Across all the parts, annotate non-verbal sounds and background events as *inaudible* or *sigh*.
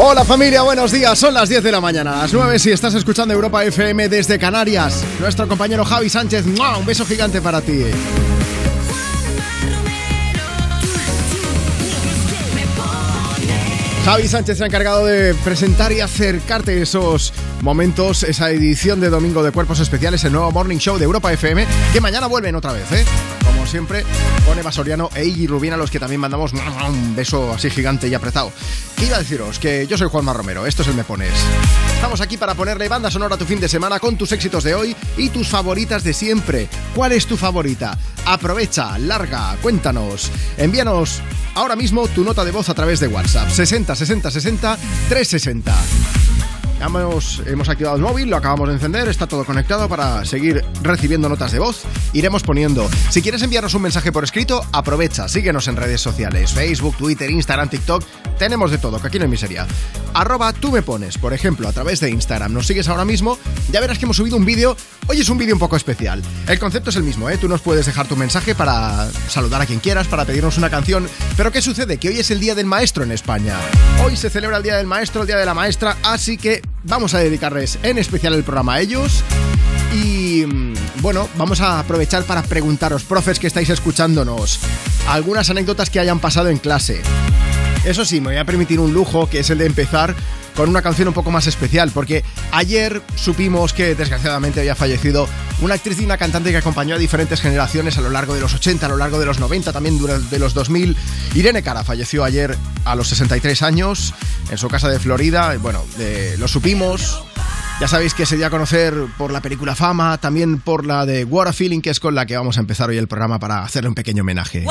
Hola familia, buenos días. Son las 10 de la mañana, las 9 si estás escuchando Europa FM desde Canarias. Nuestro compañero Javi Sánchez, un beso gigante para ti. Javi Sánchez se ha encargado de presentar y acercarte esos momentos, esa edición de Domingo de Cuerpos Especiales, el nuevo Morning Show de Europa FM, que mañana vuelven otra vez, ¿eh? Siempre, con Eva Soriano e Iggy Rubín, a los que también mandamos un beso así gigante y apretado. ¿Qué iba a deciros? Que yo soy Juanma Romero, esto es el Me Pones. Estamos aquí para ponerle banda sonora a tu fin de semana con tus éxitos de hoy y tus favoritas de siempre. ¿Cuál es tu favorita? Aprovecha, larga, cuéntanos. Envíanos ahora mismo tu nota de voz a través de WhatsApp 60 60 60 360. Hemos, hemos, activado el móvil, lo acabamos de encender, está todo conectado para seguir recibiendo notas de voz. Iremos poniendo. Si quieres enviarnos un mensaje por escrito, aprovecha, síguenos en redes sociales, Facebook, Twitter, Instagram, TikTok. Tenemos de todo, que aquí no hay miseria. Arroba tú me pones, por ejemplo, a través de Instagram. Nos sigues ahora mismo, ya verás que hemos subido un vídeo. Hoy es un vídeo un poco especial. El concepto es el mismo, ¿eh? Tú nos puedes dejar tu mensaje para saludar a quien quieras, para pedirnos una canción. Pero ¿qué sucede? Que hoy es el Día del Maestro en España. Hoy se celebra el Día del Maestro, el Día de la Maestra, así que vamos a dedicarles en especial el programa a ellos. Y mm, bueno, vamos a aprovechar para preguntaros, profes que estáis escuchándonos, algunas anécdotas que hayan pasado en clase. Eso sí, me voy a permitir un lujo, que es el de empezar con una canción un poco más especial, porque ayer supimos que desgraciadamente había fallecido una actriz y una cantante que acompañó a diferentes generaciones a lo largo de los 80, a lo largo de los 90, también durante los 2000. Irene Cara falleció ayer a los 63 años en su casa de Florida. Bueno, lo supimos. Ya sabéis que se dio a conocer por la película Fama, también por la de What a Feeling, que es con la que vamos a empezar hoy el programa para hacerle un pequeño homenaje.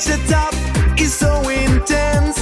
The top is so intense.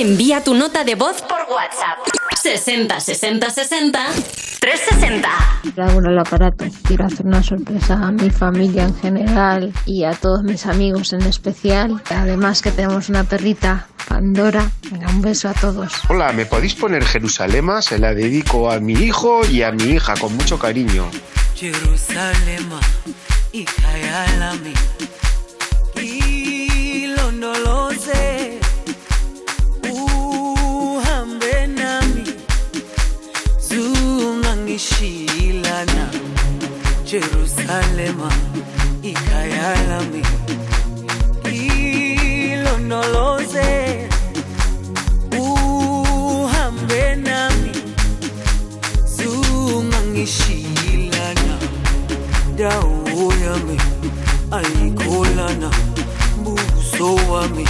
Envía tu nota de voz por WhatsApp. 60 60 60 360. Abro el aparato. Quiero hacer una sorpresa a mi familia en general y a todos mis amigos en especial. Además que tenemos una perrita, Pandora. Venga, un beso a todos. Hola, ¿me podéis poner Jerusalema? Se la dedico a mi hijo y a mi hija con mucho cariño. Jerusalema ikhayalami ilondoloze Jerusalema ikhayalami ilondoloze uhambe nami. Zungangishilana. Dawo yami ayikholana. Buso wami.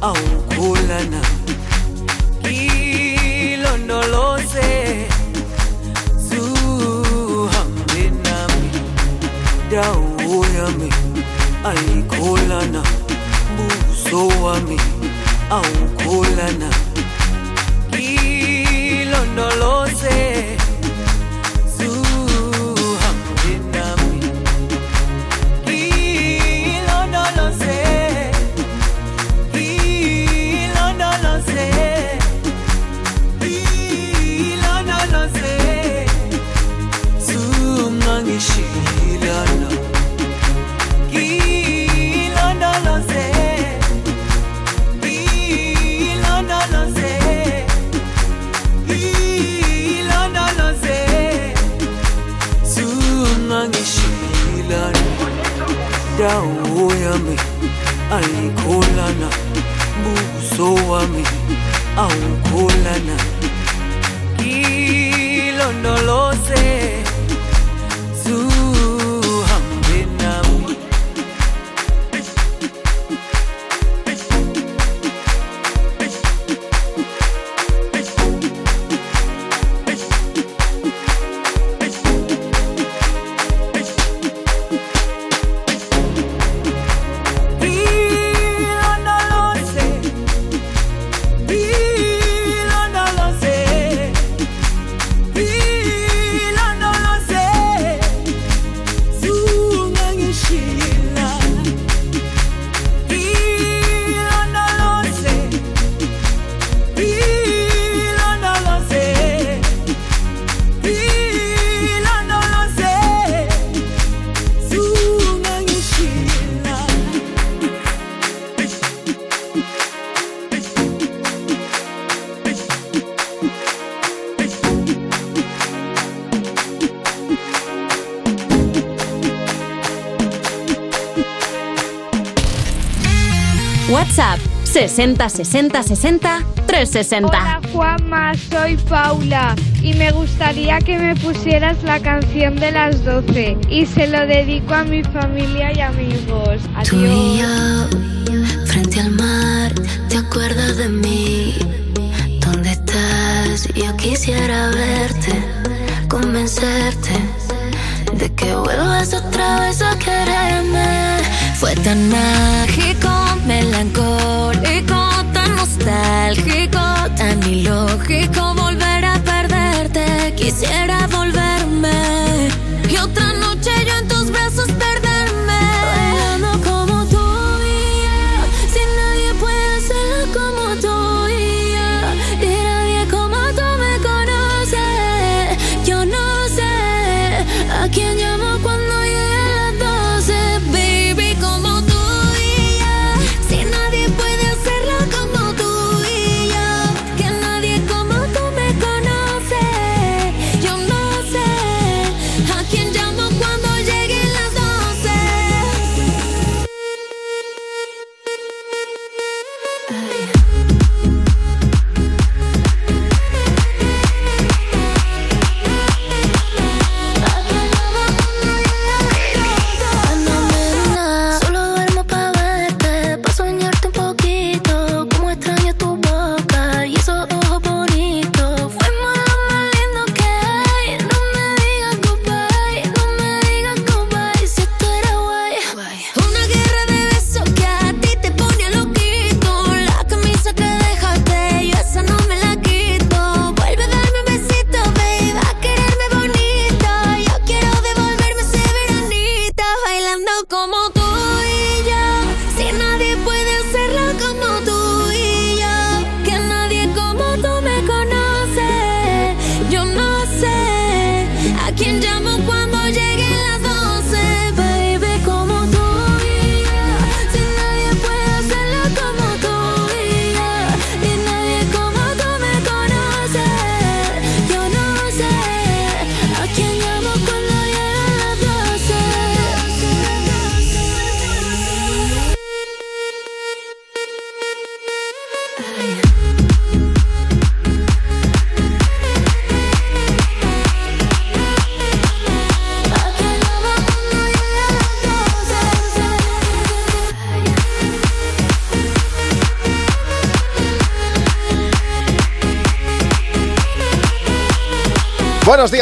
Awukholana. Ilondoloze dawo yami ayikholana buso wami awukholana ilondoloze ayikholana buso wami awukholana ilondoloze 60 60 60 360. Hola Juanma, soy Paula y me gustaría que me pusieras la canción de las 12 y se lo dedico a mi familia y amigos. Tú y Adiós. yo, frente al mar, ¿te acuerdas de mí? ¿Dónde estás? Yo quisiera verte, convencerte de que vuelvas otra vez a quererme. Fue tan mágico, melancólico, tan nostálgico, tan ilógico volver a perderte. Quisiera volverme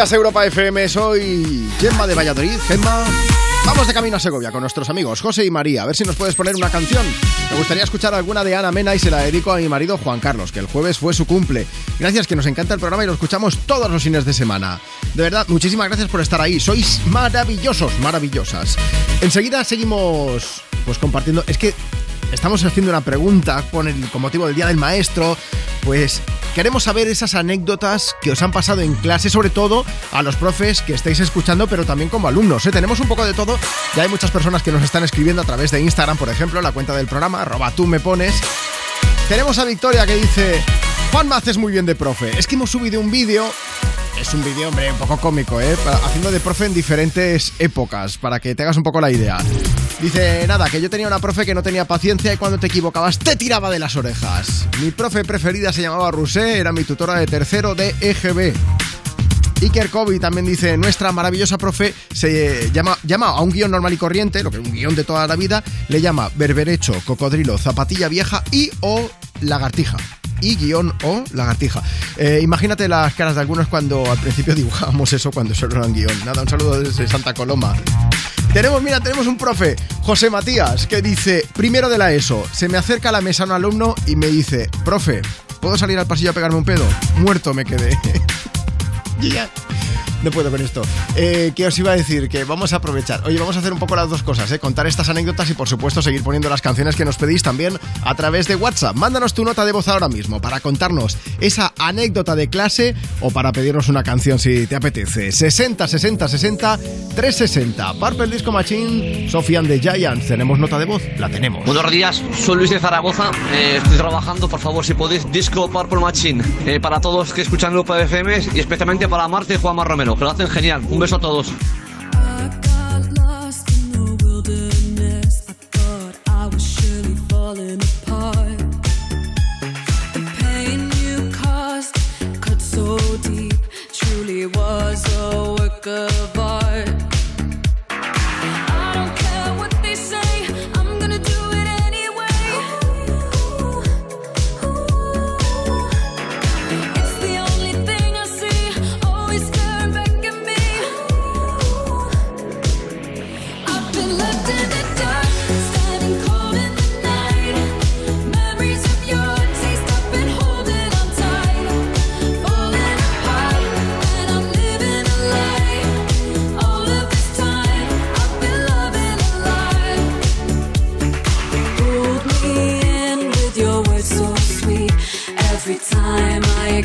días, Europa FM. Soy Gemma de Valladolid. Gemma, vamos de camino a Segovia con nuestros amigos José y María. A ver si nos puedes poner una canción. Me gustaría escuchar alguna de Ana Mena y se la dedico a mi marido Juan Carlos, que el jueves fue su cumple. Gracias, que nos encanta el programa y lo escuchamos todos los fines de semana. De verdad, muchísimas gracias por estar ahí. Sois maravillosos, maravillosas. Enseguida seguimos pues compartiendo. Es que estamos haciendo una pregunta con, el, con motivo del Día del Maestro. Pues queremos saber esas anécdotas que os han pasado en clase, sobre todo a los profes que estáis escuchando, pero también como alumnos. ¿eh? Tenemos un poco de todo. Ya hay muchas personas que nos están escribiendo a través de Instagram, por ejemplo, la cuenta del programa, arroba tú me pones. Tenemos a Victoria que dice, Juan me haces muy bien de profe. Es que hemos subido un vídeo es un vídeo, hombre, un poco cómico, ¿eh? Haciendo de profe en diferentes épocas, para que te hagas un poco la idea. Dice, nada, que yo tenía una profe que no tenía paciencia y cuando te equivocabas te tiraba de las orejas. Mi profe preferida se llamaba Rusé, era mi tutora de tercero de EGB. Iker Kobe también dice, nuestra maravillosa profe se llama, a un guion normal y corriente, lo que es un guion de toda la vida, le llama berberecho, cocodrilo, zapatilla vieja y o lagartija. Y guion o lagartija. Eh, imagínate las caras de algunos cuando al principio *laughs* dibujábamos eso cuando solo era un guion. Nada, un saludo desde Santa Coloma. Tenemos, mira, tenemos un profe, José Matías, que dice, primero de la ESO, se me acerca a la mesa un alumno y me dice, profe, ¿puedo salir al pasillo a pegarme un pedo? Muerto me quedé. *laughs* Y ya. No puedo con esto. Eh, ¿Qué os iba a decir? Que vamos a aprovechar. Oye, vamos a hacer un poco las dos cosas, ¿eh? Contar estas anécdotas y, por supuesto, seguir poniendo las canciones que nos pedís también a través de WhatsApp. Mándanos tu nota de voz ahora mismo para contarnos esa anécdota de clase o para pedirnos una canción si te apetece. 60 60 60 360. Purple Disco Machine, Sofian de Giants. ¿Tenemos nota de voz? La tenemos. Buenos días, soy Luis de Zaragoza. eh, estoy trabajando, por favor, si podéis, Disco Purple Machine. eh, para todos que escuchan de FM y especialmente para Marte y Juanma Romero, lo hacen genial. Un beso a todos.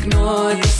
ignore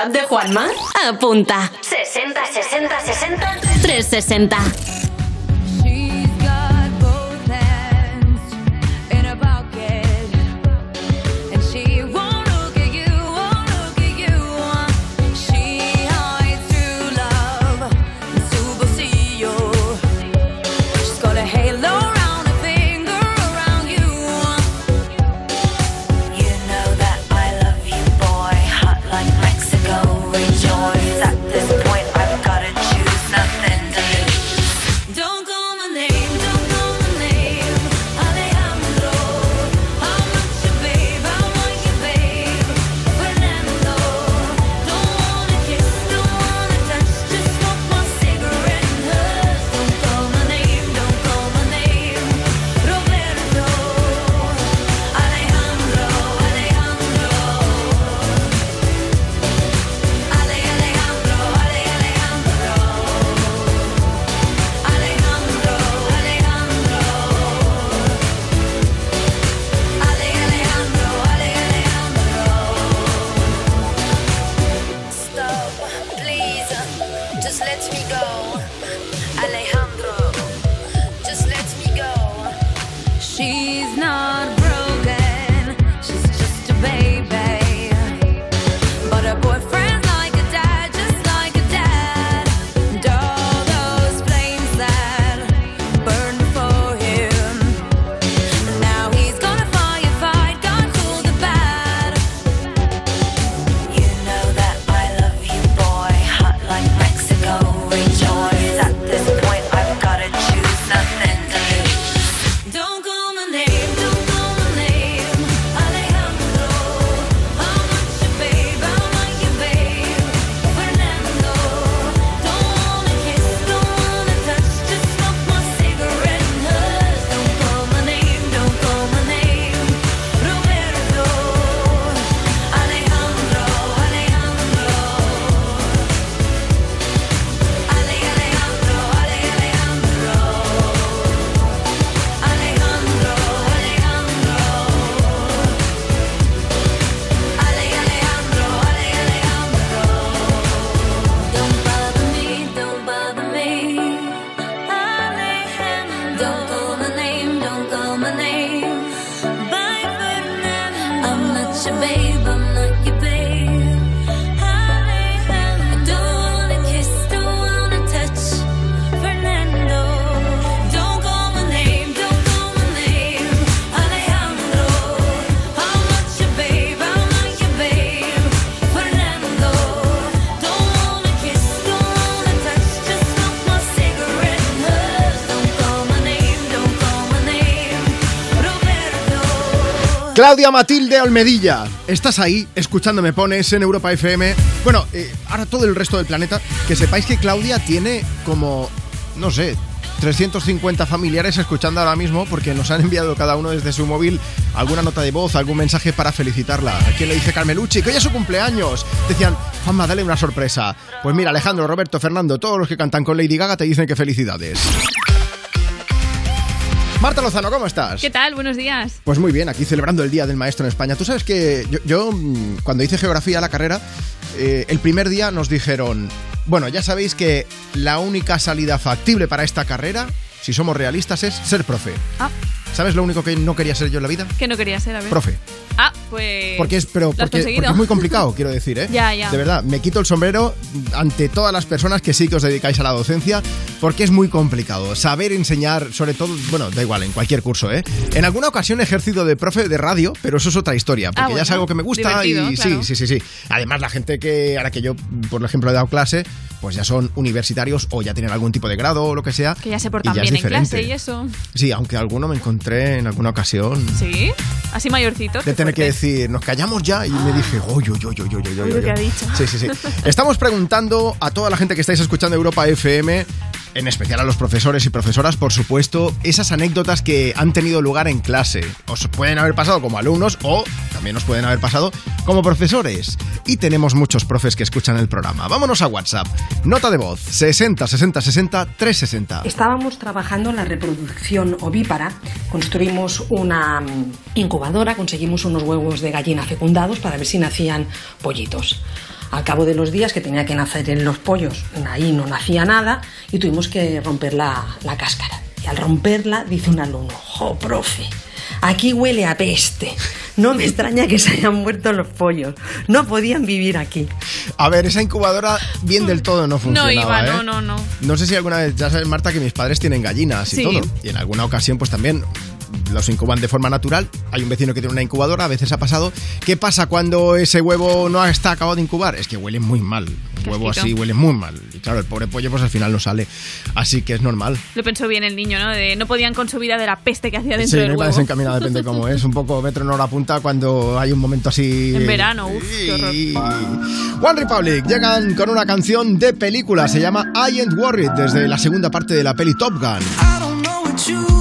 WhatsApp de Juanma? Apunta. 60 60 60 360. Claudia Matilde Olmedilla, estás ahí escuchando Me Pones en Europa FM. Bueno, eh, ahora todo el resto del planeta, que sepáis que Claudia tiene como, no sé, 350 familiares escuchando ahora mismo porque nos han enviado cada uno desde su móvil alguna nota de voz, algún mensaje para felicitarla. A quien le dice Carmelucci, que hoy es su cumpleaños. Decían, Juanma, dale una sorpresa. Pues mira, Alejandro, Roberto, Fernando, todos los que cantan con Lady Gaga te dicen que felicidades. Marta Lozano, ¿cómo estás? ¿Qué tal? Buenos días. Pues muy bien, aquí celebrando el Día del Maestro en España. Tú sabes que yo, yo, mm, cuando hice geografía la carrera, eh, el primer día nos dijeron, bueno, ya sabéis que la única salida factible para esta carrera, si somos realistas, es ser profe. Ah, ¿Sabes lo único que no quería ser yo en la vida? que no quería ser, a ver. Profe. Ah, pues. Porque es, pero porque, porque es muy complicado, *laughs* quiero decir, ¿eh? Ya, ya. De verdad, me quito el sombrero ante todas las personas que sí que os dedicáis a la docencia, porque es muy complicado. Saber enseñar, sobre todo, bueno, da igual, en cualquier curso, ¿eh? En alguna ocasión he ejercido de profe de radio, pero eso es otra historia, porque Ah, ya es algo que me gusta y claro. sí, sí, sí, sí. Además, la gente que, ahora que yo, por ejemplo, he dado clase, pues ya son universitarios o ya tienen algún tipo de grado o lo que sea. Que ya se y portan es bien en clase y eso. Sí, aunque alguno me encontré en alguna ocasión. Sí. Así mayorcito. De qué tener que decir, nos callamos ya. Y me dije, oy, oy, oy, oy, oy, oy, oy, que oy". ha dicho. Sí, sí, sí. Estamos preguntando a toda la gente que estáis escuchando Europa FM, en especial a los profesores y profesoras, por supuesto, esas anécdotas que han tenido lugar en clase. Os pueden haber pasado como alumnos o también os pueden haber pasado como profesores. Y tenemos muchos profes que escuchan el programa. Vámonos a WhatsApp. Nota de voz 60 60 60 360. Estábamos trabajando en la reproducción ovípara, construimos una mm, incubadora, conseguimos unos huevos de gallina fecundados para ver si nacían pollitos. Al cabo de los días que tenía que nacer en los pollos, ahí no nacía nada y tuvimos que romper la, la cáscara. Y al romperla dice un alumno, jo, profe, aquí huele a peste. No me extraña que se hayan muerto los pollos. No podían vivir aquí. A ver, esa incubadora bien del todo no funcionaba, No iba, ¿eh? no, no, no. No sé si alguna vez, ya sabes, Marta, que mis padres tienen gallinas y Sí. todo. Y en alguna ocasión, pues también los incuban de forma natural. Hay un vecino que tiene una incubadora, a veces ha pasado. ¿Qué pasa cuando ese huevo no está acabado de incubar? Es que huele muy mal. Un huevo así huele muy mal. Y claro, el pobre pollo, pues al final no sale. Así que es normal. Lo pensó bien el niño, ¿no? De no podían con su vida de la peste que hacía dentro Sí, del no iba huevo. desencaminado, depende cómo es. Un poco metro en hora punta cuando hay un momento así. En verano, uff. Y- One Republic llegan con una canción de película, se llama I Ain't Worried, desde la segunda parte de la peli Top Gun. I don't know what you've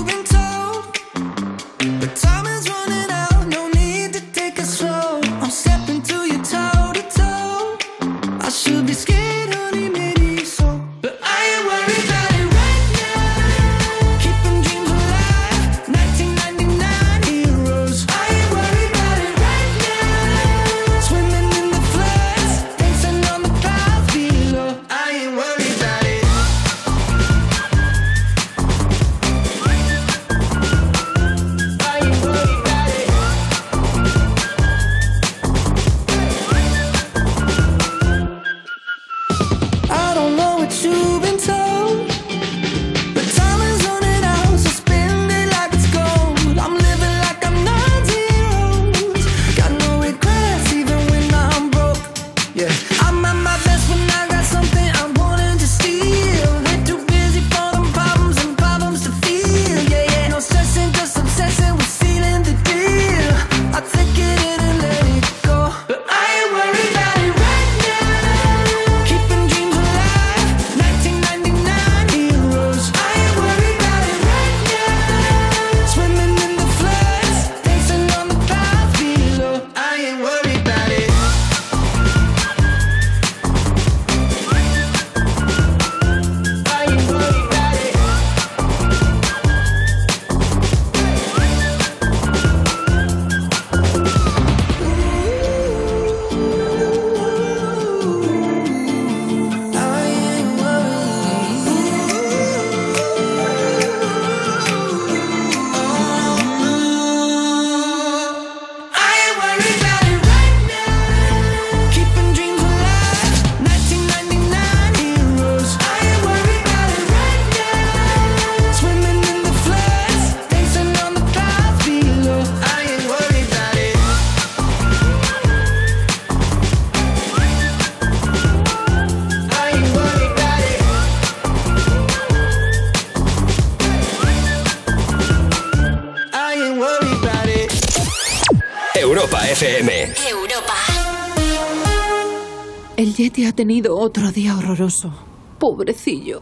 ha tenido otro día horroroso. Pobrecillo.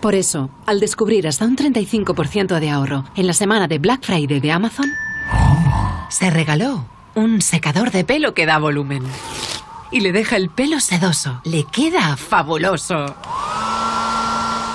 Por eso, al descubrir hasta un 35% de ahorro en la semana de Black Friday de Amazon, se regaló un secador de pelo que da volumen. Y le deja el pelo sedoso. Le queda fabuloso.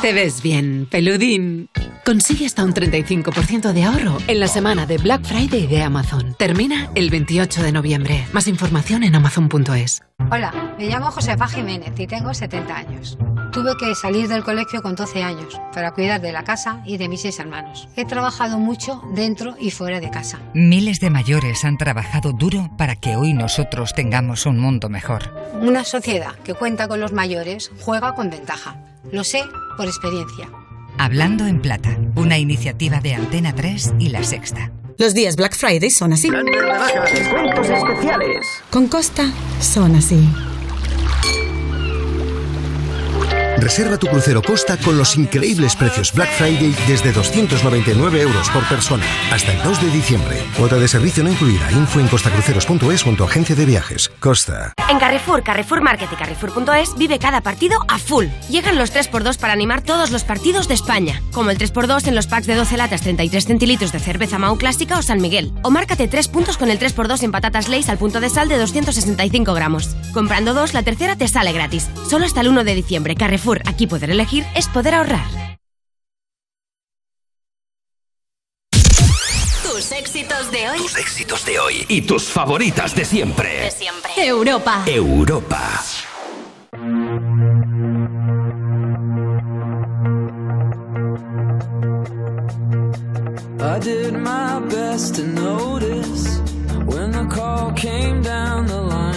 Te ves bien, peludín. Consigue hasta un 35% de ahorro en la semana de Black Friday de Amazon. Termina el 28 de noviembre. Más información en amazon.es. Hola, me llamo Josefa Jiménez y tengo 70 años. Tuve que salir del colegio con 12 años para cuidar de la casa y de mis seis hermanos. He trabajado mucho dentro y fuera de casa. Miles de mayores han trabajado duro para que hoy nosotros tengamos un mundo mejor. Una sociedad que cuenta con los mayores juega con ventaja. Lo sé por experiencia. Hablando en Plata, una iniciativa de Antena 3 y La Sexta. Los días Black Friday son así. Con Costa son así. Reserva tu crucero Costa con los increíbles precios Black Friday desde 299 euros por persona hasta el 2 de diciembre. Cuota de servicio no incluida. Info en costacruceros.es o en tu agencia de viajes. Costa. En Carrefour, Carrefour Market y Carrefour.es vive cada partido a full. Llegan los 3x2 para animar todos los partidos de España, como el 3x2 en los packs de 12 latas 33 centilitros de cerveza Mau Clásica o San Miguel. O márcate 3 puntos con el 3x2 en patatas Lays al punto de sal de 265 gramos. Comprando dos, la tercera te sale gratis. Solo hasta el 1 de diciembre. Carrefour, aquí poder elegir es poder ahorrar. Tus éxitos de hoy. Tus éxitos de hoy y tus favoritas de siempre. De siempre. Europa. Europa. I did my best to notice when the call came down the line.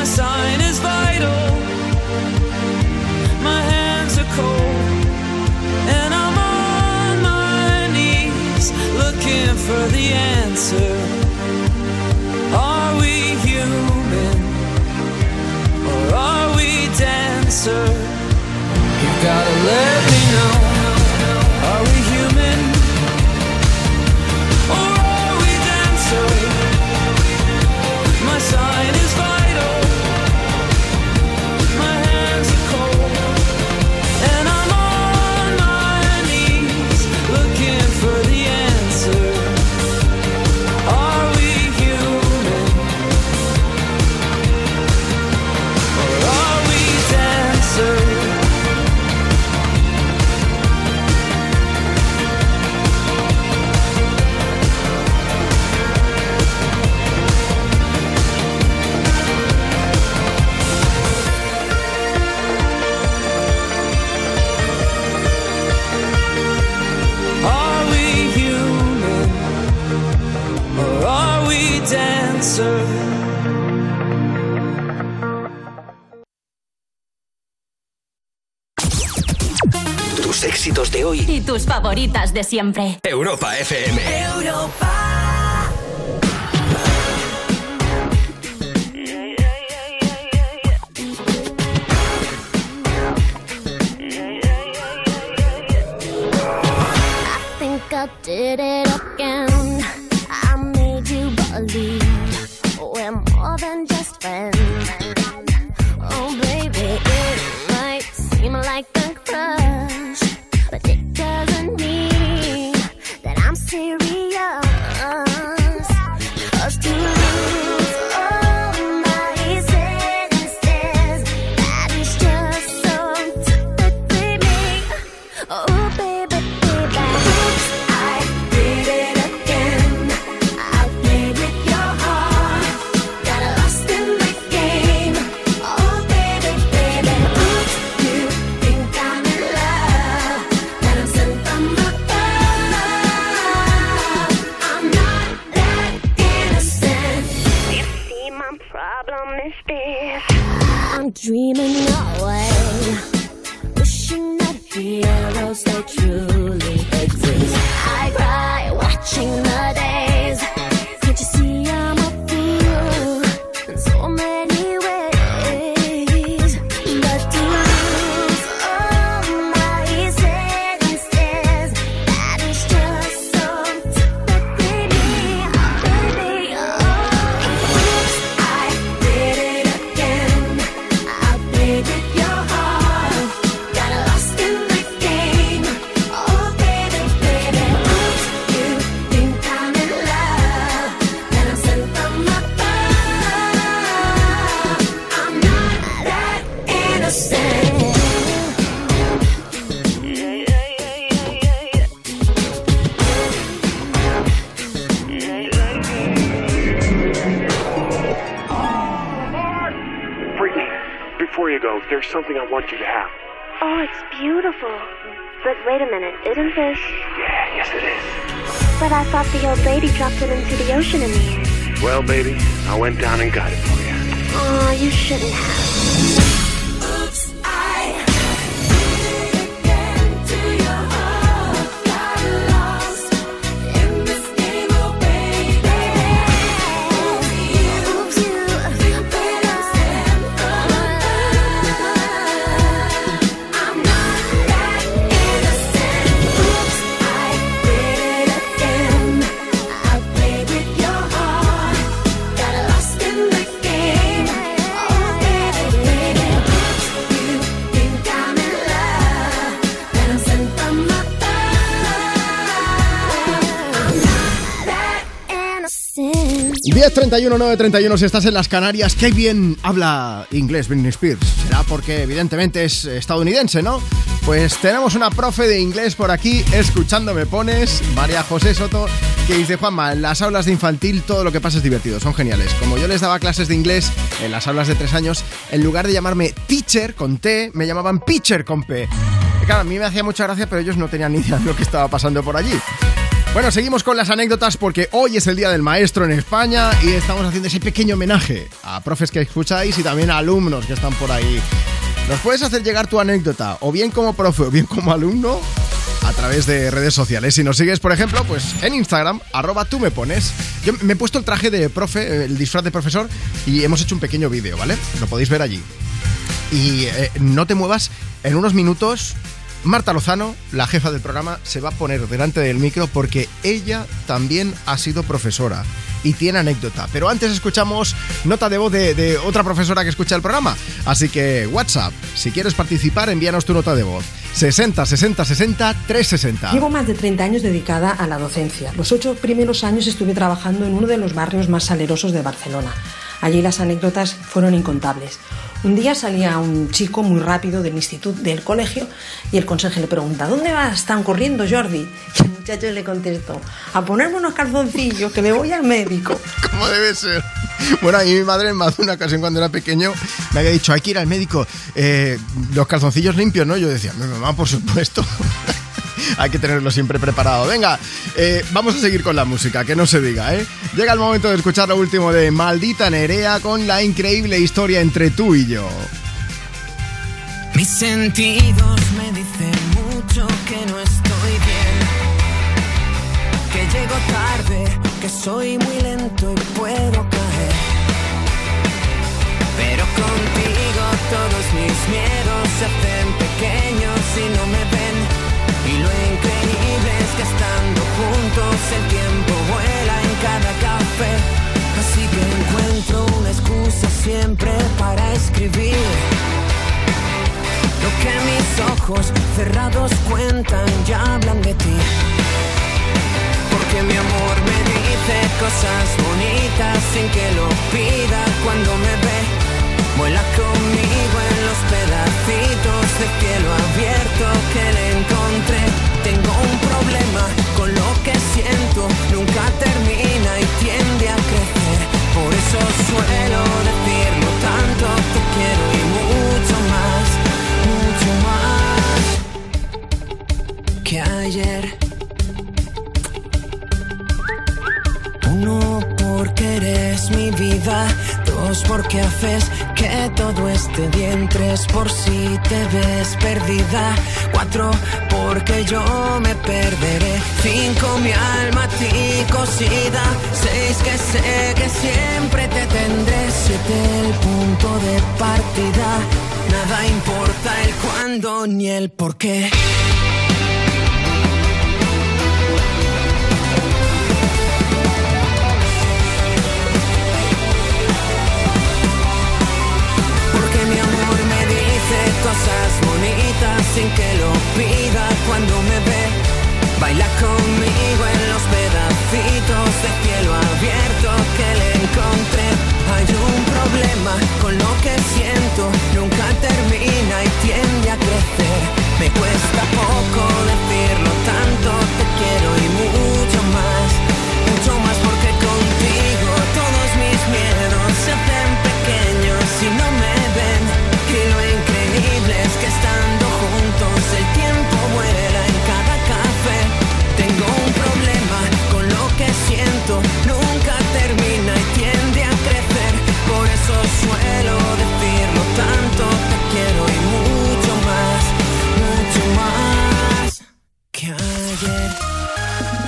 My sign is vital. My hands are cold. And I'm on my knees looking for the answer. Are we human? Or are we dancer? You gotta let Tus éxitos de hoy. Y tus favoritas de siempre. Europa FM. I think I did it again. I made you believe we're more than want you to have. Oh, it's beautiful. But wait a minute, isn't this? Yeah, yes it is. But I thought the old lady dropped it into the ocean in the end. Well, baby, I went down and got it for you. Oh, you shouldn't have. 1031 931 si estás en las Canarias, qué bien habla inglés Britney Spears. Será porque evidentemente es estadounidense, ¿no? Pues tenemos una profe de inglés por aquí, escuchando me pones, María José Soto, que dice, Juanma, en las aulas de infantil todo lo que pasa es divertido, son geniales. Como yo les daba clases de inglés en las aulas de tres años, en lugar de llamarme teacher con T, me llamaban pitcher con P. Claro, a mí me hacía mucha gracia, pero ellos no tenían ni idea de lo que estaba pasando por allí. Bueno, seguimos con las anécdotas porque hoy es el Día del Maestro en España y estamos haciendo ese pequeño homenaje a profes que escucháis y también a alumnos que están por ahí. Nos puedes hacer llegar tu anécdota, o bien como profe o bien como alumno, a través de redes sociales. Si nos sigues, por ejemplo, pues en Instagram, arroba tú me pones. Yo me he puesto el traje de profe, el disfraz de profesor, y hemos hecho un pequeño vídeo, ¿vale? Lo podéis ver allí. Y eh, no te muevas, en unos minutos Marta Lozano, la jefa del programa, se va a poner delante del micro porque ella también ha sido profesora y tiene anécdota. Pero antes escuchamos nota de voz de, otra profesora que escucha el programa. Así que WhatsApp, si quieres participar, envíanos tu nota de voz. 60 60 60 360. Llevo más de 30 años dedicada a la docencia. Los ocho primeros años estuve trabajando en uno de los barrios más salerosos de Barcelona. Allí las anécdotas fueron incontables. Un día salía un chico muy rápido del instituto, del colegio, y el consejo le pregunta, ¿dónde vas? Están corriendo, Jordi. *laughs* Y el muchacho le contestó, a ponerme unos calzoncillos, que me voy al médico. *laughs* ¿Cómo debe ser? Bueno, a mí mi madre en más de una ocasión cuando era pequeño me había dicho, hay que ir al médico, eh, los calzoncillos limpios, ¿no? Yo decía, mi mamá, por supuesto. *laughs* Hay que tenerlo siempre preparado. Venga, eh, vamos a seguir con la música, que no se diga, ¿eh? Llega el momento de escuchar lo último de Maldita Nerea con la increíble historia entre tú y yo. Mis sentidos me dicen mucho que no estoy bien, que llego tarde, que soy muy lento y puedo caer. Pero contigo todos mis miedos se hacen pequeños y no me ven. Y lo increíble es que estando juntos el tiempo vuela en cada café. Así que encuentro una excusa siempre para escribir. Lo que mis ojos cerrados cuentan ya hablan de ti. Porque mi amor me dice cosas bonitas sin que lo pida cuando me ve. Vuela conmigo en los pedacitos de cielo abierto que le encontré. Tengo un problema con lo que siento, nunca termina y tiende a crecer. Por eso suelo decirlo tanto, te quiero y mucho más, mucho más que ayer. Uno, porque eres mi vida. Dos, porque haces que todo esté bien. Tres, por si te ves perdida. Cuatro, porque yo me perderé. Cinco, mi alma a ti cosida. Seis, que sé que siempre te tendré. Siete, el punto de partida. Nada importa el cuándo ni el por qué. Dice cosas bonitas sin que lo pida cuando me ve. Baila conmigo en los pedacitos de cielo abierto que le encontré. Hay un problema con lo que siento, nunca termina y tiende a crecer. Me cuesta poco decirlo tanto, te quiero y mucho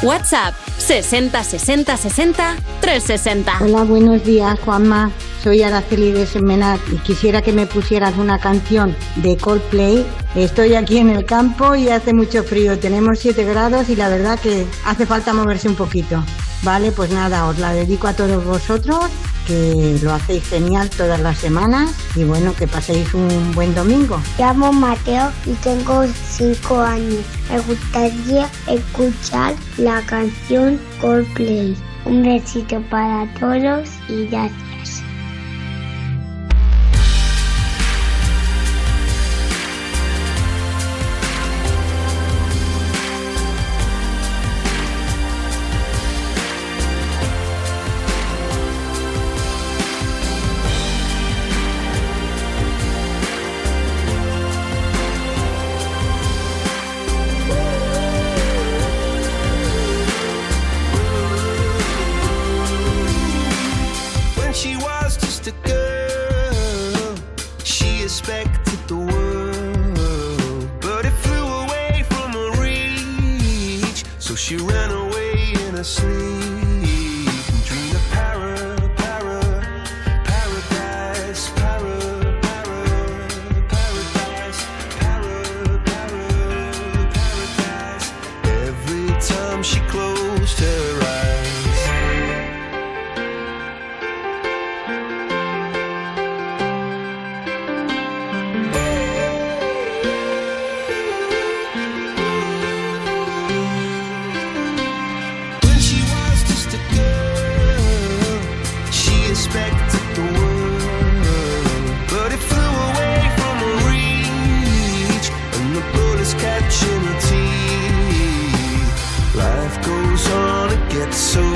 WhatsApp 60 60 60 360. Hola, buenos días, Juanma. Soy Araceli de Semenat y quisiera que me pusieras una canción de Coldplay. Estoy aquí en el campo y hace mucho frío. Tenemos 7 grados y la verdad que hace falta moverse un poquito. Vale, pues nada, os la dedico a todos vosotros, que lo hacéis genial todas las semanas y bueno, que paséis un buen domingo. Llamo Mateo y tengo 5 años. Me gustaría escuchar la canción Coldplay. Un besito para todos y gracias. Expected the world, but it flew away from reach, and the bullets catching teeth. Life goes on, it gets so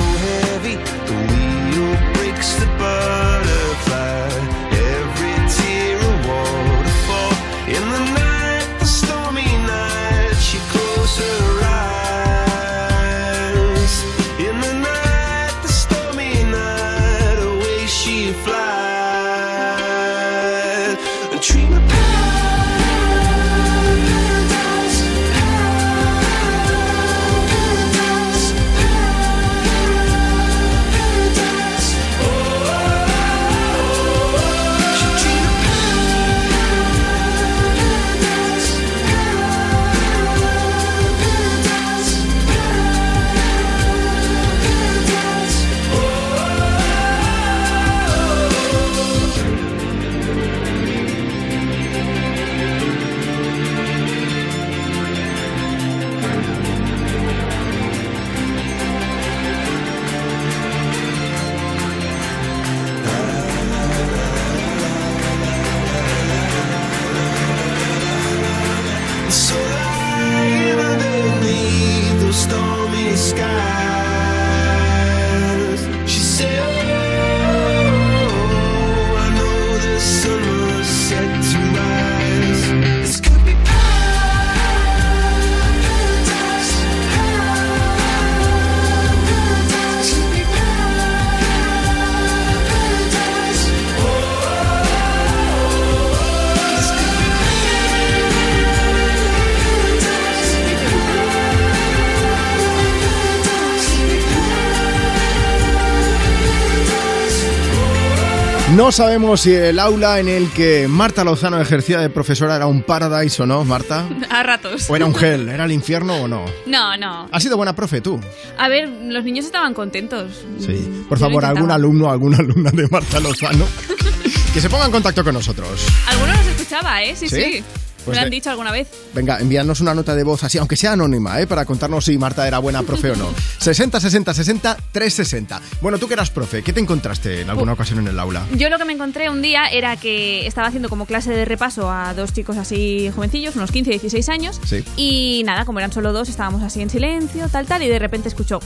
No sabemos si el aula en el que Marta Lozano ejercía de profesora era un paradise o no, Marta. *laughs* A ratos. O era un gel, era el infierno o no. No, no. ¿Has sido buena profe tú? A ver, los niños estaban contentos. Sí. Por Yo favor, algún alumno, alguna alumna de Marta Lozano *laughs* que se ponga en contacto con nosotros. Algunos los escuchaba, ¿eh? Sí, ¿Sí? sí. Pues Me lo han dicho alguna vez. Venga, envíanos una nota de voz así, aunque sea anónima, ¿eh? para contarnos si Marta era buena profe o no. 60 60 60 360. Bueno, tú que eras profe, ¿qué te encontraste en alguna ocasión en el aula? Yo lo que me encontré un día era que estaba haciendo como clase de repaso a dos chicos así jovencillos, unos 15, 16 años. Sí. Y nada, como eran solo dos, estábamos así en silencio, tal, tal, y de repente escuchó.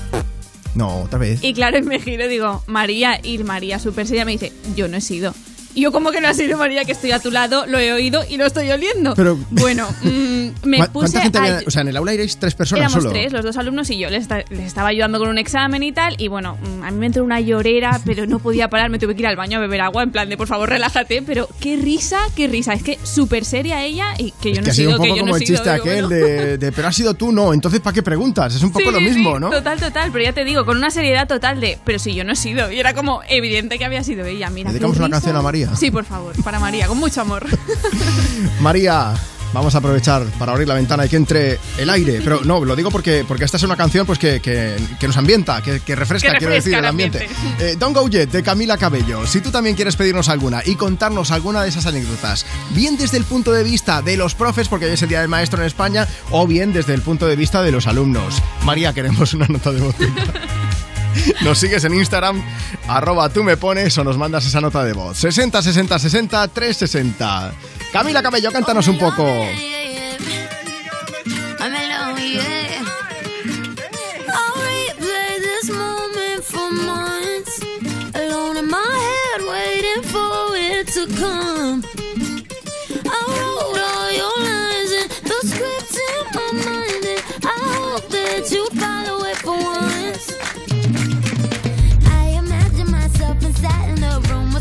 No, otra vez. Y claro, *laughs* me giro y digo, María, y María, súper seria, me dice, yo no he sido. Y yo, como que no ha sido María, que estoy a tu lado, lo he oído y lo estoy oliendo. Pero- Bueno, *laughs* mm, me ¿Cuá- puse ¿Cuánta gente a- había? O sea, en el aula iréis tres personas Éramos solo. tres, los dos alumnos y yo. Les, les estaba ayudando con un examen y tal. Y bueno, mm, a mí me entró una llorera, pero no podía parar. Me tuve que ir al baño a beber agua, en plan de por favor, relájate. Pero qué risa, qué risa. Es que súper seria ella y que yo no que he ha sido un que poco yo como no el sido. chiste digo, aquel bueno. de, de, pero has sido tú, no, entonces ¿para qué preguntas? Es un poco Sí, lo mismo, sí, ¿no? Total, total. Pero ya te digo, con una seriedad total de, pero si yo no he sido. Y era como evidente que había sido ella. Mira, ¿Dedicamos una canción a María? Sí, por favor, para María, con mucho amor. *laughs* María, vamos a aprovechar para abrir la ventana y que entre el aire. Pero no, lo digo porque, porque esta es una canción pues que, que- que nos ambienta, que, que refresca, quiero decir, el el ambiente. ambiente. Eh, Don't Go Yet, de Camila Cabello. Si tú también quieres pedirnos alguna y contarnos alguna de esas anécdotas, bien desde el punto de vista de los profes, porque hoy es el Día del Maestro en España, o bien desde el punto de vista de los alumnos. María, queremos una nota de voz. *laughs* *laughs* Nos sigues en Instagram, arroba tú me pones o nos mandas esa nota de voz. 60 60 60 360. Camila Cabello, cántanos un poco. Come.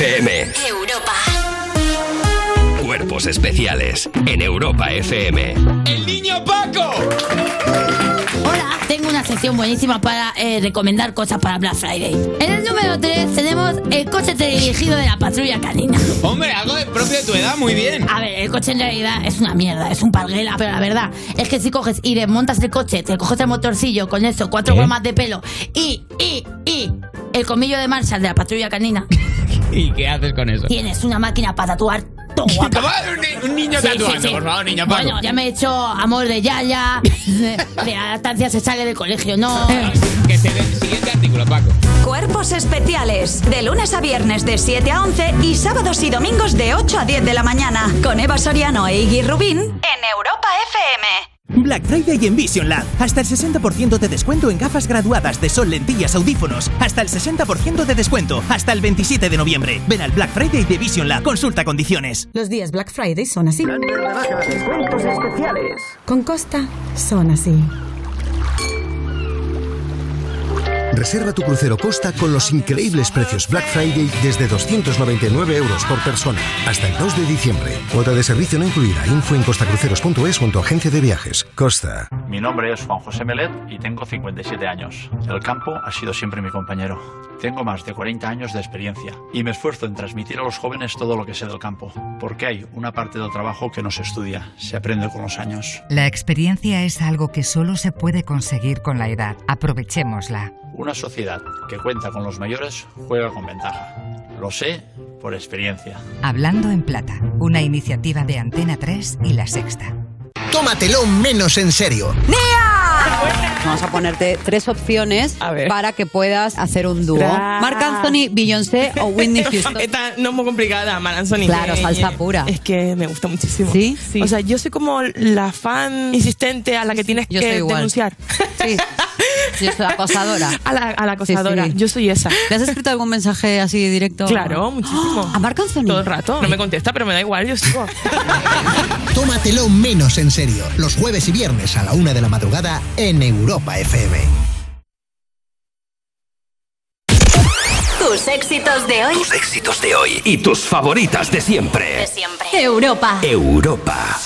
FM. Europa. Cuerpos especiales en Europa FM. ¡El niño Paco! Hola, tengo una sección buenísima para eh, recomendar cosas para Black Friday. En el número 3 tenemos el coche dirigido de la patrulla canina. Hombre, algo de propio de tu edad, muy bien. A ver, el coche en realidad es una mierda, es un parguela, pero la verdad es que si coges y desmontas el coche, te coges el motorcillo con eso, cuatro ¿Eh? gomas de pelo y, y, y el comillo de Marshall de la patrulla canina, ¿Y qué haces con eso? tienes una máquina para tatuar todo guapa. ¿Cómo un, un niño Sí, tatuando? sí, sí. Por favor, niño Paco. Bueno, ya me he hecho amor de Yaya, *laughs* de, de adaptancia se sale del colegio, no. Que se dé el siguiente artículo, Paco. Cuerpos especiales. De lunes a viernes de 7 a 11 y sábados y domingos de 8 a 10 de la mañana. Con Eva Soriano e Iggy Rubín en Europa FM. Black Friday en Vision Lab. Hasta el 60% de descuento en gafas graduadas de sol, lentillas, audífonos. Hasta el 60% de descuento. Hasta el 27 de noviembre. Ven al Black Friday de Vision Lab. Consulta condiciones. Los días Black Friday son así. Descuentos especiales. Con Costa son así. Reserva tu crucero Costa con los increíbles precios Black Friday desde 299 euros por persona hasta el 2 de diciembre. Cuota de servicio no incluida. Info en costacruceros.es o en tu agencia de viajes. Costa. Mi nombre es Juan José Melet y tengo 57 años. El campo ha sido siempre mi compañero. Tengo más de 40 años de experiencia y me esfuerzo en transmitir a los jóvenes todo lo que sé del campo, porque hay una parte del trabajo que no se estudia, se aprende con los años. La experiencia es algo que solo se puede conseguir con la edad. Aprovechémosla. Una sociedad que cuenta con los mayores juega con ventaja. Lo sé por experiencia. Hablando en Plata, una iniciativa de Antena 3 y La Sexta. Tómatelo menos en serio. Vamos a ponerte tres opciones para que puedas hacer un dúo. Marc Anthony, Beyoncé o Whitney *laughs* Houston. Esta no es muy complicada, Mar Anthony. Claro, que- salsa pura. Es que me gusta muchísimo. ¿Sí? O sea, yo soy como la fan insistente a la que tienes Yo que denunciar. Sí. *laughs* Yo soy acosadora. *laughs* A la, a la acosadora. Sí, sí. Yo soy esa. ¿Le has escrito algún mensaje así directo? Claro, muchísimo. ¿A Marc Anthony? Todo el rato. No me contesta, pero me da igual, yo sigo. *laughs* Tómatelo menos en serio. Los jueves y viernes a la una de la madrugada en Europa FM. Tus éxitos de hoy. Tus éxitos de hoy y tus favoritas de siempre. De siempre. Europa. Europa.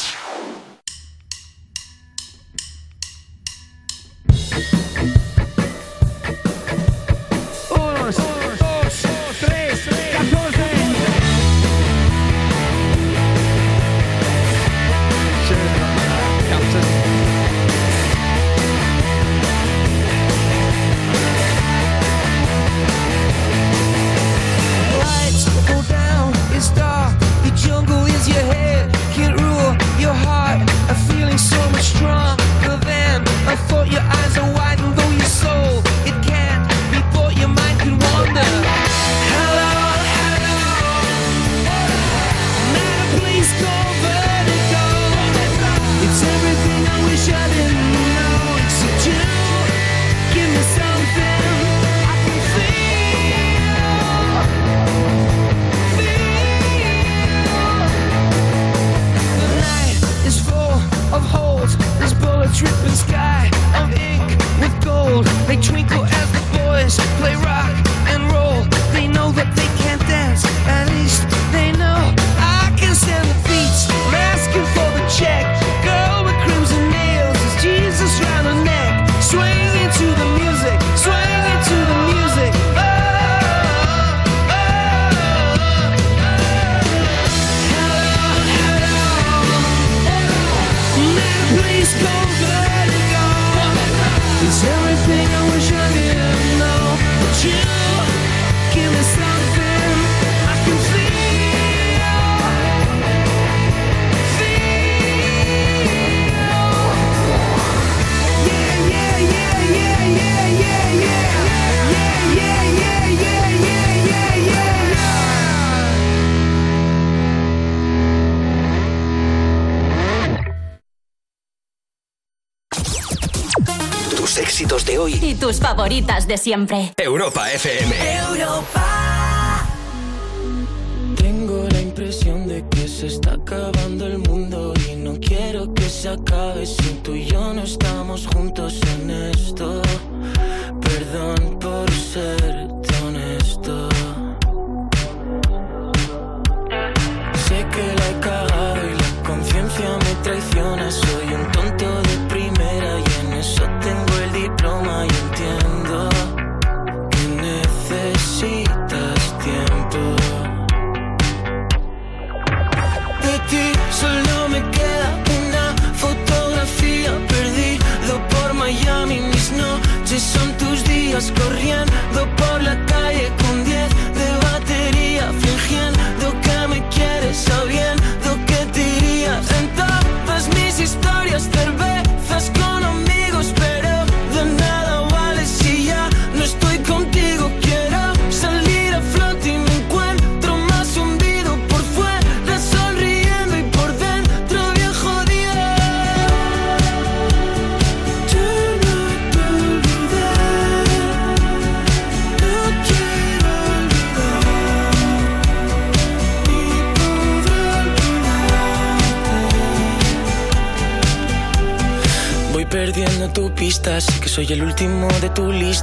Favoritas de siempre. Europa FM. Tengo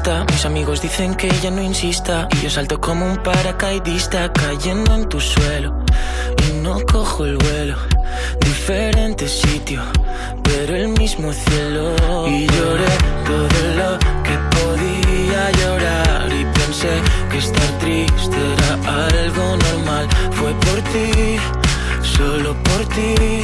Mis amigos dicen que ya no insista y yo salto como un paracaidista cayendo en tu suelo y no cojo el vuelo. Diferente sitio, pero el mismo cielo. Y lloré todo lo que podía llorar y pensé que estar triste era algo normal. Fue por ti, solo por ti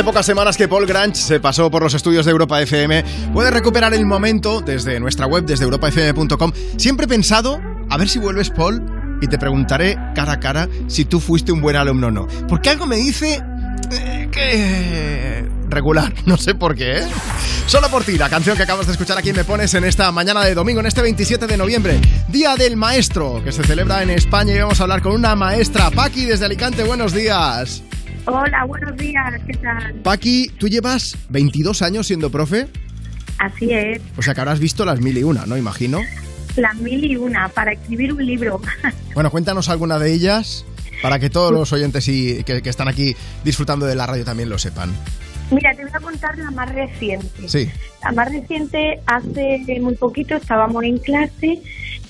Hace pocas semanas que Paul Grange se pasó por los estudios de Europa FM. Puedes recuperar el momento desde nuestra web, desde europafm.com. Siempre he pensado, a ver si vuelves, Paul, y te preguntaré cara a cara si tú fuiste un buen alumno o no. Porque algo me dice eh, que... regular, *laughs* no sé por qué, ¿eh? Solo por ti, la canción que acabas de escuchar aquí me pones en esta mañana de domingo, en este 27 de noviembre, Día del Maestro, que se celebra en España y vamos a hablar con una maestra, Paqui, desde Alicante. Buenos días. Hola, buenos días, ¿qué tal? Paqui, tú llevas 22 años siendo profe, Así es, o sea que habrás visto las mil y una, ¿no? Imagino. las mil y una para escribir un libro. *laughs* Bueno, cuéntanos alguna de ellas para que todos los oyentes y, que, que están aquí disfrutando de la radio también lo sepan. Mira, te voy a contar la más reciente. Sí. La más reciente, hace muy poquito estábamos en clase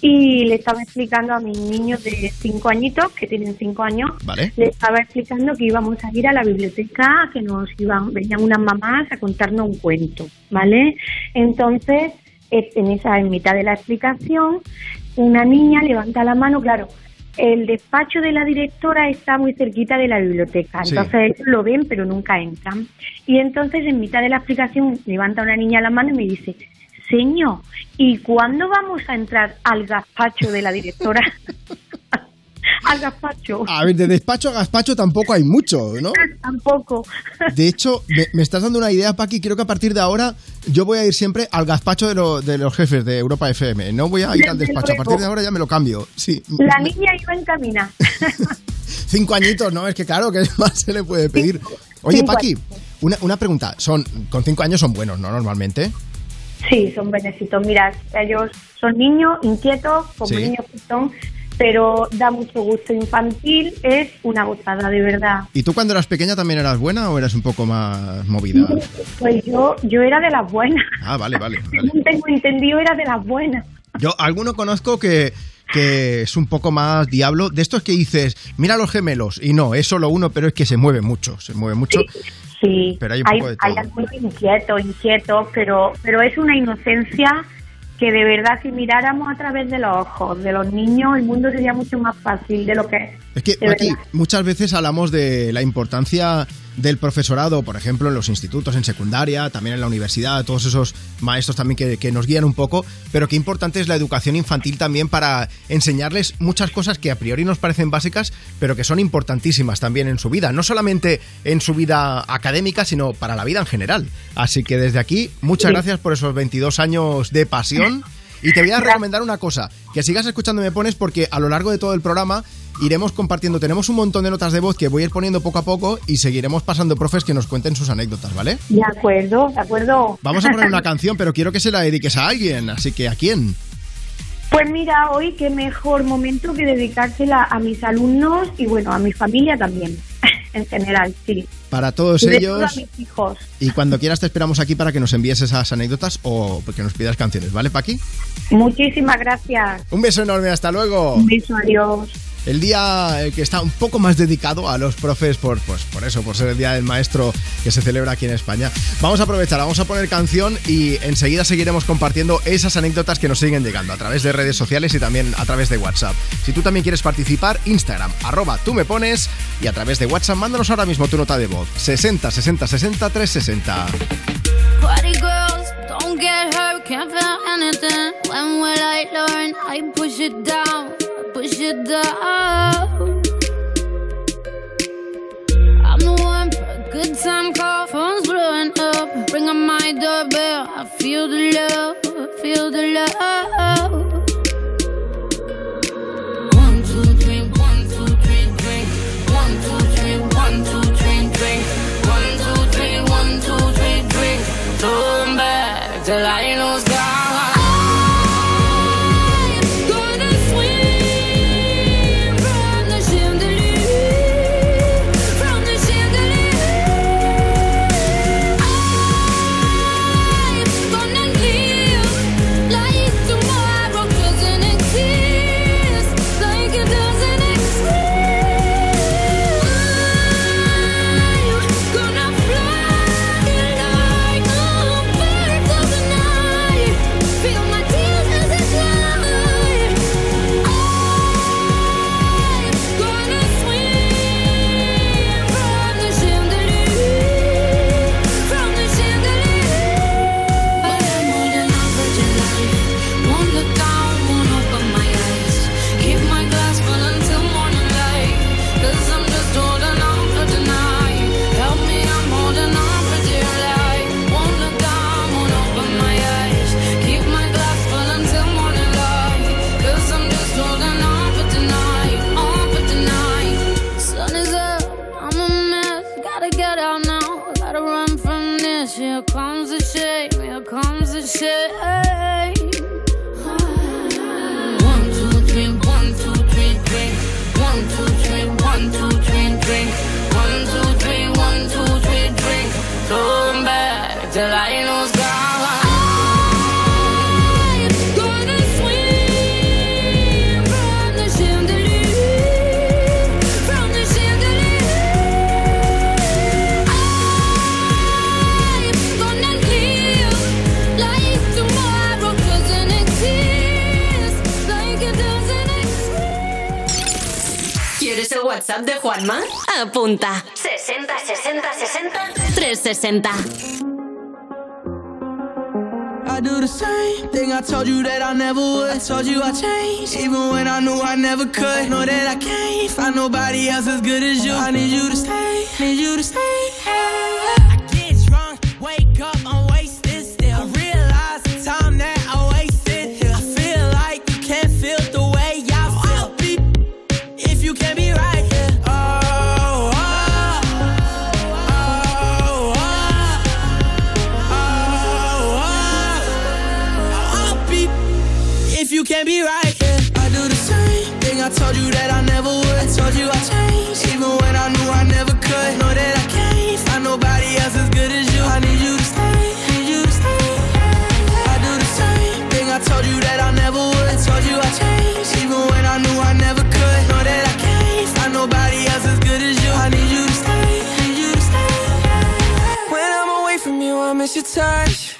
y le estaba explicando a mis niños de cinco añitos, que tienen cinco años, Vale. le estaba explicando que íbamos a ir a la biblioteca, que nos iban, venían unas mamás a contarnos un cuento, ¿vale? Entonces, eh, en esa, en mitad de la explicación, una niña levanta la mano, claro, el despacho de la directora está muy cerquita de la biblioteca, Sí. entonces ellos lo ven pero nunca entran. Y entonces en mitad de la explicación levanta una niña la mano y me dice, señor, ¿y cuándo vamos a entrar al gazpacho de la directora? *laughs* al gazpacho. A ver, de despacho a gazpacho tampoco hay mucho, ¿no? *laughs* Tampoco. De hecho, me, me estás dando una idea, Paqui. Creo que a partir de ahora yo voy a ir siempre al gazpacho de, lo- de los jefes de Europa FM. No voy a ir al despacho. A partir de ahora ya me lo cambio. Sí. La niña iba en camina. *laughs* Cinco añitos, ¿no? Es que claro, ¿qué más se le puede pedir? Oye, Paqui, una, una pregunta. Son, con cinco años son buenos, ¿no? Normalmente. Sí, son benecitos. Mira, ellos son niños inquietos, como Sí. niños que son, pero da mucho gusto infantil. Es una gozada, de verdad. ¿Y tú cuando eras pequeña también eras buena o eras un poco más movida? Pues yo, yo era de las buenas. Ah, vale, vale. vale. Según *laughs* tengo entendido, era de las buenas. Yo alguno conozco que, que es un poco más diablo. De estos que dices, mira los gemelos. Y no, es solo uno, pero es que se mueve mucho. Se mueve mucho. Sí, Pero hay un hay, poco de hay inquietos, inquietos, pero, pero es una inocencia que de verdad si miráramos a través de los ojos de los niños, el mundo sería mucho más fácil de lo que es. Que aquí muchas veces hablamos de la importancia del profesorado, por ejemplo, en los institutos, en secundaria, también en la universidad, todos esos maestros también que, que nos guían un poco, pero qué importante es la educación infantil también para enseñarles muchas cosas que a priori nos parecen básicas, pero que son importantísimas también en su vida, no solamente en su vida académica, sino para la vida en general. Así que desde aquí, muchas Sí. gracias por esos 22 años de pasión. *laughs* Y te voy a recomendar una cosa, que sigas escuchando Me Pones porque a lo largo de todo el programa iremos compartiendo, tenemos un montón de notas de voz que voy a ir poniendo poco a poco y seguiremos pasando profes que nos cuenten sus anécdotas, ¿vale? De acuerdo, de acuerdo. Vamos a poner una *laughs* canción, pero quiero que se la dediques a alguien, así que ¿a quién? Pues mira, hoy qué mejor momento que dedicársela a mis alumnos y bueno, a mi familia también, *laughs* en general, sí. Para todos Y todo ellos mis hijos. y cuando quieras te esperamos aquí para que nos envíes esas anécdotas o que nos pidas canciones, ¿vale, Paqui? Muchísimas gracias. Un beso enorme, hasta luego. Un beso, adiós. El día eh, que está un poco más dedicado a los profes por, pues, por eso, por ser el Día del Maestro que se celebra aquí en España. Vamos a aprovechar, vamos a poner canción y enseguida seguiremos compartiendo esas anécdotas que nos siguen llegando a través de redes sociales y también a través de WhatsApp. Si tú también quieres participar, Instagram, arroba tú me pones y a través de WhatsApp, mándanos ahora mismo tu nota de voz. 60 60 60 360. Party girls, don't get hurt, can't feel anything. When will I learn? I push it down, push it down. I'm the one for a good time call, phone's blowing up. Ring on my doorbell, I feel the love, feel the love. One, two, three, one, two, three, drink. One, two, three, one, two, three, drink. One, two, three, one, two, three, drink. Till I lose. Gonna WhatsApp de Juanma? Apunta. 60 60 60 360. I do the same thing I told you that I never would. I told you I changed, even when I knew I never could. Know that I can't find nobody else as good as you. I need you to stay, need you to stay. I get drunk, wake up, I'm your touch.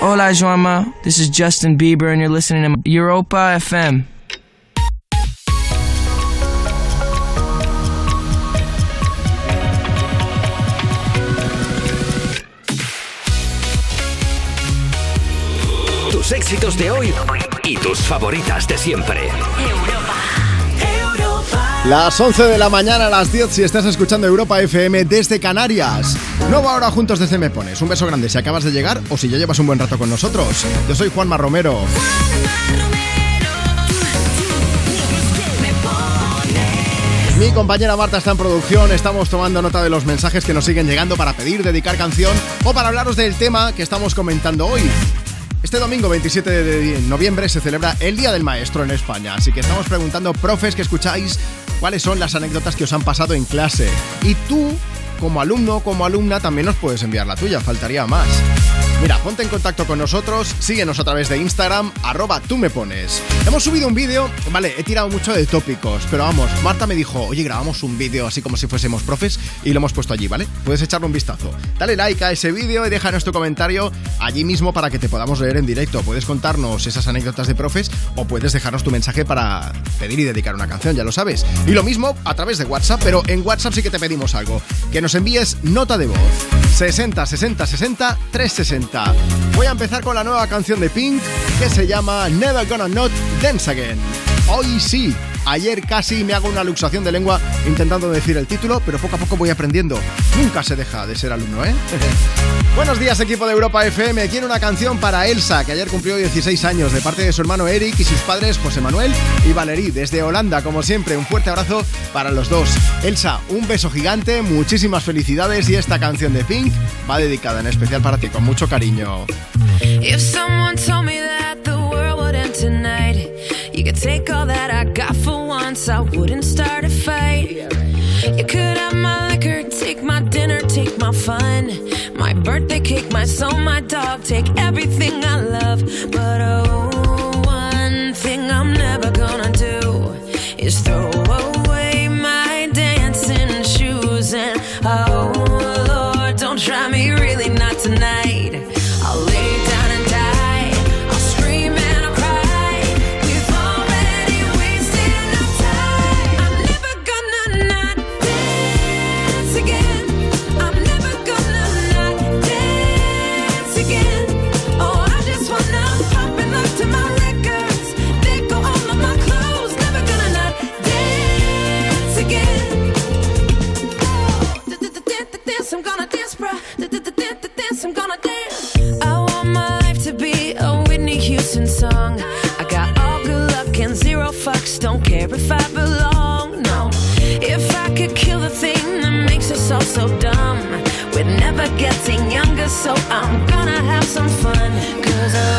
Hola, Joama. This is Justin Bieber, and you're listening to Europa FM. Tus éxitos de hoy y tus favoritas de siempre. Las 11 de la mañana a las 10 si estás escuchando Europa FM desde Canarias. Nueva hora juntos desde Me Pones. Un beso grande si acabas de llegar o si ya llevas un buen rato con nosotros. Yo soy Juanma Romero. Mi compañera Marta está en producción, estamos tomando nota de los mensajes que nos siguen llegando para pedir, dedicar canción o para hablaros del tema que estamos comentando hoy. Este domingo 27 de noviembre se celebra el Día del Maestro en España, así que estamos preguntando, profes que escucháis, cuáles son las anécdotas que os han pasado en clase. Y tú, como alumno o como alumna, también nos puedes enviar la tuya, faltaría más. Mira, ponte en contacto con nosotros, síguenos a través de Instagram, arroba tú me pones. Hemos subido un vídeo, vale, he tirado mucho de tópicos, pero vamos, Marta me dijo, oye, grabamos un vídeo así como si fuésemos profes y lo hemos puesto allí, ¿vale? Puedes echarle un vistazo. Dale like a ese vídeo y déjanos tu comentario allí mismo para que te podamos leer en directo. Puedes contarnos esas anécdotas de profes o puedes dejarnos tu mensaje para pedir y dedicar una canción, ya lo sabes. Y lo mismo a través de WhatsApp, pero en WhatsApp sí que te pedimos algo, que nos envíes nota de voz. 60 60 60 360. Voy a empezar con la nueva canción de Pink que se llama Never Gonna Not Dance Again. Hoy sí, ayer casi me hago una luxación de lengua intentando decir el título, pero poco a poco voy aprendiendo. Nunca se deja de ser alumno, ¿eh? *laughs* Buenos días equipo de Europa FM, quiero una canción para Elsa, que ayer cumplió 16 años, de parte de su hermano Eric y sus padres José Manuel y Valerí, desde Holanda, como siempre, un fuerte abrazo para los dos. Elsa, un beso gigante, muchísimas felicidades y esta canción de Pink va dedicada en especial para ti, con mucho cariño. If world would end tonight, you could take all that I got for once, I wouldn't start a fight. You could have my liquor, take my dinner, take my fun, my birthday cake, my soul, my dog, take everything I love. But oh, one thing I'm never gonna do is throw tongue. I got all good luck and zero fucks. Don't care if I belong. No, if I could kill the thing that makes us all so dumb. We're never getting younger, so I'm gonna have some fun. Cause I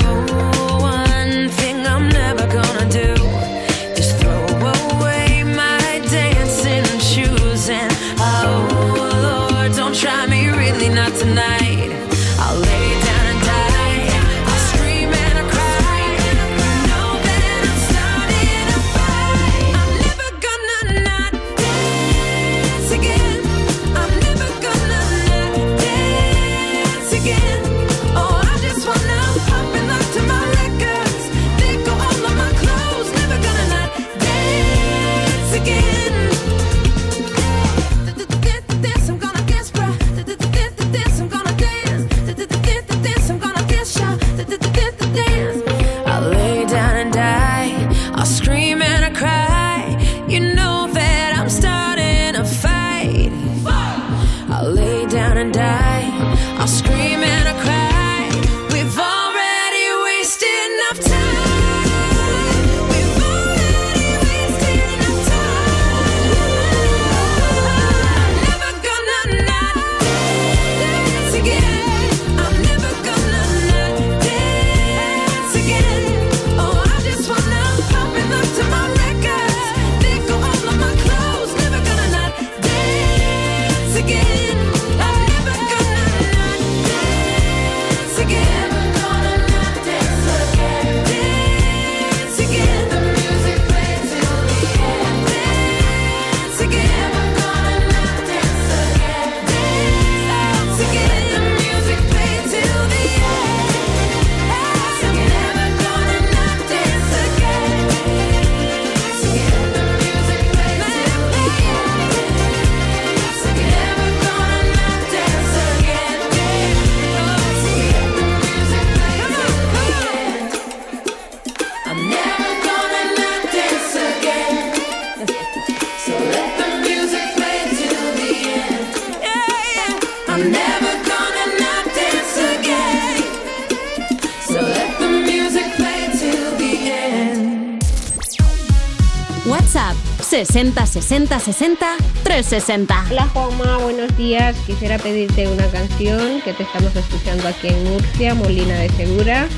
60 60 60 360. Hola Juanma, buenos días. Quisiera pedirte una canción que te estamos escuchando aquí en Murcia, Molina de Segura.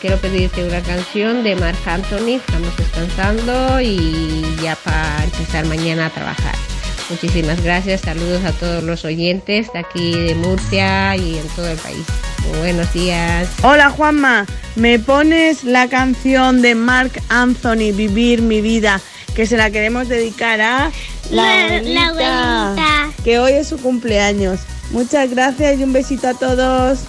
Quiero pedirte una canción de Marc Anthony. Estamos descansando y ya para empezar mañana a trabajar. Muchísimas gracias. Saludos a todos los oyentes de aquí de Murcia y en todo el país. Buenos días. Hola Juanma, me pones la canción de mark Anthony, Vivir mi vida que se la queremos dedicar a la abuelita, que hoy es su cumpleaños. Muchas gracias y un besito a todos.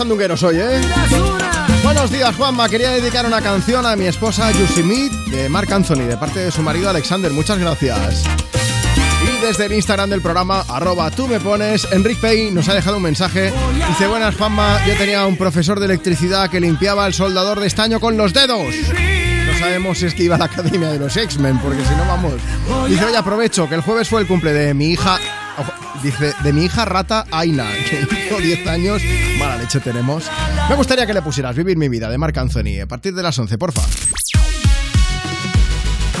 Gente, estamos andungueros hoy, ¿eh? Buenos días, Juanma. Quería dedicar una canción a mi esposa Yusimit de Marc Anthony, de parte de su marido Alexander. Muchas gracias. Y desde el Instagram del programa, arroba tú me pones, Enrique Pay nos ha dejado un mensaje. Dice, buenas Juanma, yo tenía un profesor de electricidad que limpiaba el soldador de estaño con los dedos. No sabemos si es que iba a la academia de los X-Men, porque si no vamos. Dice, oye, aprovecho que el jueves fue el cumple de mi hija. Dice, de mi hija rata Aina, que *laughs* hizo 10 años. Tenemos. Me gustaría que le pusieras Vivir mi vida de Marc Anthony a partir de las 11, porfa.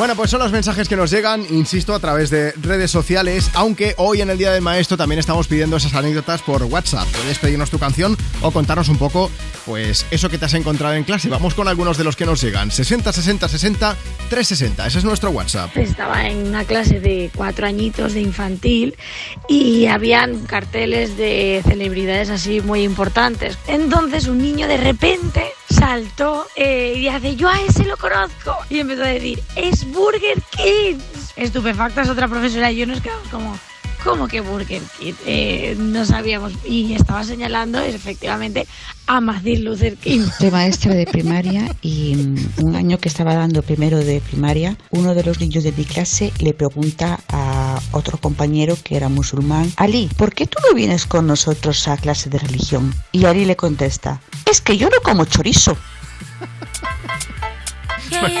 Bueno, pues son los mensajes que nos llegan, insisto, a través de redes sociales, aunque hoy en el Día del Maestro también estamos pidiendo esas anécdotas por WhatsApp. Puedes pedirnos tu canción o contarnos un poco, pues, eso que te has encontrado en clase. Vamos con algunos de los que nos llegan. 60 60 60 360, ese es nuestro WhatsApp. Estaba en una clase de cuatro añitos de infantil y habían carteles de celebridades así muy importantes. Entonces un niño de repente saltó eh, y hace, yo a ese lo conozco. Y empezó a decir, es Burger King. Estupefactas otra profesora y yo nos quedamos como... ¿Cómo que Burger King? Eh, no sabíamos. Y estaba señalando efectivamente a Martin Luther King. Soy maestra de primaria y mm, un año que estaba dando primero de primaria, uno de los niños de mi clase le pregunta a otro compañero que era musulmán, Ali, ¿por qué tú no vienes con nosotros a clase de religión? Y Ali le contesta, es que yo no como chorizo. *laughs* Bueno,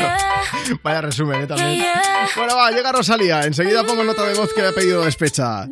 vaya resumen, ¿eh? También. *laughs* Bueno, va, llega Rosalía. Enseguida pongo nota de voz que ha pedido despecha.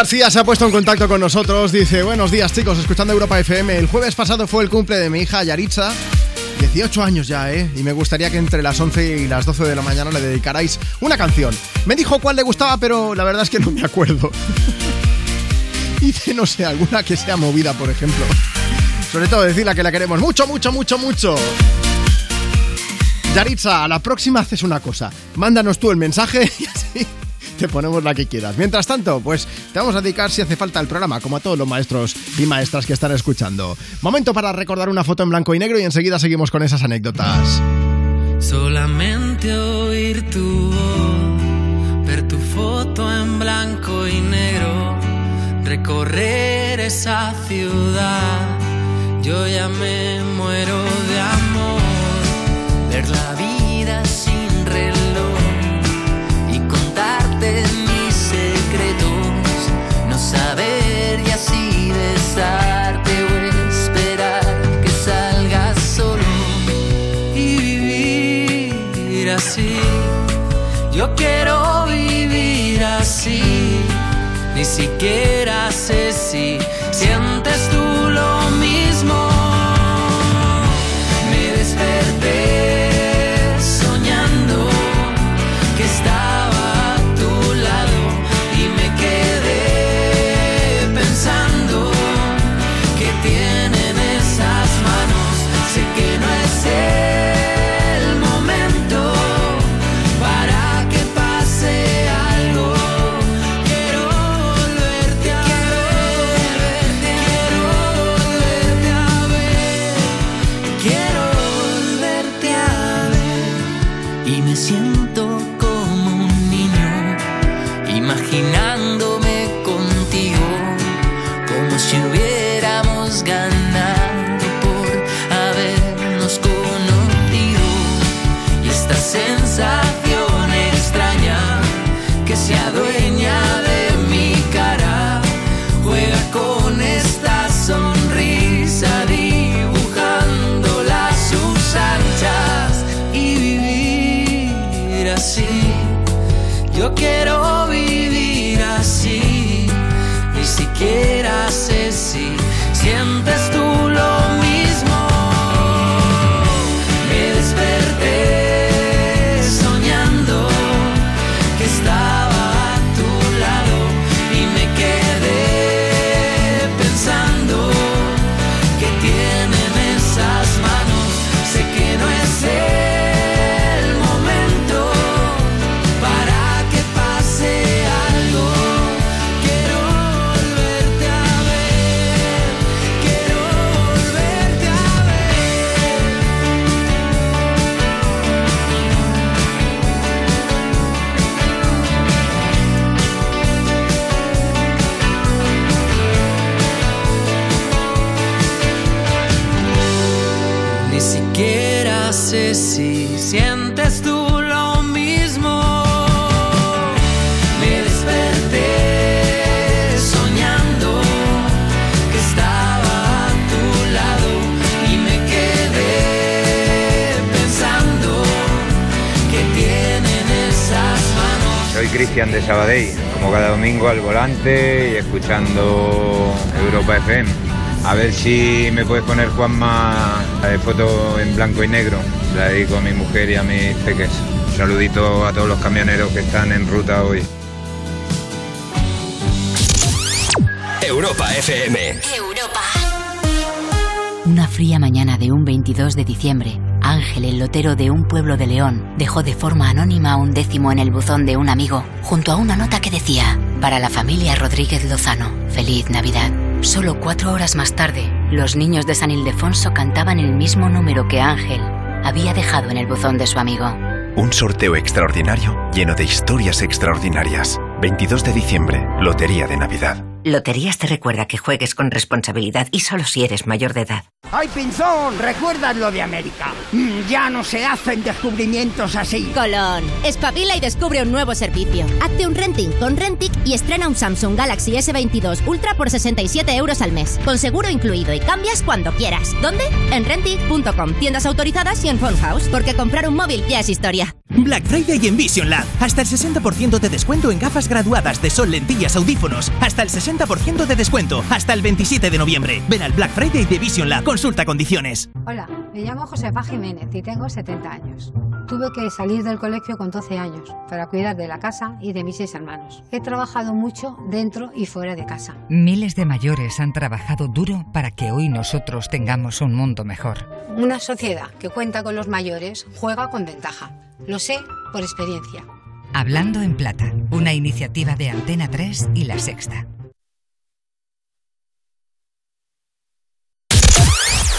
García se ha puesto en contacto con nosotros. Dice: Buenos días, chicos, escuchando Europa FM. El jueves pasado fue el cumple de mi hija Yaritza. 18 años ya, ¿eh? Y me gustaría que entre las 11 y las 12 de la mañana le dedicarais una canción. Me dijo cuál le gustaba, pero la verdad es que no me acuerdo. *laughs* Dice, no sé, alguna que sea movida, por ejemplo. Sobre todo decirle que la queremos mucho, mucho, mucho, mucho. Yaritza, a la próxima haces una cosa. Mándanos tú el mensaje *laughs* y así te ponemos la que quieras. Mientras tanto, pues te vamos a dedicar si hace falta el programa, como a todos los maestros y maestras que están escuchando. Momento para recordar una foto en blanco y negro y enseguida seguimos con esas anécdotas. Solamente oír tu voz, ver tu foto en blanco y negro, recorrer esa ciudad. Yo ya me muero de amor, ver la vida saber y así besarte o esperar que salgas solo y vivir así. Yo quiero vivir así, ni siquiera sé si Cristian de Sabadell, como cada domingo al volante y escuchando Europa FM. A ver si me puedes poner Juanma la de foto en blanco y negro. La dedico a mi mujer y a mis peques. Un saludito a todos los camioneros que están en ruta hoy. Europa FM. Europa. Una fría mañana de un 22 de diciembre, Ángel, el lotero de un pueblo de León, dejó de forma anónima un décimo en el buzón de un amigo, junto a una nota que decía, para la familia Rodríguez Lozano, feliz Navidad. Solo cuatro horas más tarde, los niños de San Ildefonso cantaban el mismo número que Ángel había dejado en el buzón de su amigo. Un sorteo extraordinario lleno de historias extraordinarias. 22 de diciembre, Lotería de Navidad. Loterías te recuerda que juegues con responsabilidad y solo si eres mayor de edad. ¡Ay, Pinzón! ¿Recuerdas lo de América? Mm, Ya no se hacen descubrimientos así. Colón, espabila y descubre un nuevo servicio. Hazte un renting con Rentic y estrena un Samsung Galaxy S22 Ultra por 67 euros al mes, con seguro incluido y cambias cuando quieras. ¿Dónde? En Rentic.com, tiendas autorizadas y en Phone House, porque comprar un móvil ya es historia. Black Friday en Vision Lab. Hasta el 60% de descuento en gafas graduadas de sol, lentillas, audífonos. Hasta el 60% de descuento. Hasta el 27 de noviembre. Ven al Black Friday de Vision Lab. Consulta condiciones. Hola, me llamo Josefa Jiménez y tengo 70 años. Tuve que salir del colegio con 12 años para cuidar de la casa y de mis seis hermanos. He trabajado mucho dentro y fuera de casa. Miles de mayores han trabajado duro para que hoy nosotros tengamos un mundo mejor. Una sociedad que cuenta con los mayores juega con ventaja. Lo sé por experiencia. Hablando en Plata, una iniciativa de Antena 3 y La Sexta.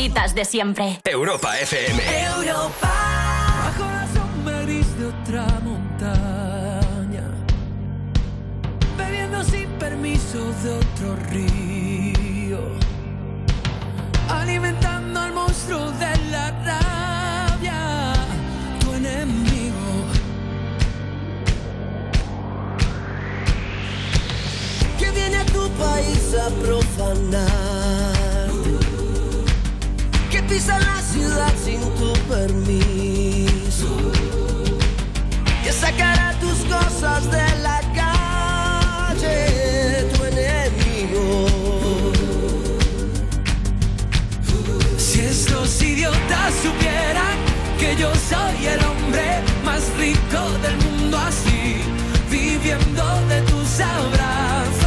favoritas de siempre. Europa FM. Bajo la sombra gris de otra montaña, bebiendo sin permiso de otro río, alimentando al monstruo de la rabia, tu enemigo. que viene a tu país a profanar, pisa la ciudad sin tu permiso, que sacará tus cosas de la calle, tu enemigo. Si estos idiotas supieran que yo soy el hombre más rico del mundo así, viviendo de tus abrazos,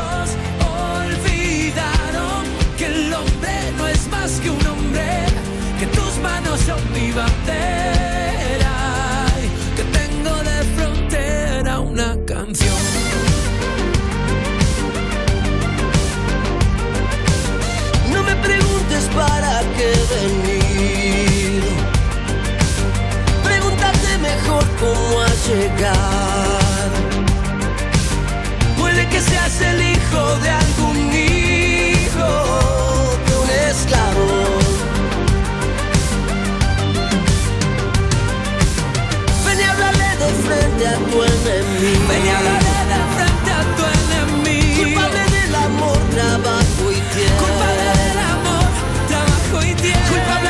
son mi bandera, y que tengo de frontera una canción. No me preguntes para qué venir. Pregúntate mejor cómo has llegado. Puede que seas el hijo de algún hijo y háblale de frente a tu enemigo. Culpable del amor, trabajo y tiempo. Culpable del amor, trabajo y tiempo. Culpable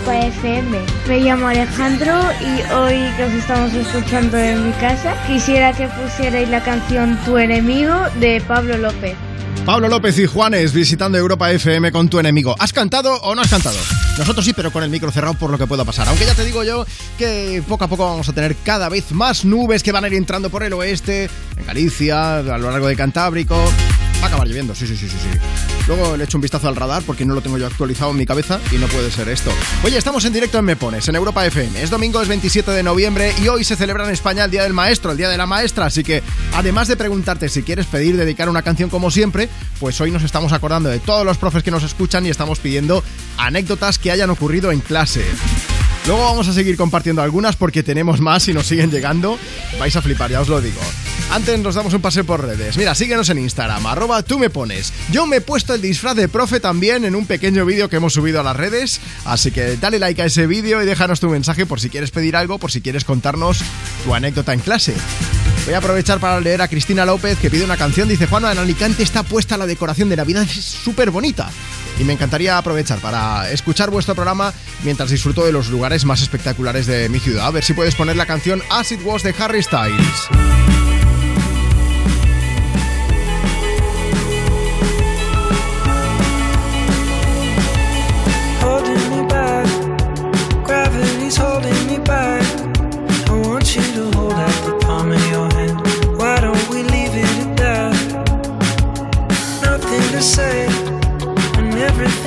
Europa FM, me llamo Alejandro y hoy que os estamos escuchando en mi casa, quisiera que pusierais la canción Tu enemigo de Pablo López. Pablo López y Juanes visitando Europa FM con tu enemigo. ¿Has cantado o no has cantado? Nosotros sí, pero con el micro cerrado por lo que pueda pasar. Aunque ya te digo yo que poco a poco vamos a tener cada vez más nubes que van a ir entrando por el oeste, en Galicia, a lo largo de Cantábrico. Va a acabar lloviendo, sí, sí, sí, sí, sí. Luego le echo un vistazo al radar porque no lo tengo yo actualizado en mi cabeza y no puede ser esto. Oye, estamos en directo en Me Pones, en Europa FM. Es domingo, es 27 de noviembre y hoy se celebra en España el Día del Maestro, el Día de la Maestra. Así que, además de preguntarte si quieres pedir, dedicar una canción como siempre, pues hoy nos estamos acordando de todos los profes que nos escuchan y estamos pidiendo anécdotas que hayan ocurrido en clase. Luego vamos a seguir compartiendo algunas porque tenemos más y nos siguen llegando. Vais a flipar, ya os lo digo. Antes nos damos un paseo por redes. Mira, síguenos en Instagram, arroba tú me pones. Yo me he puesto el disfraz de profe también en un pequeño vídeo que hemos subido a las redes. Así que dale like a ese vídeo y déjanos tu mensaje por si quieres pedir algo, por si quieres contarnos tu anécdota en clase. Voy a aprovechar para leer a Cristina López que pide una canción. Dice, Juan, en Alicante está puesta la decoración de Navidad, es súper bonita. Y me encantaría aprovechar para escuchar vuestro programa mientras disfruto de los lugares más espectaculares de mi ciudad. A ver si puedes poner la canción As It Was de Harry Styles.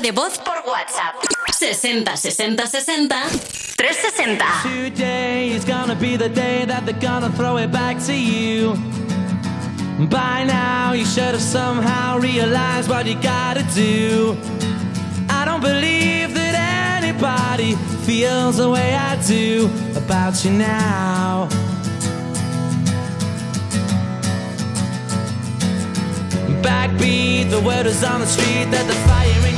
De voz por WhatsApp. 60 60 60 360. Today is gonna be the day that they're gonna throw it back to you. By now, you should have somehow realized what you gotta do. I don't believe that anybody feels the way I do about you now. Backbeat, the word is on the street that the fire in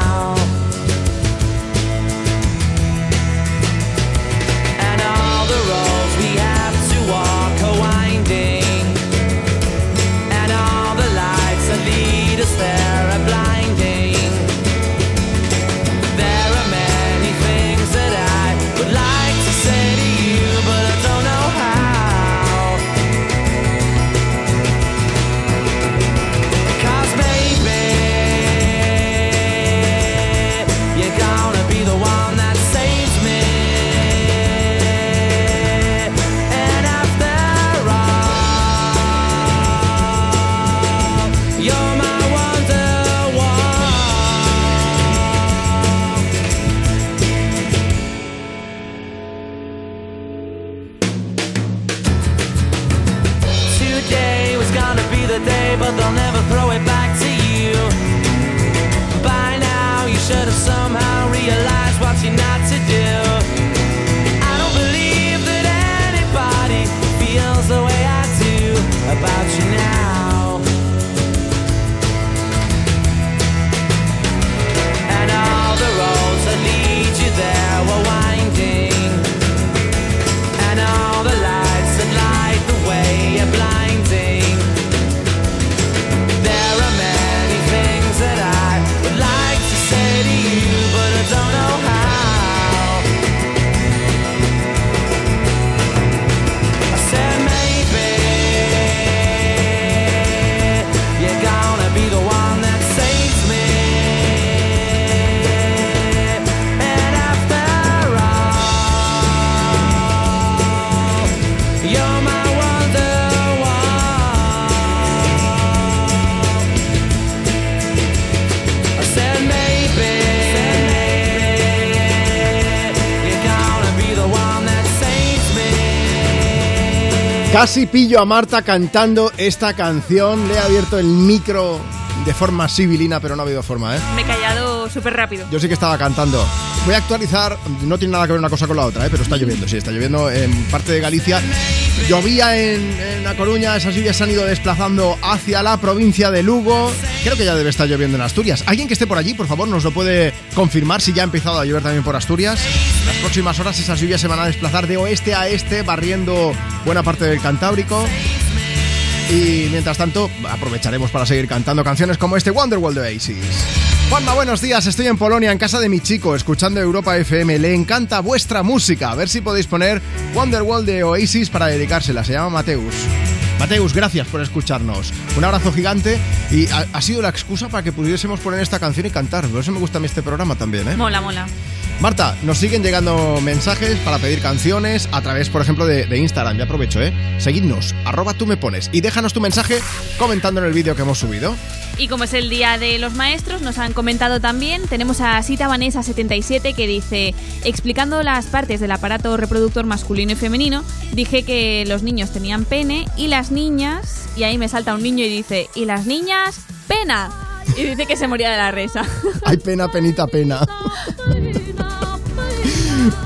Casi pillo a Marta cantando esta canción. Le he abierto el micro de forma sibilina, pero no ha habido forma, ¿eh? Me he callado súper rápido. Yo sí que estaba cantando. Voy a actualizar, no tiene nada que ver una cosa con la otra, ¿eh? pero está lloviendo, sí, está lloviendo en parte de Galicia. Llovía en, La Coruña, esas lluvias se han ido desplazando hacia la provincia de Lugo. Creo que ya debe estar lloviendo en Asturias. ¿Alguien que esté por allí, por favor, nos lo puede confirmar si ya ha empezado a llover también por Asturias? Las próximas horas esas lluvias se van a desplazar de oeste a este, barriendo buena parte del Cantábrico. Y mientras tanto, aprovecharemos para seguir cantando canciones como este Wonderwall de Oasis. Juanma, buenos días. Estoy en Polonia, en casa de mi chico, escuchando Europa FM. Le encanta vuestra música. A ver si podéis poner Wonderwall de Oasis para dedicársela. Se llama Mateus. Mateus, gracias por escucharnos. Un abrazo gigante y ha, sido la excusa para que pudiésemos poner esta canción y cantar. Por eso me gusta a mí este programa también, ¿eh? Mola, mola. Marta, nos siguen llegando mensajes para pedir canciones a través, por ejemplo, de, de Instagram. Ya aprovecho, ¿eh? Seguidnos, arroba tú me pones y déjanos tu mensaje comentando en el vídeo que hemos subido. Y como es el día de los maestros, nos han comentado también, tenemos a Sita Vanessa 77 que dice, explicando las partes del aparato reproductor masculino y femenino, dije que los niños tenían pene y las niñas, y ahí me salta un niño y dice, ¿y las niñas? ¡Pena! Y dice que se moría de la risa. *laughs* Ay, pena, penita, pena.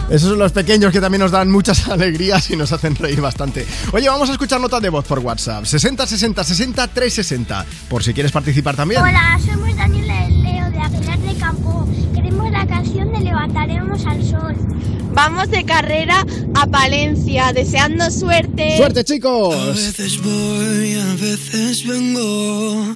Esos son los pequeños que también nos dan muchas *laughs* alegrías y nos hacen reír bastante. Oye, vamos a escuchar notas de voz por WhatsApp. 60 60 60 360. Por si quieres participar también. Hola, somos Daniela y Leo de Aguilar de Campo. Queremos la canción de Levantaremos al Sol. Vamos de carrera a Palencia, deseando suerte. ¡Suerte, chicos! A veces voy, a veces vengo.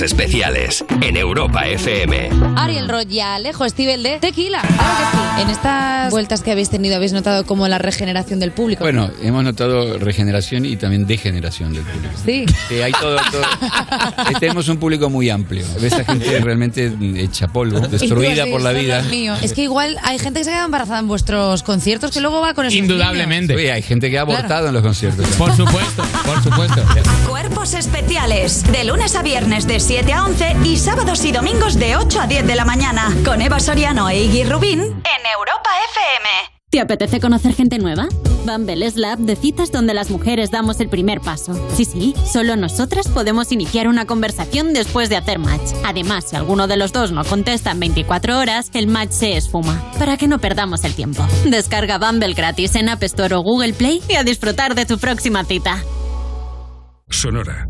Cuerpos especiales en Europa FM. Ariel y Alejo Stivel de Tequila. Claro que sí. En estas vueltas que habéis tenido, ¿habéis notado como la regeneración del público? Bueno, hemos notado regeneración y también degeneración del público. Sí. Sí, hay todo, todo. Eh, Tenemos un público muy amplio. Ves a gente realmente hecha polvo, destruida por la vida. Es que igual hay gente que se queda embarazada en vuestros conciertos que luego va con esos Indudablemente. Sí, hay gente que ha abortado Claro. en los conciertos. Por supuesto, por supuesto. Cuerpos especiales. De lunes a viernes de 7 a 11 y sábados y domingos de 8 a 10 de la mañana. Con Eva Soriano e Iggy Rubín en Europa FM. ¿Te apetece conocer gente nueva? Bumble es la app de citas donde las mujeres damos el primer paso. Sí, sí, solo nosotras podemos iniciar una conversación después de hacer match. Además, si alguno de los dos no contesta en 24 horas, el match se esfuma. Para que no perdamos el tiempo. Descarga Bumble gratis en App Store o Google Play y a disfrutar de tu próxima cita. Sonora.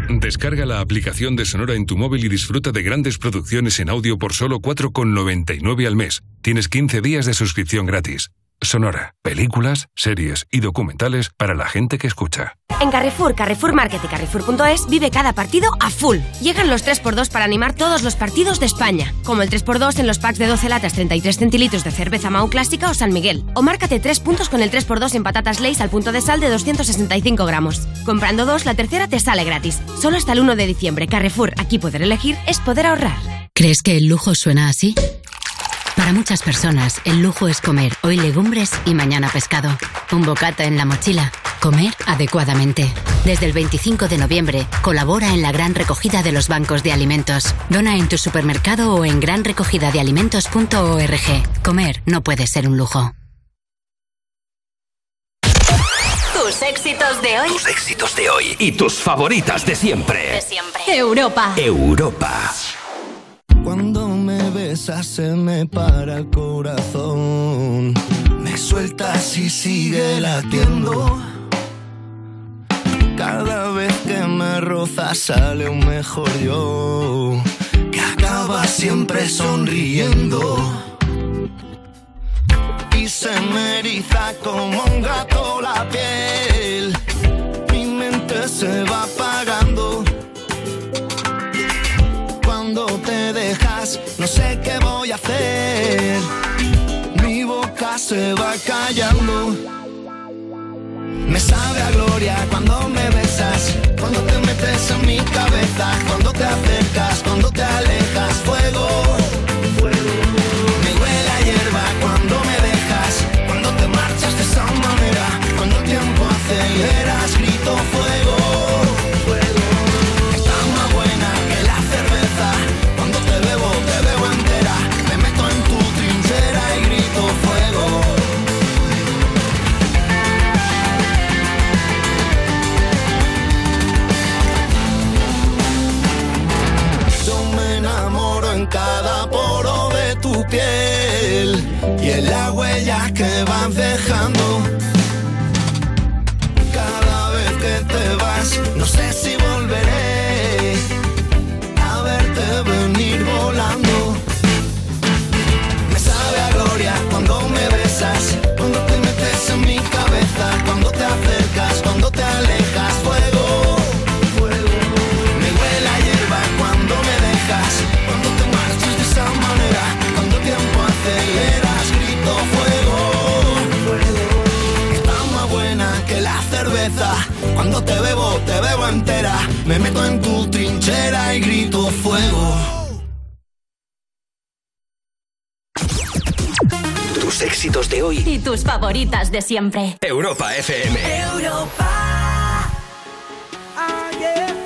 Descarga la aplicación de Sonora en tu móvil y disfruta de grandes producciones en audio por solo 4,99 al mes. Tienes 15 días de suscripción gratis. Sonora. Películas, series y documentales para la gente que escucha. En Carrefour, Carrefour Market y Carrefour.es vive cada partido a full. Llegan los 3x2 para animar todos los partidos de España. Como el 3x2 en los packs de 12 latas 33 centilitros de cerveza Mau Clásica o San Miguel. O márcate 3 puntos con el 3x2 en patatas Lays al punto de sal de 265 gramos. Comprando dos, la tercera te sale gratis. Solo hasta el 1 de diciembre. Carrefour, aquí poder elegir es poder ahorrar. ¿Crees que el lujo suena así? Para muchas personas, el lujo es comer hoy legumbres y mañana pescado. Un bocata en la mochila. Comer adecuadamente. Desde el 25 de noviembre, colabora en la gran recogida de los bancos de alimentos. Dona en tu supermercado o en granrecogidadealimentos.org. Comer no puede ser un lujo. Tus éxitos de hoy. Tus éxitos de hoy y tus favoritas de siempre. De siempre. Europa. Europa. Cuando besas se me para el corazón. Me sueltas y sigue latiendo. Cada vez que me rozas sale un mejor yo. Que acaba siempre sonriendo. Y se me eriza como un gato la piel. Mi mente se va apagando. No sé qué voy a hacer. Mi boca se va callando. Me sabe a gloria cuando me besas, cuando te metes en mi cabeza, cuando te acercas, cuando te alejas, fuego. Entera, me meto en tu trinchera y grito fuego. Tus éxitos de hoy. Y tus favoritas de siempre. Europa FM.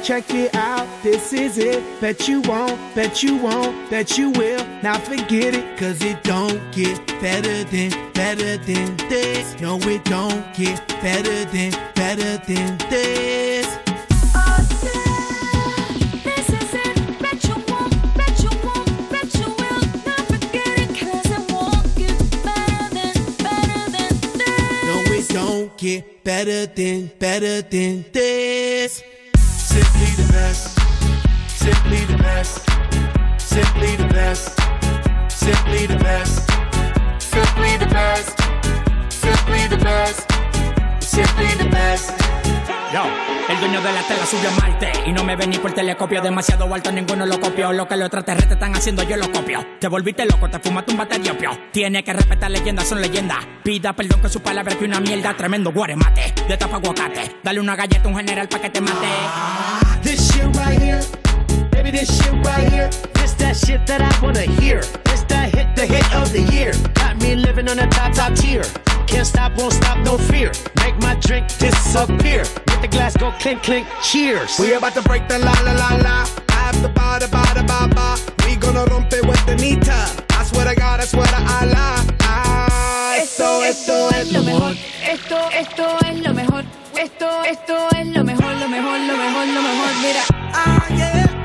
Check it out, this is it. Bet you won't, bet you won't, bet you will. Now forget it, cause it don't get better than, better than this. No, it don't get better than, better than. This don't get better than, better than this. Simply the best, simply the best, simply the best, simply the best, simply the best, simply the best, simply the best. Yo, el dueño de la tela subió a Marte Y no me ven ni por telescopio. Demasiado alto, ninguno lo copió. Lo que los extraterrestres están haciendo, yo lo copio. Te volviste loco, te fumaste un bate de opio. Tiene que respetar leyendas, son leyendas. Pida perdón que su palabra que una mierda. Tremendo guaremate, de tapa aguacate. Dale una galleta a un general pa' que te mate. This shit right here, baby, this shit right here. This that shit that I wanna hear. This that hit, the hit of the year. Got me living on a top, top tier. Can't stop, won't stop, no fear. Make my drink disappear. Let the glass go clink, clink, cheers. We about to break the la la la la. After ba da ba da ba ba. We gonna rompe with the nita. I swear to God, I swear to Allah. Ah, esto, esto es lo mejor. Esto, esto es lo mejor. Esto, esto es lo mejor, lo mejor, lo mejor, lo mejor. Mira. Ah, yeah.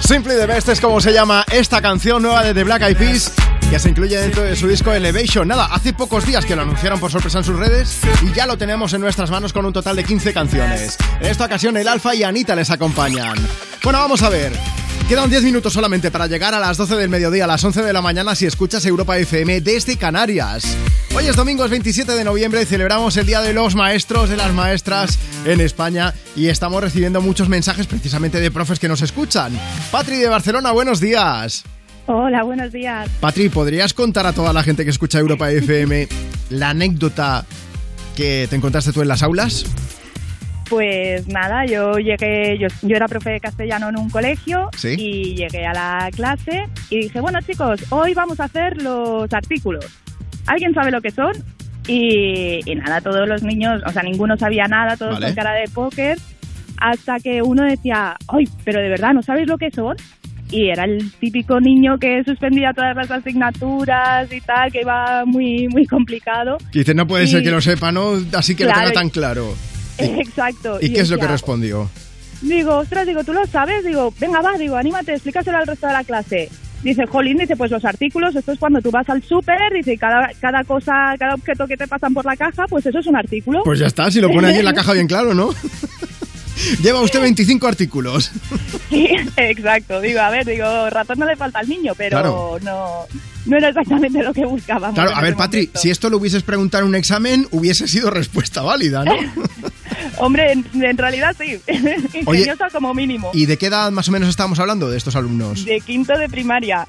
Simply the Best es como se llama esta canción nueva de The Black Eyed Peas que se incluye dentro de su disco Elevation. Nada, hace pocos días que lo anunciaron por sorpresa en sus redes y ya lo tenemos en nuestras manos con un total de 15 canciones. En esta ocasión el Alfa y Anita les acompañan. Bueno, vamos a ver. Quedan 10 minutos solamente para llegar a las 12 del mediodía, a las 11 de la mañana si escuchas Europa FM desde Canarias. Hoy es domingo, es 27 de noviembre y celebramos el Día de los Maestros, de las Maestras en España y estamos recibiendo muchos mensajes precisamente de profes que nos escuchan. Patri de Barcelona, buenos días. Hola, buenos días. Patri, ¿podrías contar a toda la gente que escucha Europa FM la anécdota que te encontraste tú en las aulas? Pues nada, yo llegué, yo, yo era profe de castellano en un colegio Sí. y llegué a la clase y dije, bueno chicos, hoy vamos a hacer los artículos. ¿Alguien sabe lo que son? Y, y nada, todos los niños, o sea, ninguno sabía nada, todos Vale. con cara de póker, hasta que uno decía, ay, pero de verdad, ¿no sabéis lo que son? Y era el típico niño que suspendía todas las asignaturas y tal, que iba muy, muy complicado. Dice, no puede ser Y- que lo sepa, ¿no? Así que lo Claro, tenga tan y- claro. *laughs* Exacto. ¿Y qué es lo que respondió? Digo, ostras, digo, ¿tú lo sabes? Digo, venga, va, digo, anímate, explícaselo al resto de la clase. Dice, Jolín, dice, pues los artículos, esto es cuando tú vas al súper, dice, cada, cada cosa, cada objeto que te pasan por la caja, pues eso es un artículo. Pues ya está, si lo pone allí en la caja bien claro, ¿no? *laughs* Lleva usted 25 artículos. *laughs* Sí, exacto. Digo, a ver, digo, ratón no le falta al niño, pero Claro. no, no era exactamente lo que buscábamos. Claro, a ver, Patri, momento. si esto lo hubieses preguntado en un examen, hubiese sido respuesta válida, ¿no? Hombre, en, en realidad sí. *laughs* Ingeniosa como mínimo. ¿Y de qué edad más o menos estábamos hablando de estos alumnos? De quinto de primaria.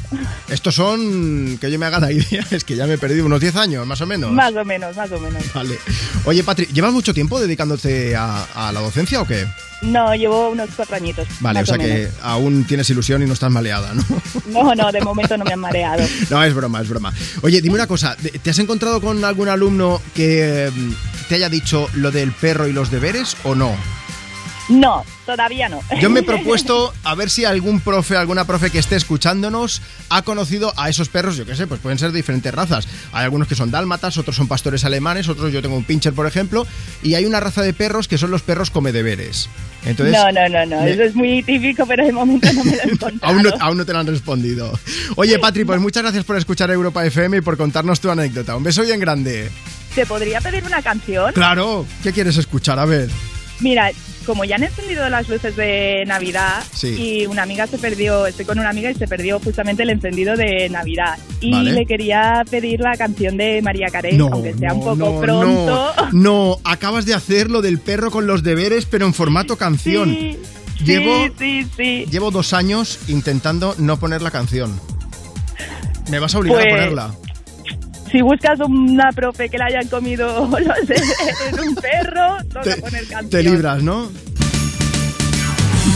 Estos son, que yo me haga la idea, *laughs* es que ya me he perdido unos 10 años, más o menos. Más o menos, más o menos. Vale. Oye, Patri, ¿llevas mucho tiempo dedicándote a, a la docencia o qué? No, llevo unos cuatro añitos. Vale, o sea que aún tienes ilusión y no estás maleada, ¿no? No, no, de momento no me han mareado. *laughs* No, es broma, es broma. Oye, dime una cosa, ¿te- ¿te has encontrado con algún alumno que te haya dicho lo del perro y los deberes o no? No, todavía no. Yo me he *laughs* propuesto a ver si algún profe, alguna profe que esté escuchándonos ha conocido a esos perros, yo qué sé, pues pueden ser de diferentes razas. Hay algunos que son dálmatas, otros son pastores alemanes, otros yo tengo un pincher, por ejemplo, y hay una raza de perros que son los perros come deberes. Entonces, no, no, no, no. me- Eso es muy típico, pero de momento no me lo he *laughs* contado. Aún no, aún no te lo han respondido. Oye, Patri, pues *laughs* muchas gracias por escuchar Europa FM y por contarnos tu anécdota. Un beso bien grande. ¿Te podría pedir una canción? Claro, ¿qué quieres escuchar? A ver. Mira, como ya han encendido las luces de Navidad Sí. y una amiga se perdió, estoy con una amiga y se perdió justamente el encendido de Navidad. Y Vale. le quería pedir la canción de María Carey, aunque sea un poco no, pronto. No, no, acabas de hacer lo del perro con los deberes, pero en formato canción. Sí, Llevo, sí, sí. llevo dos años intentando no poner la canción. Me vas a obligar Pues- a ponerla. Si buscas una profe que le hayan comido *laughs* los de un perro, toca poner canción. Te libras, ¿no?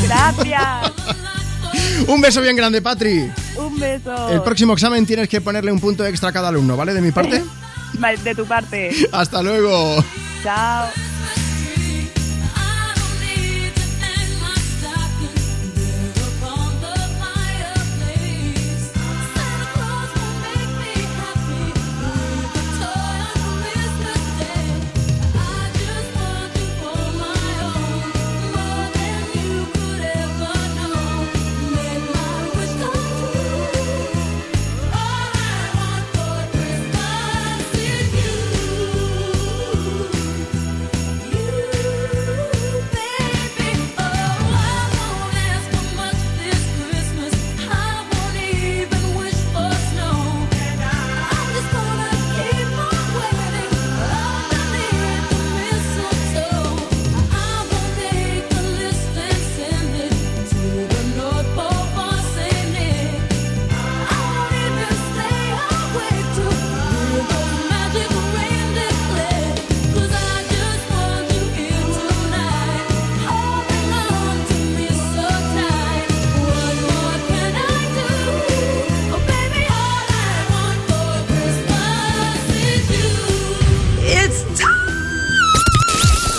Gracias. *laughs* Un beso bien grande, Patri. Un beso. El próximo examen tienes que ponerle un punto extra a cada alumno, ¿vale? De mi parte. *laughs* De tu parte. Hasta luego. Chao.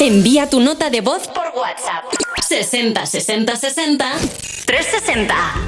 Envía tu nota de voz por WhatsApp. 60 60 60 360.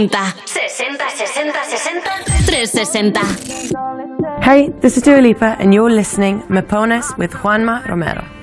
Apunta. 60 60 60 360. Hey, this is Dua Lipa, and you're listening Me Pones with Juanma Romero.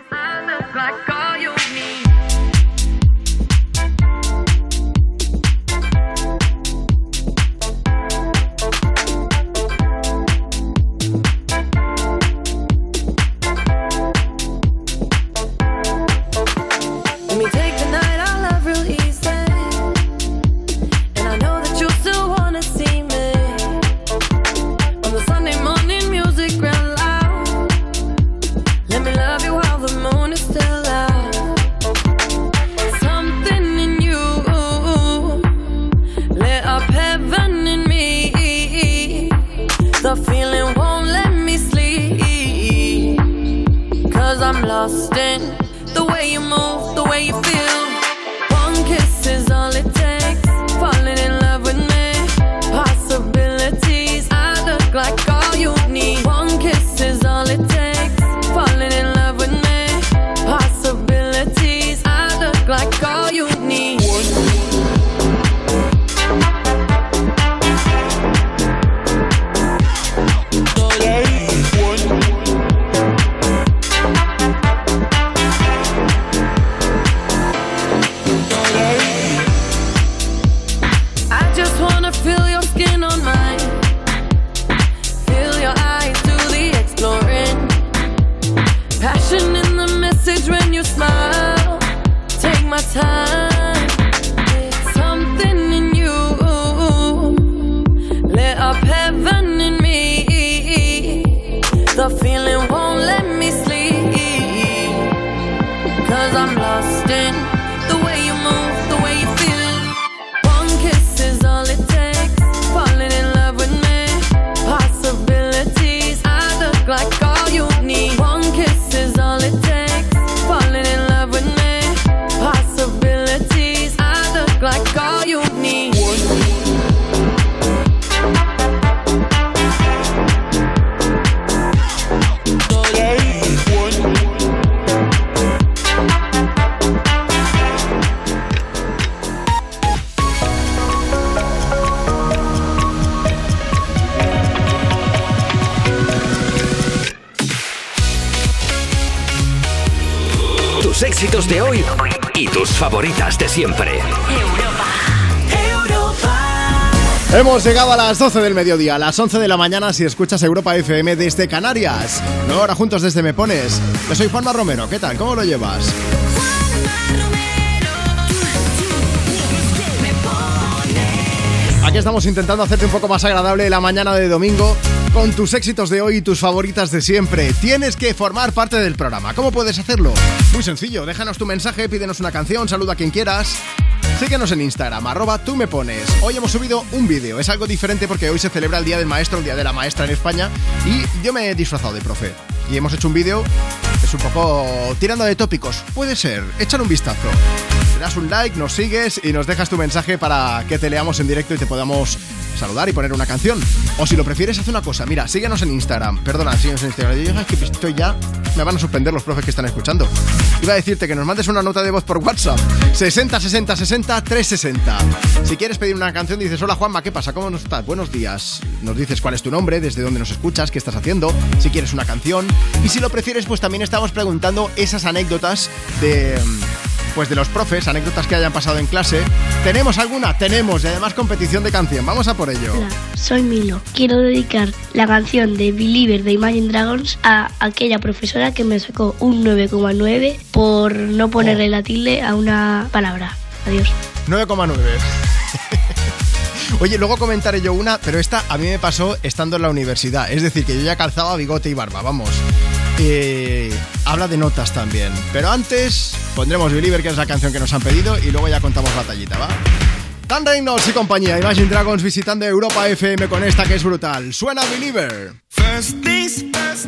Éxitos de hoy y tus favoritas de siempre. Hemos llegado a las 12 del mediodía, a las 11 de la mañana si escuchas Europa FM desde Canarias. Nueva hora juntos desde Me Pones. Yo soy Juanma Romero, ¿qué tal? ¿Cómo lo llevas? Aquí estamos intentando hacerte un poco más agradable la mañana de domingo con tus éxitos de hoy y tus favoritas de siempre. Tienes que formar parte del programa. ¿Cómo puedes hacerlo? Muy sencillo, déjanos tu mensaje, pídenos una canción, saluda a quien quieras. Síguenos en Instagram, arroba tú me pones. Hoy hemos subido un vídeo, es algo diferente porque hoy se celebra el Día del Maestro, el Día de la Maestra en España y yo me he disfrazado de profe. Y hemos hecho un vídeo, es un poco tirando de tópicos, puede ser, échale un vistazo. Das un like, nos sigues y nos dejas tu mensaje para que te leamos en directo y te podamos saludar y poner una canción. O si lo prefieres, haz una cosa. Mira, síguenos en Instagram. Perdona, síguenos en Instagram. Yo, "Ay, que estoy ya. Me van a sorprender los profes que están escuchando. Iba a decirte que nos mandes una nota de voz por WhatsApp. 60 60 60 360. Si quieres pedir una canción, dices: Hola Juanma, ¿qué pasa? ¿Cómo estás? Buenos días. Nos dices cuál es tu nombre, desde dónde nos escuchas, qué estás haciendo, si quieres una canción. Y si lo prefieres, pues también estamos preguntando esas anécdotas de pues de los profes, anécdotas que hayan pasado en clase. ¿Tenemos alguna? Tenemos, y además competición de canción. Vamos a por ello. Hola, soy Milo. Quiero dedicar la canción de Believer de Imagine Dragons a aquella profesora que me sacó un 9,9 por no ponerle la tilde a una palabra. Adiós. 9,9. *laughs* Oye, luego comentaré yo una, pero esta a mí me pasó estando en la universidad. Es decir, que yo ya calzaba bigote y barba, vamos. Eh, habla de notas también. Pero antes pondremos Believer, que es la canción que nos han pedido, y luego ya contamos batallita, ¿va? Dan Reynolds y compañía, Imagine Dragons visitando Europa FM con esta que es brutal. Suena Believer. First things first,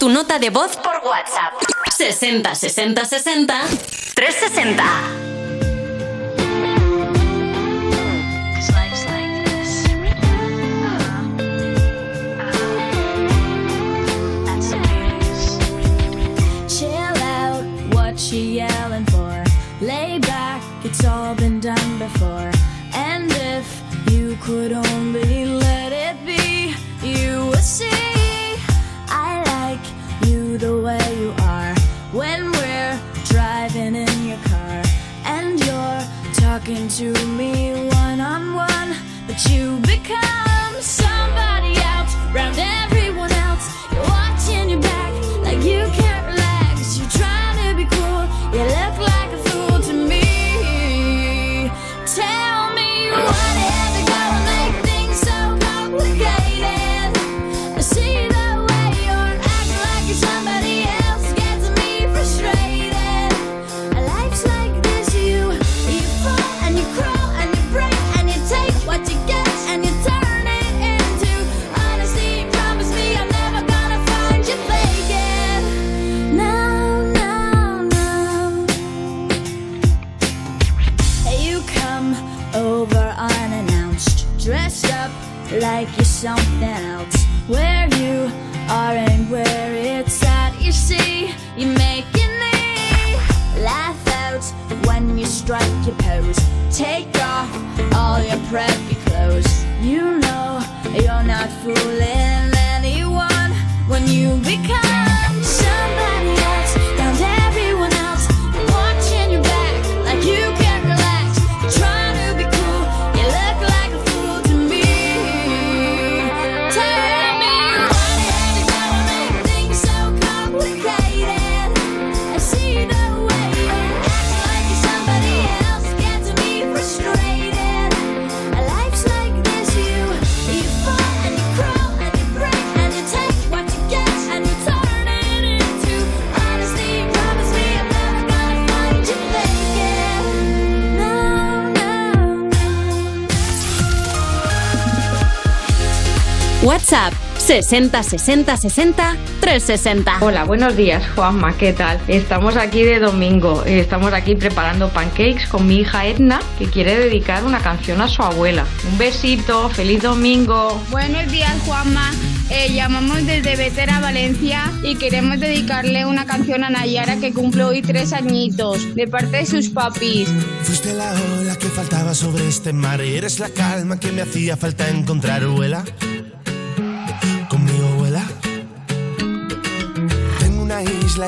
tu nota de voz por WhatsApp. 60 60 60 360. Chill out, what you yelling for? Lay back, it's all been done before. And if you could only talking to me 60 60 60 360. Hola, buenos días, Juanma, ¿qué tal? Estamos aquí de domingo, eh, estamos aquí preparando pancakes con mi hija Edna, que quiere dedicar una canción a su abuela. Un besito, feliz domingo. Buenos días, Juanma. Eh, llamamos desde Vetera, Valencia, y queremos dedicarle una canción a Nayara que cumple hoy tres añitos, de parte de sus papis. Fuiste la ola que faltaba sobre este mar y eres la calma que me hacía falta encontrar, vuela.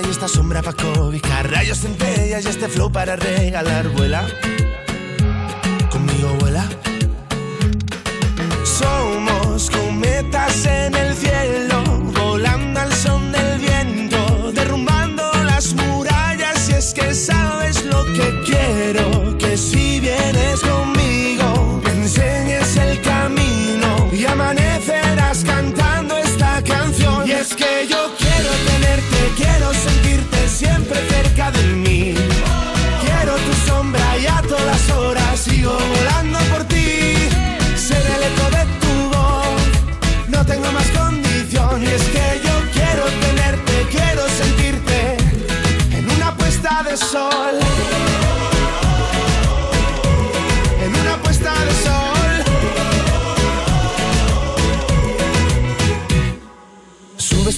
Y esta sombra para cobijar, rayos centellas y este flow para regalar, vuela.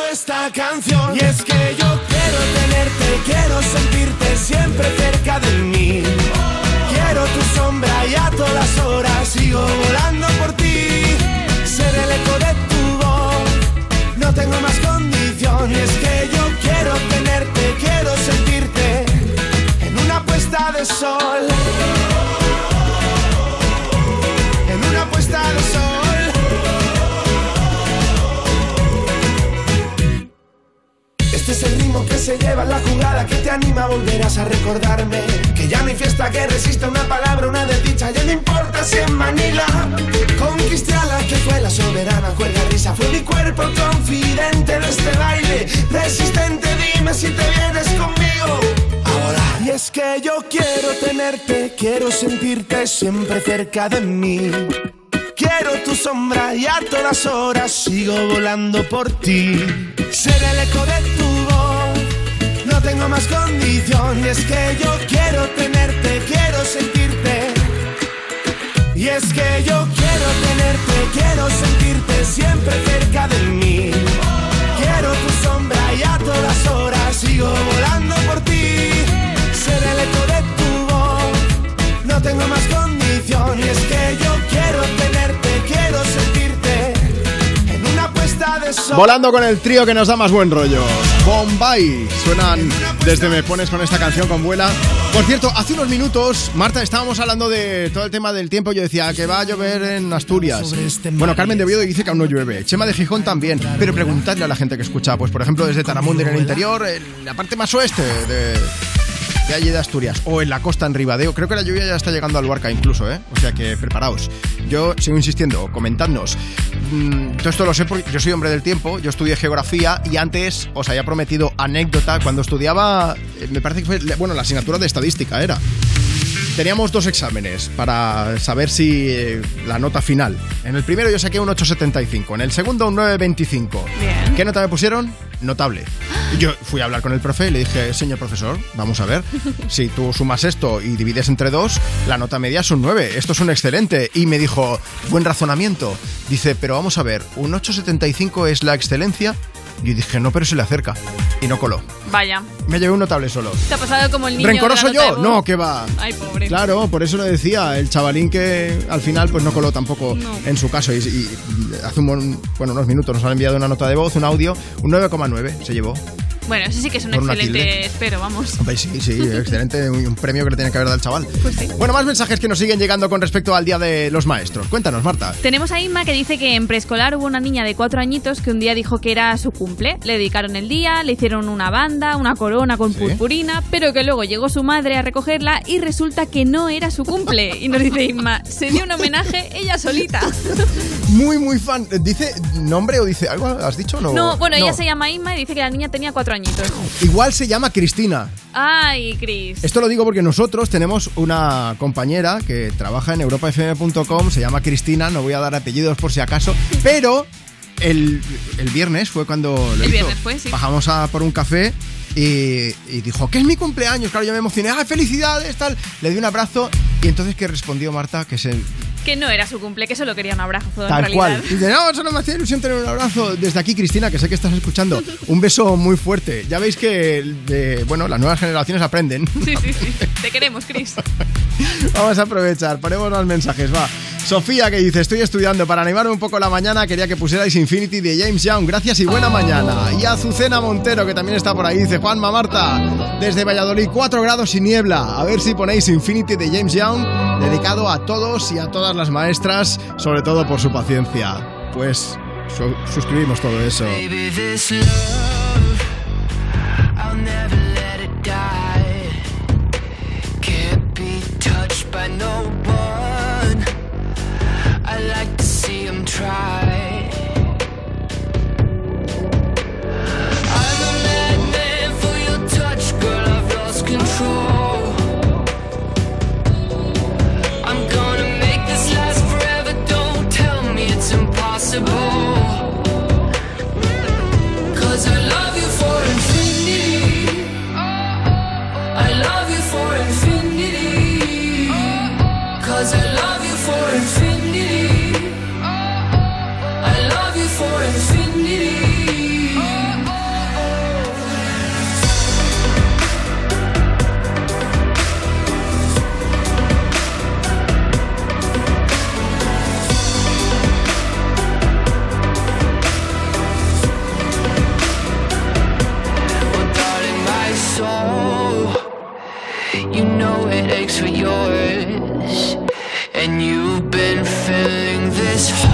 esta canción. Y es que yo quiero tenerte, quiero sentirte siempre cerca de mí. Quiero tu sombra y a todas horas sigo volando por ti. Ser el eco de tu voz, no tengo más condición. Y es que yo quiero tenerte, quiero sentirte en una puesta de sol. Es el ritmo que se lleva en la jugada que te anima, volverás a recordarme que ya no fiesta que resista una palabra, una desdicha, ya no importa si en Manila conquisté a la que fue la soberana, cuelga risa, fue mi cuerpo confidente de este baile, resistente, dime si te vienes conmigo a volar. Y es que yo quiero tenerte, quiero sentirte siempre cerca de mí. Quiero tu sombra y a todas horas sigo volando por ti. Ser el eco de tu voz, no tengo más condición. Y es que yo quiero tenerte, quiero sentirte. Y es que yo quiero tenerte, quiero sentirte siempre cerca de mí. Quiero tu sombra y a todas horas sigo volando por ti. Ser el eco de tu voz, no tengo más condición. Volando con el trío que nos da más buen rollo. Bombay. Suenan desde Me Pones con esta canción con vuela. Por cierto, hace unos minutos, Marta, estábamos hablando de todo el tema del tiempo. Yo decía que va a llover en Asturias. Bueno, Carmen de Oviedo dice que aún no llueve. Chema de Gijón también. Pero preguntadle a la gente que escucha, pues por ejemplo, desde Taramundo en el interior, en la parte más oeste de, de allí de Asturias o en la costa en Ribadeo. Creo que la lluvia ya está llegando al Luarca incluso, ¿eh? O sea que preparaos. Yo sigo insistiendo, comentadnos. Mm, todo esto lo sé porque yo soy hombre del tiempo, yo estudié geografía y antes os había prometido anécdota cuando estudiaba, eh, me parece que fue, bueno, la asignatura de estadística era. Teníamos dos exámenes para saber si eh, la nota final. En el primero yo saqué un 8,75, en el segundo un 9,25. Bien. ¿Qué nota me pusieron? Notable. Y Yo fui a hablar con el profe y le dije, señor profesor, vamos a ver, si tú sumas esto y divides entre dos, la nota media es un 9, esto es un excelente. Y me dijo, buen razonamiento. Dice, pero vamos a ver, ¿un 8,75 es la excelencia? Y dije, no, pero se le acerca. Y no coló. Vaya. Me llevé un notable solo. Te ha pasado como el niño. ¿Rencoroso de la nota yo? de. No, que va. Ay, pobre. Claro, por eso lo decía, el chavalín que al final pues no coló tampoco No. en su caso y, y hace un, buen- bueno, unos minutos nos han enviado una nota de voz, un audio, un 9,9 se llevó. Bueno, eso sí que es un excelente espero, vamos. Sí, sí, *laughs* excelente. Un premio que le tiene que haber dado al chaval. Pues sí. Bueno, más mensajes que nos siguen llegando con respecto al Día de los Maestros. Cuéntanos, Marta. Tenemos a Inma que dice que en preescolar hubo una niña de cuatro añitos que un día dijo que era su cumple. Le dedicaron el día, le hicieron una banda, una corona con purpurina, pero que luego llegó su madre a recogerla y resulta que no era su cumple. Y nos dice Inma, se dio un homenaje ella solita. *laughs* Muy, muy fan. ¿Dice nombre o dice algo? ¿Has dicho no? No, bueno, ella se llama Inma y dice que la niña tenía cuatro añitos. Igual se llama Cristina. Ay, Cris. Esto lo digo porque nosotros tenemos una compañera que trabaja en europafm.com, se llama Cristina, no voy a dar apellidos por si acaso, pero el, el viernes fue cuando lo El hizo. viernes fue, sí. Bajamos a por un café y, y dijo, que es mi cumpleaños, claro, yo me emocioné, ¡ah, felicidades! tal Le di un abrazo y entonces que respondió Marta que se... Que no era su cumple, que solo quería un abrazo. en Tal realidad. cual. Dice, no, solo me hacía ilusión tener un abrazo. Desde aquí, Cristina, que sé que estás escuchando. Un beso muy fuerte. Ya veis que, de, bueno, las nuevas generaciones aprenden. Sí, sí, sí. Te queremos, Cris. *laughs* Vamos a aprovechar, ponemos los mensajes, va. Sofía que dice, estoy estudiando para animarme un poco la mañana, quería que pusierais Infinity de James Young, gracias y buena mañana. Y Azucena Montero, que también está por ahí, dice, Juanma Marta, desde Valladolid, 4 grados y niebla, a ver si ponéis Infinity de James Young, dedicado a todos y a todas las maestras, sobre todo por su paciencia. Pues su- suscribimos todo eso. Impossible. Know it aches for yours, and you've been filling this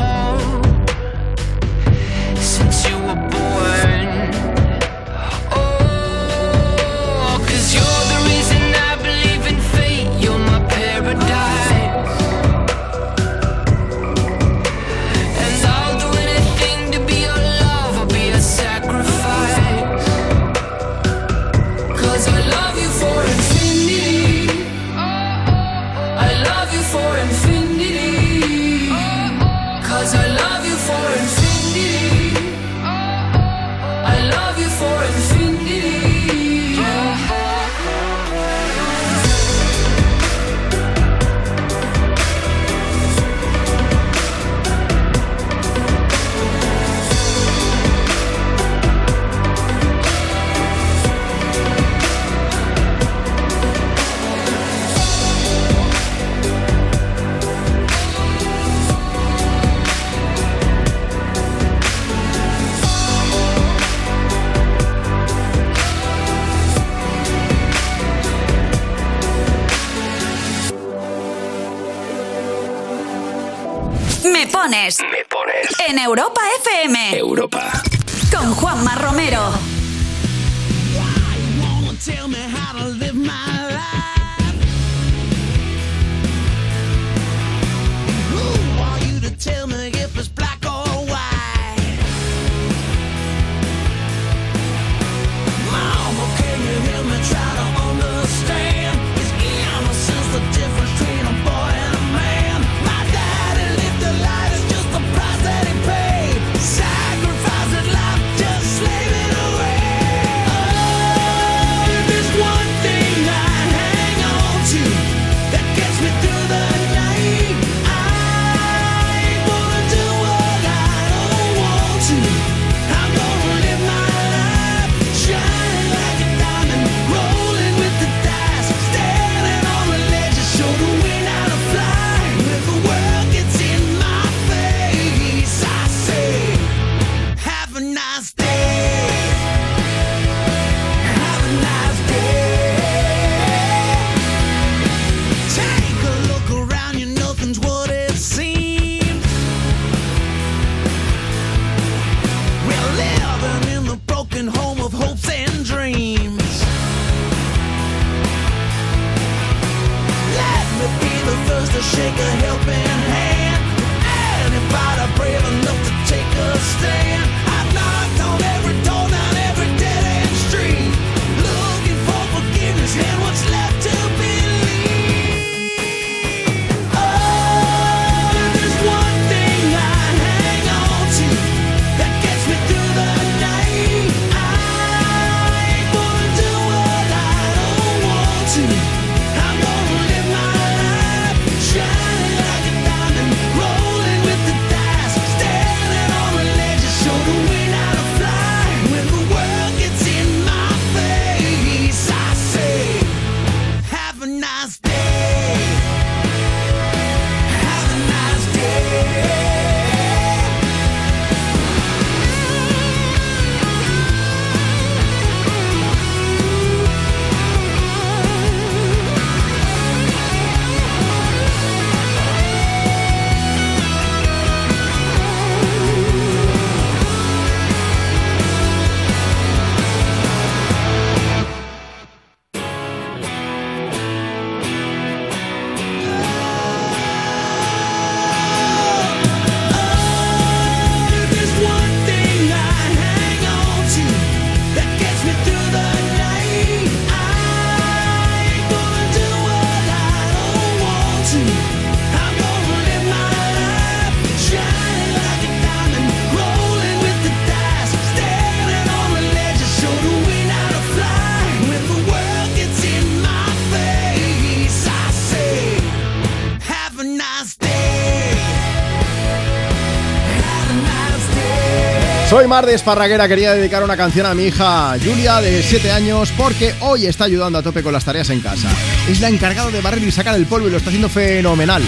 Soy Mar de Esparraguera, quería dedicar una canción a mi hija Julia de 7 años porque hoy está ayudando a tope con las tareas en casa. Es la encargada de barrer y sacar el polvo y lo está haciendo fenomenal.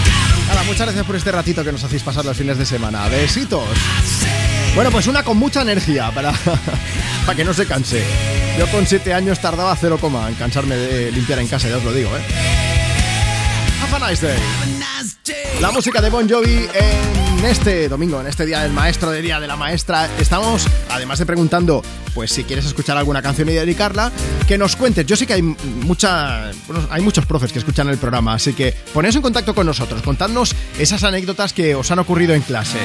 Nada, muchas gracias por este ratito que nos hacéis pasar los fines de semana. Besitos. Bueno, pues una con mucha energía para, *laughs* para que no se canse. Yo con 7 años tardaba 0, en cansarme de limpiar en casa, ya os lo digo, ¿eh? Have a nice day. La música de Bon Jovi en este domingo, en este día del maestro, de día de la maestra. Estamos, además de preguntando, pues si quieres escuchar alguna canción y dedicarla, que nos cuentes. Yo sé que hay mucha, hay muchos profes que escuchan el programa, así que poneos en contacto con nosotros, contadnos esas anécdotas que os han ocurrido en clase.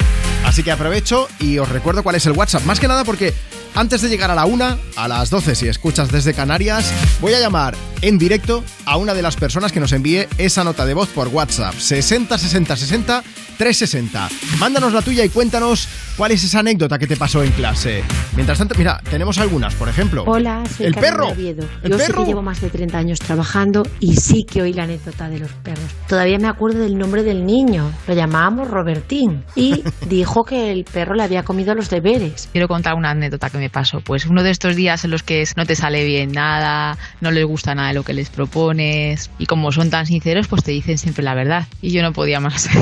Así que aprovecho y os recuerdo cuál es el WhatsApp. Más que nada porque antes de llegar a la una, a las 12 si escuchas desde Canarias, voy a llamar en directo a una de las personas que nos envíe esa nota de voz por WhatsApp. 60 60 60 360. Mándanos la tuya y cuéntanos cuál es esa anécdota que te pasó en clase. Mientras tanto, mira, tenemos algunas, por ejemplo. Hola, soy el Carmen perro. Oviedo. El Yo perro. que llevo más de 30 años trabajando y sí que oí la anécdota de los perros. Todavía me acuerdo del nombre del niño. Lo llamábamos Robertín y *laughs* dijo que el perro le había comido los deberes. Quiero contar una anécdota que me pasó. Pues uno de estos días en los que no te sale bien nada, no les gusta nada de lo que les propones y como son tan sinceros, pues te dicen siempre la verdad. Y yo no podía más. *laughs*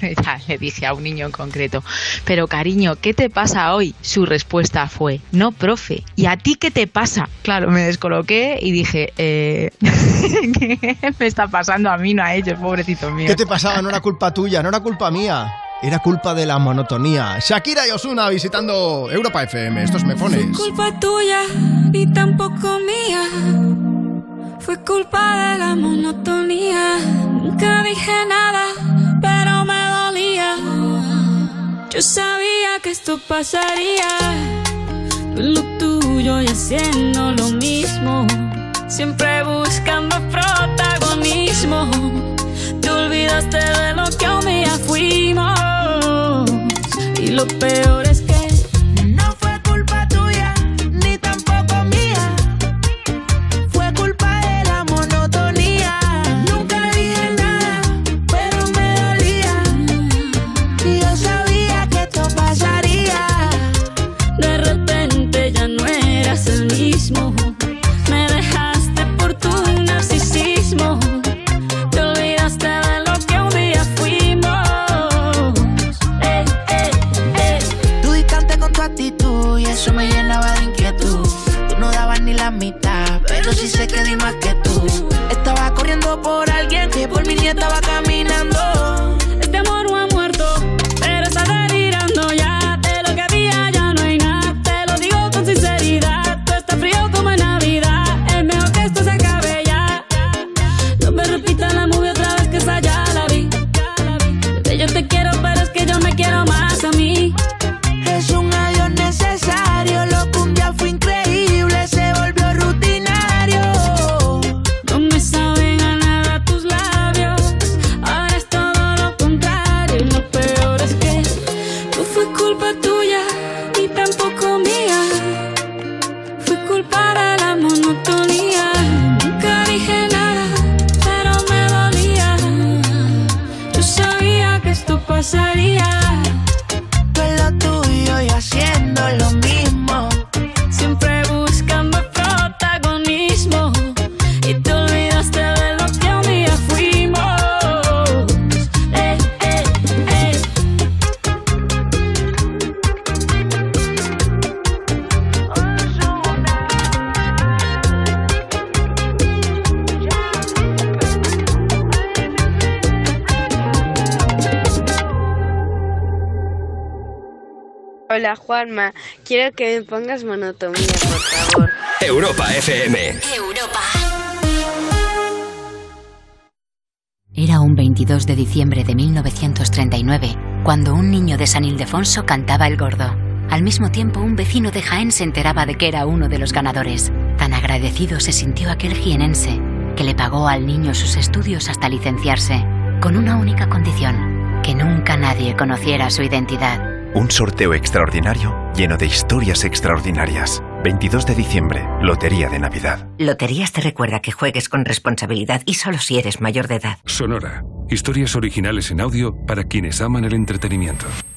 Ya le dije a un niño en concreto, pero cariño, ¿qué te pasa hoy? Su respuesta fue, no, profe. ¿Y a ti qué te pasa? Claro, me descoloqué y dije, eh, *laughs* ¿qué me está pasando a mí, no a ellos, pobrecito mío? ¿Qué te pasaba? No era culpa tuya, no era culpa mía. Era culpa de la monotonía. Shakira y Osuna visitando Europa FM. Estos me pones. culpa tuya ni tampoco mía. Fue culpa de la monotonía. Nunca dije nada, pero me dolía. Yo sabía que esto pasaría. Tú en lo tuyo y haciendo lo mismo. Siempre buscando protagonismo. Te olvidaste de lo que un día fuimos. Y lo peor es que di más que tú. Estaba corriendo por alguien que por mí ni estaba caminando. Pasaría. Juanma, quiero que me pongas monotomía, por favor. Europa FM. Europa. Era un 22 de diciembre de 1939, cuando un niño de San Ildefonso cantaba el gordo. Al mismo tiempo, un vecino de Jaén se enteraba de que era uno de los ganadores. Tan agradecido se sintió aquel jienense, que le pagó al niño sus estudios hasta licenciarse, con una única condición, que nunca nadie conociera su identidad. Un sorteo extraordinario lleno de historias extraordinarias. 22 de diciembre, Lotería de Navidad. Loterías te recuerda que juegues con responsabilidad y solo si eres mayor de edad. Sonora. Historias originales en audio para quienes aman el entretenimiento.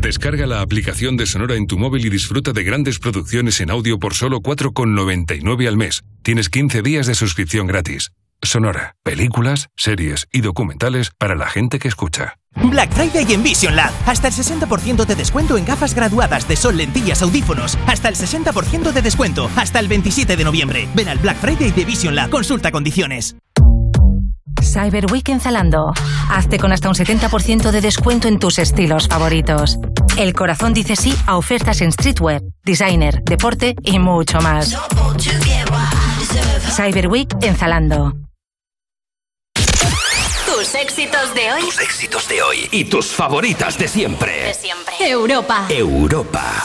Descarga la aplicación de Sonora en tu móvil y disfruta de grandes producciones en audio por solo 4,99 al mes. Tienes 15 días de suscripción gratis. Sonora, películas, series y documentales para la gente que escucha. Black Friday en Vision Lab. Hasta el 60% de descuento en gafas graduadas de sol, lentillas, audífonos. Hasta el 60% de descuento. Hasta el 27 de noviembre. Ven al Black Friday de Vision Lab. Consulta condiciones. Cyber Week en Zalando. Hazte con hasta un 70% de descuento en tus estilos favoritos. El corazón dice sí a ofertas en streetwear, designer, deporte y mucho más. Cyber Week en Zalando. Tus éxitos de hoy. Tus éxitos de hoy y tus favoritas de siempre. De siempre. Europa. Europa.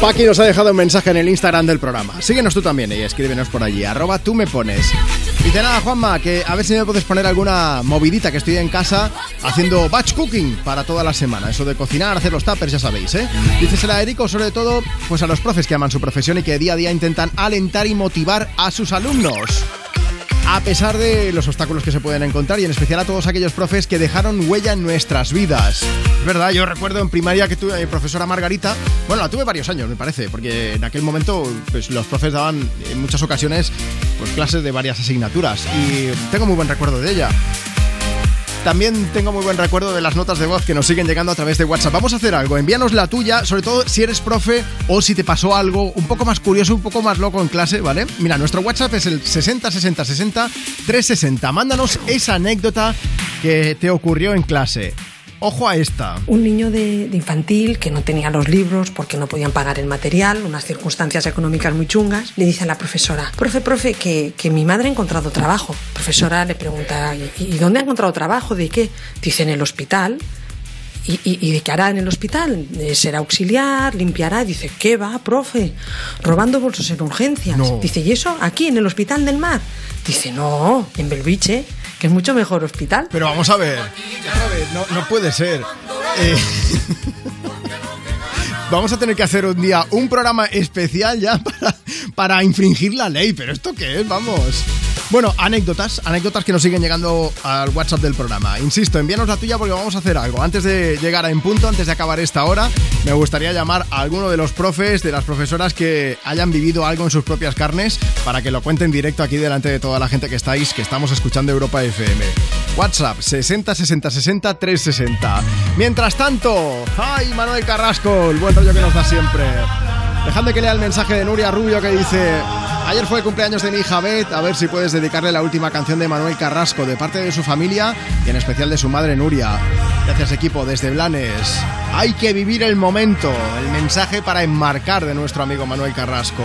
Paqui nos ha dejado un mensaje en el Instagram del programa. Síguenos tú también y escríbenos por allí. Arroba tú me pones. Dice nada, Juanma, que a ver si me puedes poner alguna movidita que estoy en casa haciendo batch cooking para toda la semana. Eso de cocinar, hacer los tuppers, ya sabéis, ¿eh? Dice, se la dedico sobre todo pues a los profes que aman su profesión y que día a día intentan alentar y motivar a sus alumnos. A pesar de los obstáculos que se pueden encontrar y en especial a todos aquellos profes que dejaron huella en nuestras vidas. Es verdad, yo recuerdo en primaria que tuve mi profesora Margarita, bueno, la tuve varios años me parece, porque en aquel momento pues, los profes daban en muchas ocasiones pues, clases de varias asignaturas y tengo muy buen recuerdo de ella. También tengo muy buen recuerdo de las notas de voz que nos siguen llegando a través de WhatsApp. Vamos a hacer algo, envíanos la tuya, sobre todo si eres profe o si te pasó algo un poco más curioso, un poco más loco en clase, ¿vale? Mira, nuestro WhatsApp es el 60 60 60 360. Mándanos esa anécdota que te ocurrió en clase. Ojo a esta. Un niño de, de infantil que no tenía los libros porque no podían pagar el material, unas circunstancias económicas muy chungas, le dice a la profesora, profe, profe, que, que mi madre ha encontrado trabajo. La profesora le pregunta, ¿y, y dónde ha encontrado trabajo? ¿De qué? Dice, en el hospital. ¿Y, y, y de qué hará en el hospital? Eh, ¿Será auxiliar? ¿Limpiará? Dice, ¿qué va, profe? Robando bolsos en urgencias. No. Dice, ¿y eso? ¿Aquí, en el hospital del mar? Dice, no, en Belviche, que es mucho mejor hospital. Pero vamos a ver, vamos a ver, no, no puede ser. Eh, *laughs* Vamos a tener que hacer un día un programa especial ya para, para infringir la ley. ¿Pero esto qué es? Vamos. Bueno, anécdotas, anécdotas que nos siguen llegando al WhatsApp del programa. Insisto, envíanos la tuya porque vamos a hacer algo. Antes de llegar a En Punto, antes de acabar esta hora, me gustaría llamar a alguno de los profes, de las profesoras que hayan vivido algo en sus propias carnes para que lo cuenten directo aquí delante de toda la gente que estáis, que estamos escuchando Europa FM. WhatsApp 60 60 60 360. Mientras tanto, ¡ay, Manuel Carrasco! El buen rollo que nos da siempre. Dejadme que lea el mensaje de Nuria Rubio que dice: Ayer fue cumpleaños de mi hija Beth, a ver si puedes dedicarle la última canción de Manuel Carrasco de parte de su familia y en especial de su madre Nuria. Gracias equipo desde Blanes. Hay que vivir el momento, el mensaje para enmarcar de nuestro amigo Manuel Carrasco.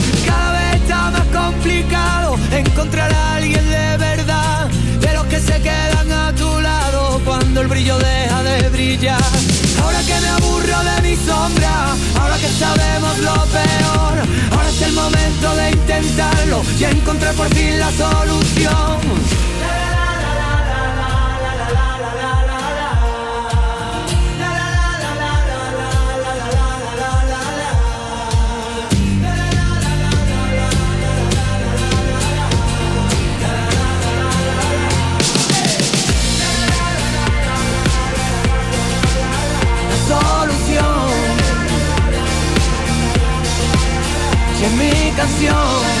encontrar a alguien de verdad, de los que se quedan a tu lado cuando el brillo deja de brillar. Ahora que me aburro de mi sombra, ahora que sabemos lo peor, ahora es el momento de intentarlo y encontrar por fin la solución. habitación.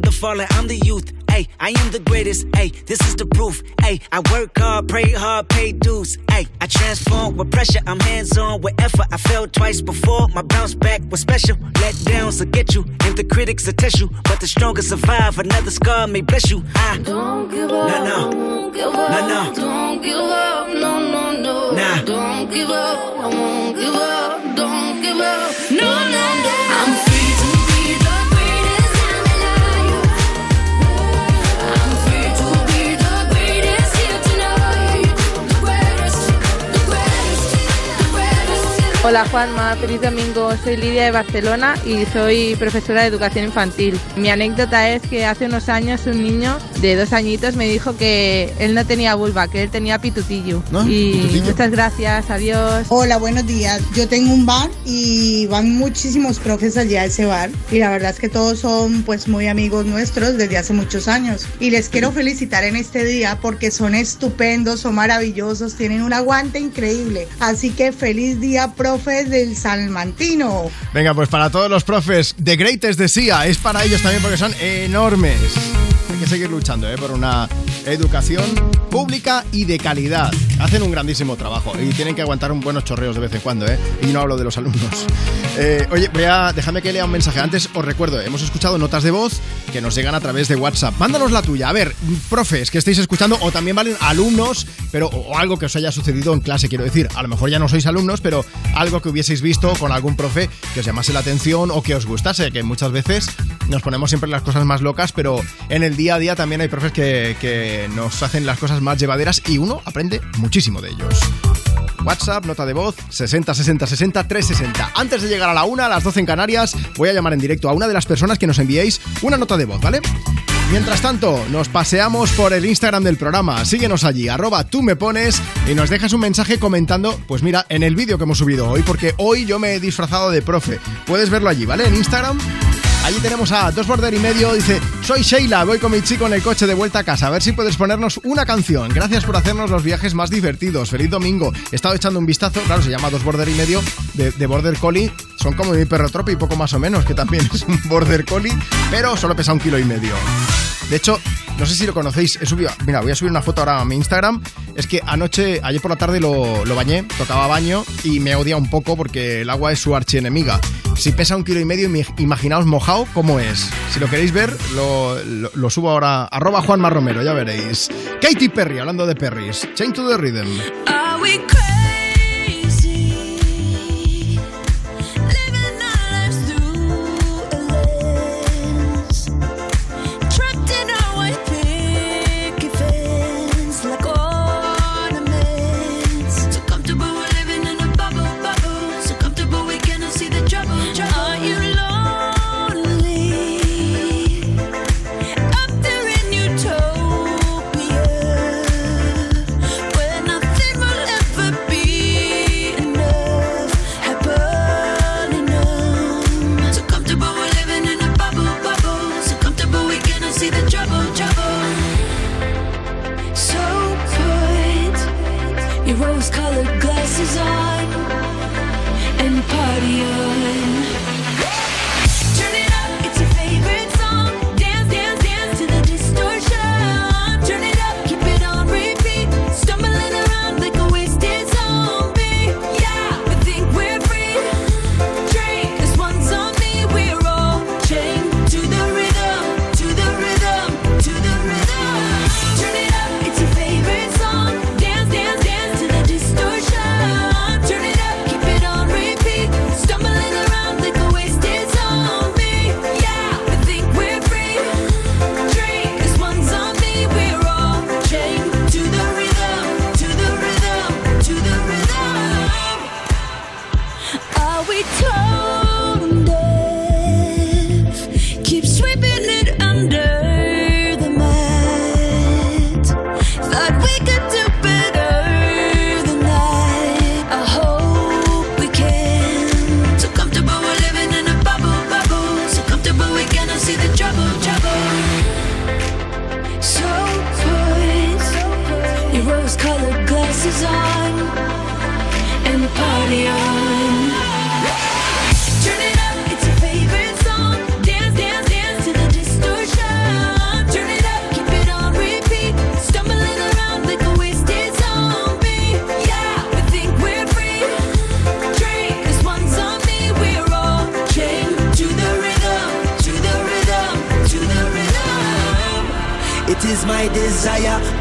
The wisdom of the fallen. I'm the youth. Hey, I am the greatest. Hey, this is the proof. Hey, I work hard, pray hard, pay dues. Hey, I transform with pressure. I'm hands on with effort. I failed twice before. My bounce back was special. Let downs will get you, and the critics will test you. But the strongest survive. Another scar may bless you. I Don't give up. No, no. Don't give up. No, no. Don't give up. No, no, no. Nah. Don't give up. I won't give up. Don't give up. No, no, no. Hola Juanma, feliz domingo. Soy Lidia de Barcelona y soy profesora de educación infantil. Mi anécdota es que hace unos años un niño de dos añitos me dijo que él no tenía vulva, que él tenía pitutillo. Y muchas gracias, adiós. Hola, buenos días. Yo tengo un bar y van muchísimos profes allí a ese bar y la verdad es que todos son pues muy amigos nuestros desde hace muchos años y les quiero felicitar en este día porque son estupendos, son maravillosos, tienen un aguante increíble. Así que feliz día profes del Salmantino. Venga, pues para todos los profes, The Greatest de SIA, es para ellos también porque son enormes. Que seguir luchando ¿eh? por una educación pública y de calidad. Hacen un grandísimo trabajo y tienen que aguantar un buenos chorreos de vez en cuando, ¿eh? Y no hablo de los alumnos. Eh, oye, voy a, déjame que lea un mensaje. Antes os recuerdo, hemos escuchado notas de voz que nos llegan a través de WhatsApp. Mándanos la tuya. A ver, profes que estéis escuchando o también valen alumnos, pero o algo que os haya sucedido en clase, quiero decir. A lo mejor ya no sois alumnos, pero algo que hubieseis visto con algún profe que os llamase la atención o que os gustase, que muchas veces nos ponemos siempre las cosas más locas, pero en el día a día también hay profes que, que nos hacen las cosas más llevaderas y uno aprende muchísimo de ellos. WhatsApp, nota de voz, 60 60 60 360. Antes de llegar a la una, a las 12 en Canarias, voy a llamar en directo a una de las personas que nos enviéis una nota de voz, ¿vale? Mientras tanto, nos paseamos por el Instagram del programa. Síguenos allí, arroba tú me pones y nos dejas un mensaje comentando, pues mira, en el vídeo que hemos subido hoy, porque hoy yo me he disfrazado de profe. Puedes verlo allí, ¿vale? En Instagram. Allí tenemos a dos border y medio. Dice: Soy Sheila, voy con mi chico en el coche de vuelta a casa. A ver si puedes ponernos una canción. Gracias por hacernos los viajes más divertidos. Feliz domingo. He estado echando un vistazo. Claro, se llama dos border y medio de, de border collie. Son como mi perro tropi, poco más o menos, que también es un border collie, pero solo pesa un kilo y medio. De hecho, no sé si lo conocéis. He subido, mira, voy a subir una foto ahora a mi Instagram. Es que anoche, ayer por la tarde lo, bañé, tocaba baño y me odia un poco porque el agua es su archienemiga. Si pesa un kilo y medio, imaginaos mojado cómo es. Si lo queréis ver, lo, subo ahora. Arroba Juanma Romero, ya veréis. Katy Perry, hablando de Perrys. Chain to the Rhythm.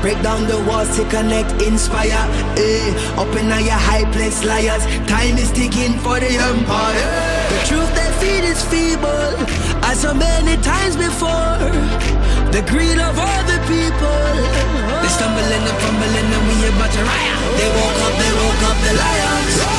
Break down the walls to connect, inspire. Eh, up in your high place, liars. Time is ticking for the empire. The truth they feed is feeble, as so many times before. The greed of all the people. They stumbling and fumbling, and we about to riot. They woke up, they woke up the lions.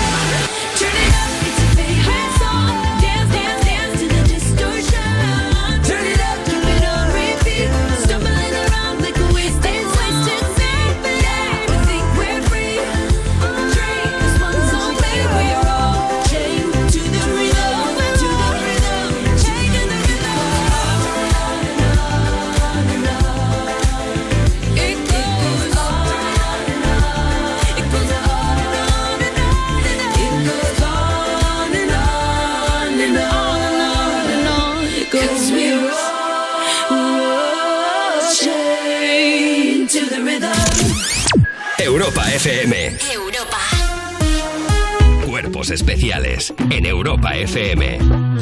Europa FM. Cuerpos especiales en Europa FM.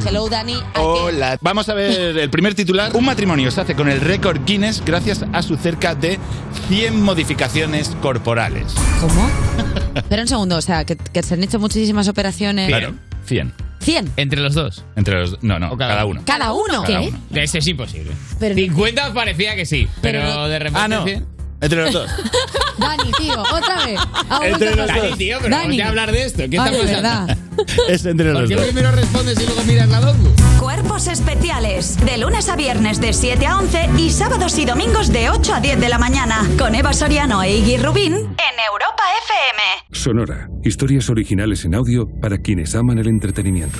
Hello, Dani. Hola. Vamos a ver el primer titular. Un matrimonio se hace con el récord Guinness gracias a su cerca de 100 modificaciones corporales. ¿Cómo? Espera un segundo, o sea, que, que se han hecho muchísimas operaciones. Claro, 100. 100. Entre los dos. Entre los No, no, cada, uno. ¿Cada uno? Cada ¿Qué? uno. Ese es imposible. Pero- 50 os parecía que sí, pero, Pero- de repente. Ah, no. 100. Entre los dos. *laughs* Dani, tío, otra vez. Ha vuelto Entre los. Dani, tío, pero vamos a hablar de esto. ¿Qué está Ay, pasando? verdad. es entre ¿Por los qué dos. primero respondes y luego miras la docu? Cuerpos especiales. De lunes a viernes de 7 a 11 y sábados y domingos de 8 a 10 de la mañana. Con Eva Soriano e Iggy Rubín en Europa FM. Sonora. Historias originales en audio para quienes aman el entretenimiento.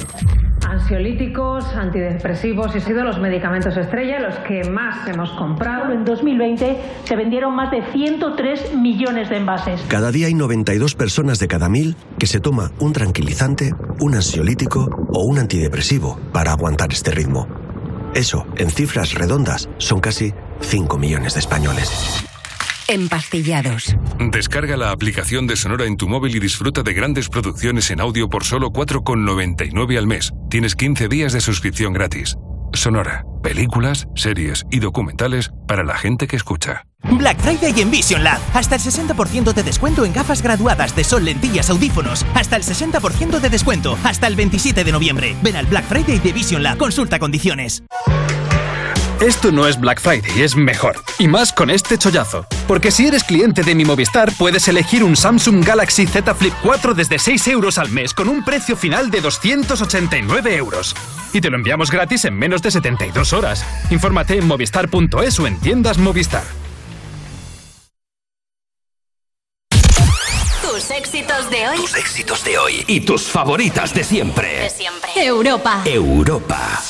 Ansiolíticos, antidepresivos y sido los medicamentos estrella los que más hemos comprado. En 2020 se vendieron más de 103 millones de envases. Cada día hay 92 personas de cada mil que se toma un tranquilizante, un ansiolítico o un antidepresivo para aguantar este ritmo. Eso, en cifras redondas, son casi 5 millones de españoles. Empastillados. Descarga la aplicación de Sonora en tu móvil y disfruta de grandes producciones en audio por solo 4,99 al mes. Tienes 15 días de suscripción gratis. Sonora. Películas, series y documentales para la gente que escucha. Black Friday en Vision Lab. Hasta el 60% de descuento en gafas graduadas de sol, lentillas, audífonos. Hasta el 60% de descuento. Hasta el 27 de noviembre. Ven al Black Friday de Vision Lab. Consulta condiciones. Esto no es Black Friday, es mejor. Y más con este chollazo. Porque si eres cliente de mi Movistar, puedes elegir un Samsung Galaxy Z Flip 4 desde 6 euros al mes con un precio final de 289 euros. Y te lo enviamos gratis en menos de 72 horas. Infórmate en movistar.es o en tiendas Movistar. Tus éxitos de hoy. Tus éxitos de hoy y tus favoritas de siempre. De siempre. Europa. Europa.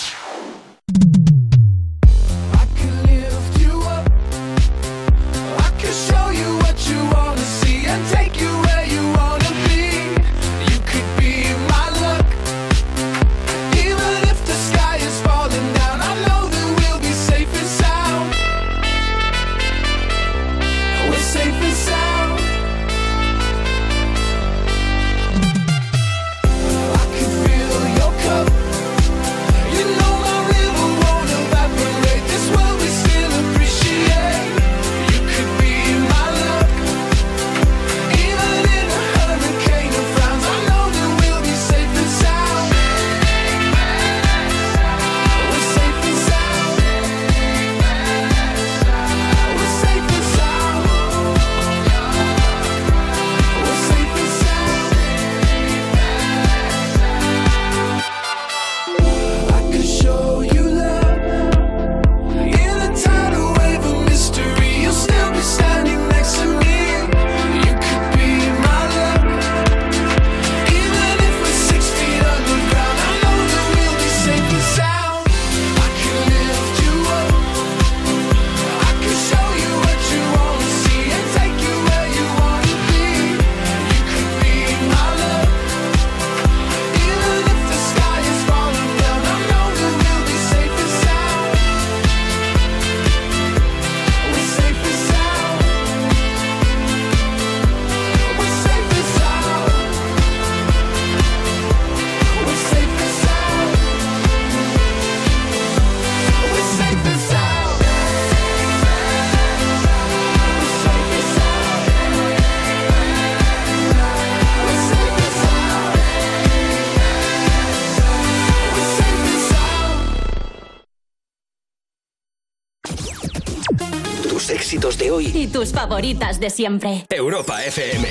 Tus favoritas de siempre. Europa FM.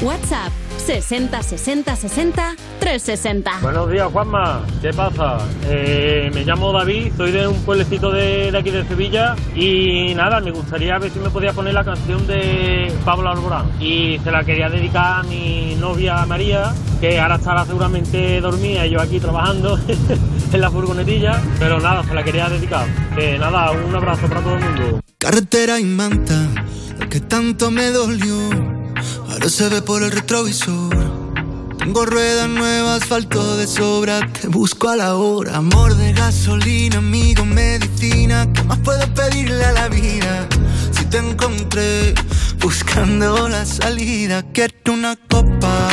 WhatsApp 60 60 60 360. Buenos días, Juanma. ¿Qué pasa? Eh, me llamo David, soy de un pueblecito de, de aquí de Sevilla y nada, me gustaría ver si me podía poner la canción de Pablo Alborán y se la quería dedicar a mi novia María, que ahora estará seguramente dormida y yo aquí trabajando *laughs* en la furgonetilla, pero nada, se la quería dedicar. Nada, un abrazo para todo el mundo. Carretera y manta, lo que tanto me dolió, ahora se ve por el retrovisor. Tengo ruedas nuevas, asfalto de sobra, te busco a la hora. Amor de gasolina, amigo, medicina, ¿qué más puedo pedirle a la vida? Si te encontré buscando la salida, quiero una copa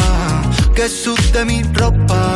que suste mi ropa.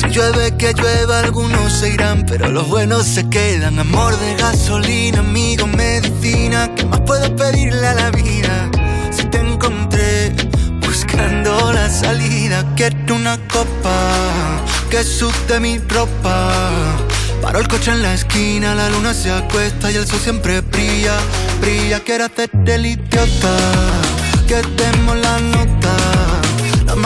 Si llueve, que llueva, algunos se irán, pero los buenos se quedan. Amor de gasolina, amigo, medicina, ¿qué más puedo pedirle a la vida? Si te encontré buscando la salida, quiero una copa que suste mi ropa. Paro el coche en la esquina, la luna se acuesta y el sol siempre brilla, brilla. Quiero hacerte el idiota, que demos la nota.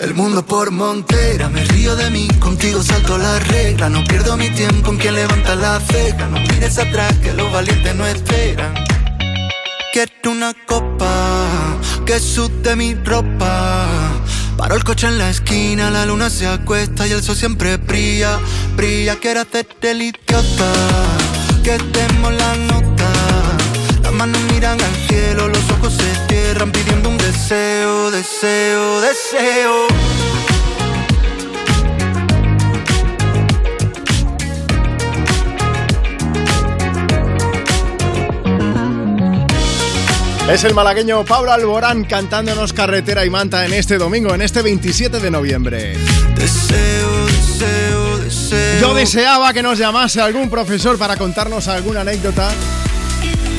El mundo por montera, me río de mí, contigo salto la regla. No pierdo mi tiempo en quien levanta la ceja. No mires atrás, que los valientes no esperan. Quiero una copa que sude mi ropa. Paro el coche en la esquina, la luna se acuesta y el sol siempre brilla, brilla. Quiero hacerte el idiota, que demos la nota. Manos miran al cielo, los ojos se cierran pidiendo un deseo, deseo, deseo. Es el malagueño Pablo Alborán cantándonos Carretera y Manta en este domingo, en este 27 de noviembre. Deseo, deseo, deseo. Yo deseaba que nos llamase algún profesor para contarnos alguna anécdota.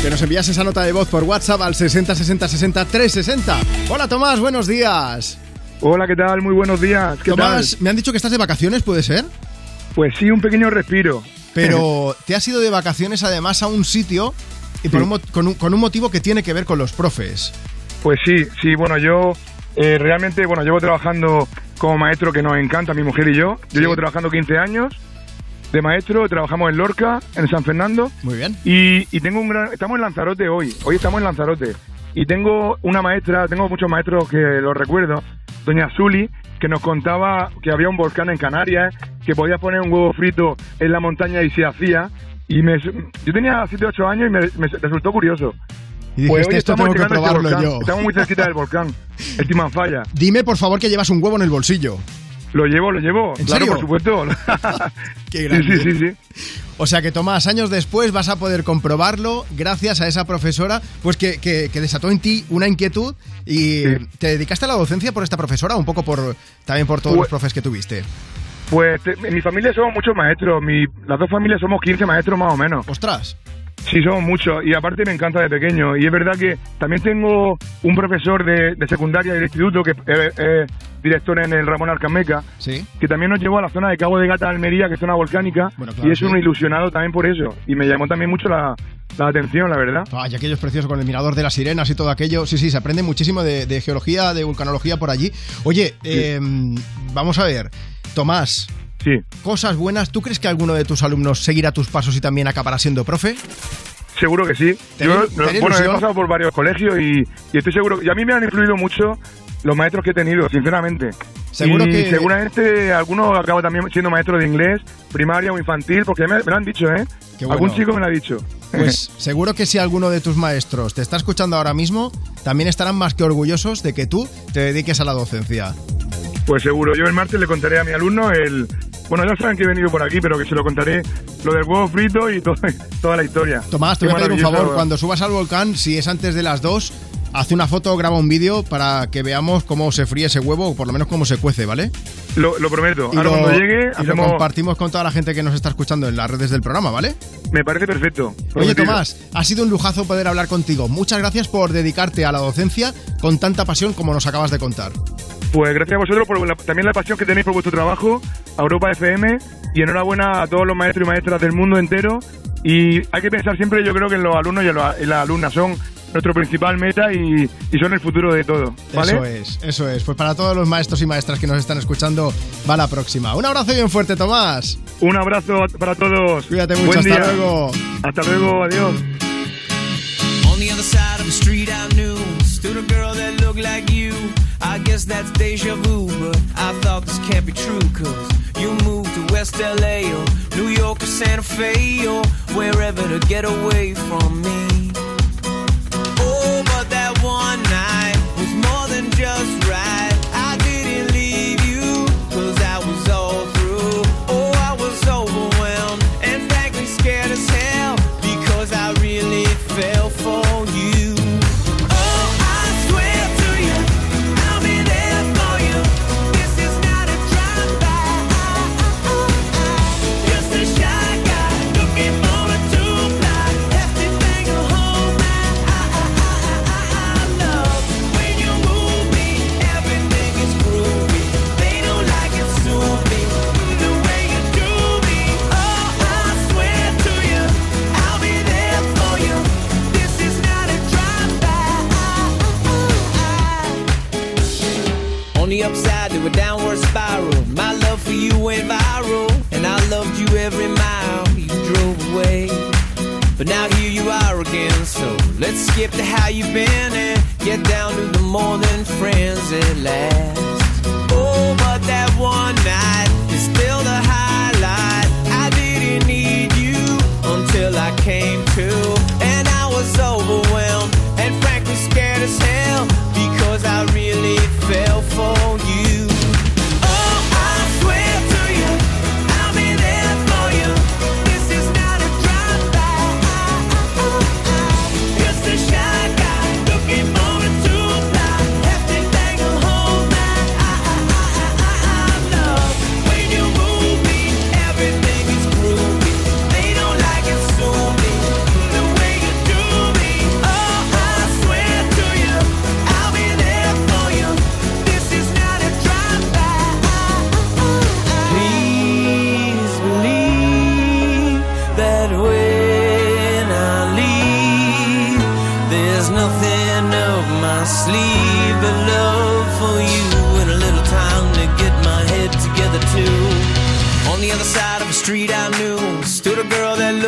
Que nos enviase esa nota de voz por WhatsApp al 60 60 60 360. Hola Tomás, buenos días. Hola, ¿qué tal? Muy buenos días. ¿Qué Tomás, me han dicho que estás de vacaciones, ¿puede ser? Pues sí, un pequeño respiro. Pero *laughs* te has ido de vacaciones además a un sitio y por Sí. un mo- con, un, con un motivo que tiene que ver con los profes. Pues sí, sí, bueno, yo eh, realmente, bueno, llevo trabajando como maestro que nos encanta, mi mujer y yo. Yo llevo trabajando 15 años de maestro, trabajamos en Lorca, en San Fernando. Muy bien. Y, y tengo un gran... Estamos en Lanzarote hoy, hoy estamos en Lanzarote. Y tengo una maestra, tengo muchos maestros que los recuerdo, doña Zuli, que nos contaba que había un volcán en Canarias, que podías poner un huevo frito en la montaña y se hacía. Y me, yo tenía 7 8 años y me, me resultó curioso. Y Pues dijiste, hoy esto estamos tengo que ese probarlo volcán. yo. Estamos muy cerquita del volcán, *laughs* el Timanfaya. Dime por favor que llevas un huevo en el bolsillo. Lo llevo, lo llevo. ¿En claro, serio? por supuesto. *laughs* Qué grande. sí, sí, sí. O sea que Tomás, años después vas a poder comprobarlo gracias a esa profesora, pues que, que- que desató en ti una inquietud y te dedicaste a la docencia por esta profesora, un poco por también por todos Pues- los profes que tuviste. Pues te- en mi familia somos muchos maestros. Mi, las dos familias somos 15 maestros más o menos. ¡Ostras! Sí, somos muchos. Y aparte me encanta de pequeño. Y es verdad que también tengo un profesor de, de secundaria del instituto que es es director en el Ramón Alcameca. Sí. Que también nos llevó a la zona de Cabo de Gata, Almería, que es zona volcánica. claro, y es sí. un ilusionado también por eso. Y me llamó también mucho la, la atención, la verdad. Ay, aquello es precioso con el mirador de las sirenas y todo aquello. Sí, sí, se aprende muchísimo de, de geología, de vulcanología por allí. Oye, eh, vamos a ver, Tomás. Sí. Cosas buenas. ¿Tú crees que alguno de tus alumnos seguirá tus pasos y también acabará siendo profe? Seguro que sí. ¿Tenés- Yo, bueno, he pasado por varios colegios y, y estoy seguro. Y a mí me han influido mucho los maestros que he tenido, sinceramente. Seguro y que- seguramente algunos acaban también siendo maestros de inglés, primaria o infantil, porque me, me lo han dicho, ¿eh? Bueno. Algún chico me lo ha dicho. Pues *laughs* seguro que si alguno de tus maestros te está escuchando ahora mismo, también estarán más que orgullosos de que tú te dediques a la docencia. Pues seguro. Yo el martes le contaré a mi alumno el... Bueno, ya saben que he venido por aquí, pero que se lo contaré lo del huevo frito y *laughs* toda la historia. Tomás, te Qué voy a pedir un favor. Cuando subas al volcán, si es antes de las 2, haz una foto, graba un vídeo para que veamos cómo se fríe ese huevo o por lo menos cómo se cuece, ¿ale? Lo, lo prometo. Y Ahora lo- cuando llegue, y lo hacemos... compartimos con toda la gente que nos está escuchando en las redes del programa, ¿vale? Me parece perfecto. Oye. Tomás, ha sido un lujazo poder hablar contigo. Muchas gracias por dedicarte a la docencia con tanta pasión como nos acabas de contar. Pues gracias a vosotros por la- también la pasión que tenéis por vuestro trabajo, a Europa FM, y enhorabuena a todos los maestros y maestras del mundo entero. Y hay que pensar siempre, yo creo que en los alumnos y en las alumnas son nuestro principal meta y, y son el futuro de todo. ¿vale? Eso es, eso es. Pues para todos los maestros y maestras que nos están escuchando, va la próxima. Un abrazo bien fuerte, Tomás. Un abrazo para todos. Cuídate mucho, Buen hasta día. luego. Hasta luego, adiós. On the other side of the street I knew Stood a girl that looked like you I guess that's deja vu But I thought this can't be true Cause you moved to West LA Or New York or Santa Fe Or wherever to get away from me every mile you drove away. But now here you are again So let's skip to how you've been And get down to the more than friends at last. Oh, but that one night is still the highlight. I didn't need you until I came to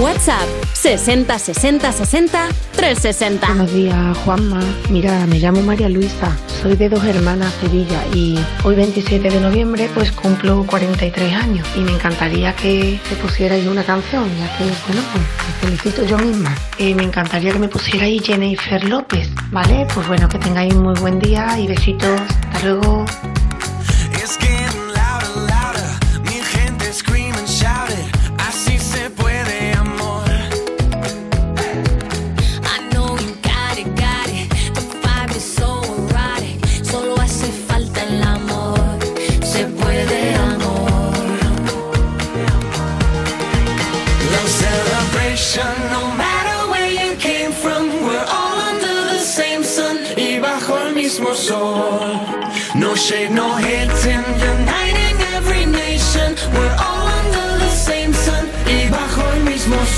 WhatsApp 60 60 60 360. Buenos días, Juanma. Mira, me llamo María Luisa, soy de dos hermanas Sevilla y hoy 27 de noviembre pues cumplo 43 años y me encantaría que me pusierais una canción, ya que, bueno, pues me felicito yo misma. Eh, me encantaría que me pusierais Jennifer López, ¿vale? Pues bueno, que tengáis un muy buen día y besitos. Hasta luego.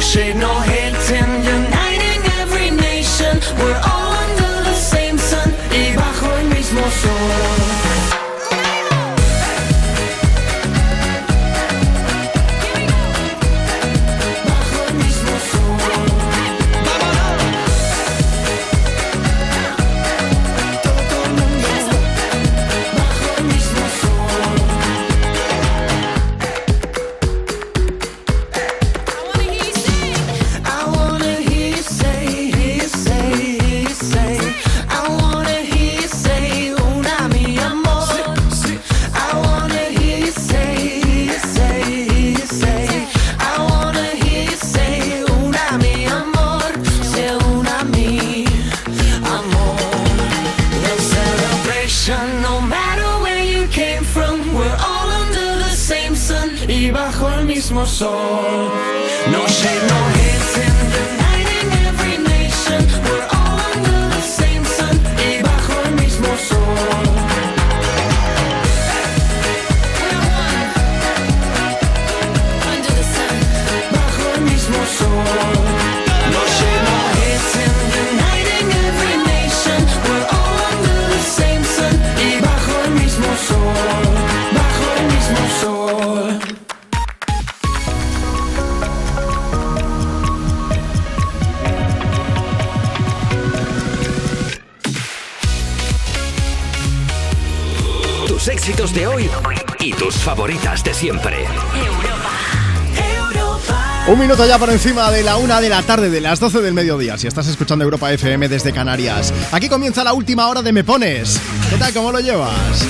shade, no hating, Minuto ya por encima de la una de la tarde, de las 12 del mediodía, si estás escuchando Europa FM desde Canarias. Aquí comienza la última hora de Me Pones. ¿Qué tal? ¿Cómo lo llevas?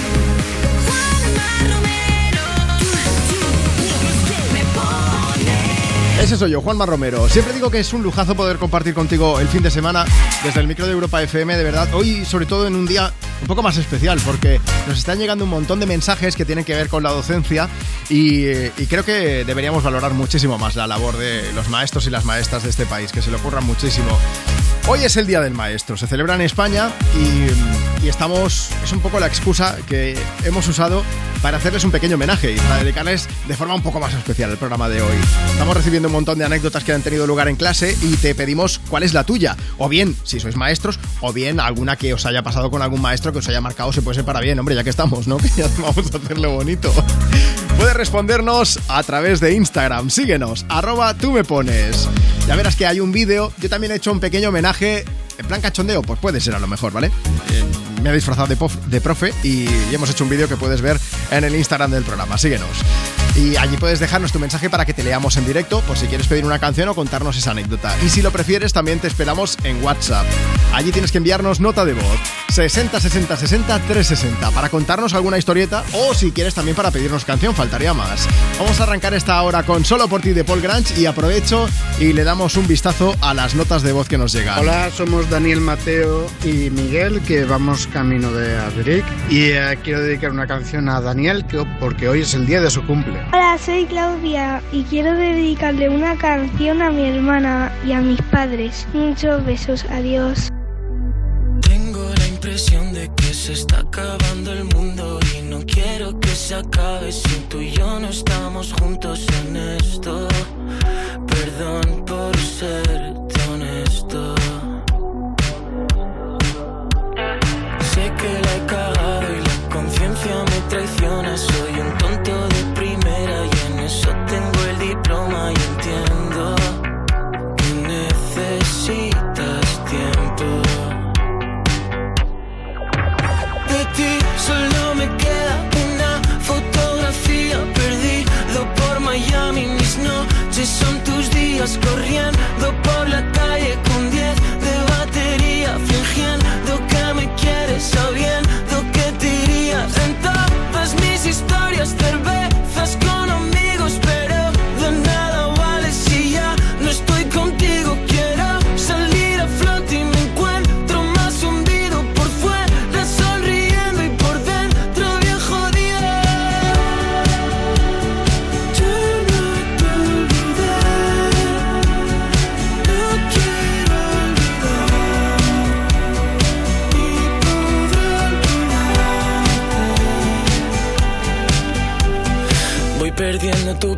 Ese soy yo, Juanma Romero. Siempre digo que es un lujazo poder compartir contigo el fin de semana desde el micro de Europa FM, de verdad. Hoy, sobre todo en un día un poco más especial, porque nos están llegando un montón de mensajes que tienen que ver con la docencia y, y creo que deberíamos valorar muchísimo más la labor de los maestros y las maestras de este país, que se le ocurran muchísimo. Hoy es el Día del Maestro, se celebra en España y, y estamos, es un poco la excusa que hemos usado para hacerles un pequeño homenaje y para dedicarles de forma un poco más especial el programa de hoy. Estamos recibiendo un montón de anécdotas que han tenido lugar en clase y te pedimos cuál es la tuya. O bien, si sois maestros, o bien alguna que os haya pasado con algún maestro que os haya marcado, se puede ser para bien, hombre, ya que estamos, ¿no? *laughs* Que ya vamos a hacerlo bonito. Puedes respondernos a través de Instagram. Síguenos, arroba tú me pones. Ya verás que hay un vídeo. Yo también he hecho un pequeño homenaje en plan cachondeo. Pues puede ser a lo mejor, ¿vale? Me he disfrazado de, profe y, y hemos hecho un vídeo que puedes ver en el Instagram del programa. Síguenos. Y allí puedes dejarnos tu mensaje para que te leamos en directo, por si quieres pedir una canción o contarnos esa anécdota. Y si lo prefieres, también te esperamos en WhatsApp. Allí tienes que enviarnos nota de voz 60 60 60 360 para contarnos alguna historieta o si quieres también para pedirnos canción, faltaría más. Vamos a arrancar esta hora con Solo por ti de Paul Grange y aprovecho y le damos un vistazo a las notas de voz que nos llegan. Hola, somos Daniel Mateo y Miguel, que vamos camino de Adric. Y eh, quiero dedicar una canción a Daniel, que, porque hoy es el día de su cumple. Hola, soy Claudia y quiero dedicarle una canción a mi hermana y a mis padres. Muchos besos, adiós. Tengo la impresión de que se está acabando el mundo y no quiero que se acabe si tú y yo no estamos juntos en esto. Perdón por serte corriendo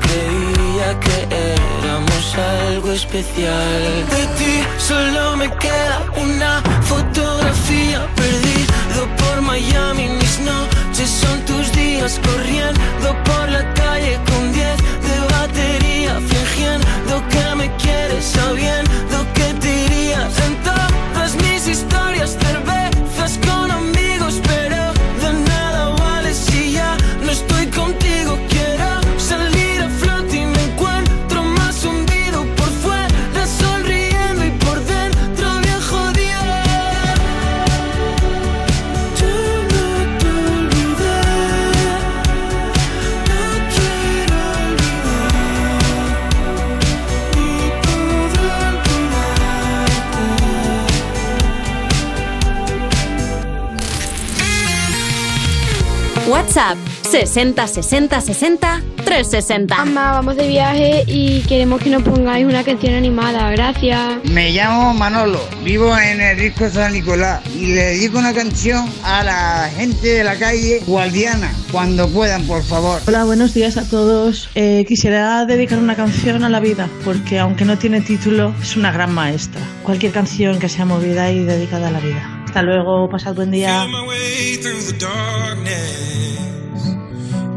creía que éramos algo especial. De ti solo me queda una fotografía perdido por Miami. Mis noches son tus días corriendo por la calle con 10 de batería, fingiendo que me quieres, sabiendo que te irías en todas mis historias, cervezas con WhatsApp 60 60 60 360. Mamá, vamos de viaje y queremos que nos pongáis una canción animada. Gracias. Me llamo Manolo, vivo en el disco San Nicolás y le dedico una canción a la gente de la calle Guardiana, cuando puedan, por favor. Hola, buenos días a todos. Eh, quisiera dedicar una canción a la vida, porque aunque no tiene título, es una gran maestra. Cualquier canción que sea movida y dedicada a la vida. Hasta luego, pasad buen día.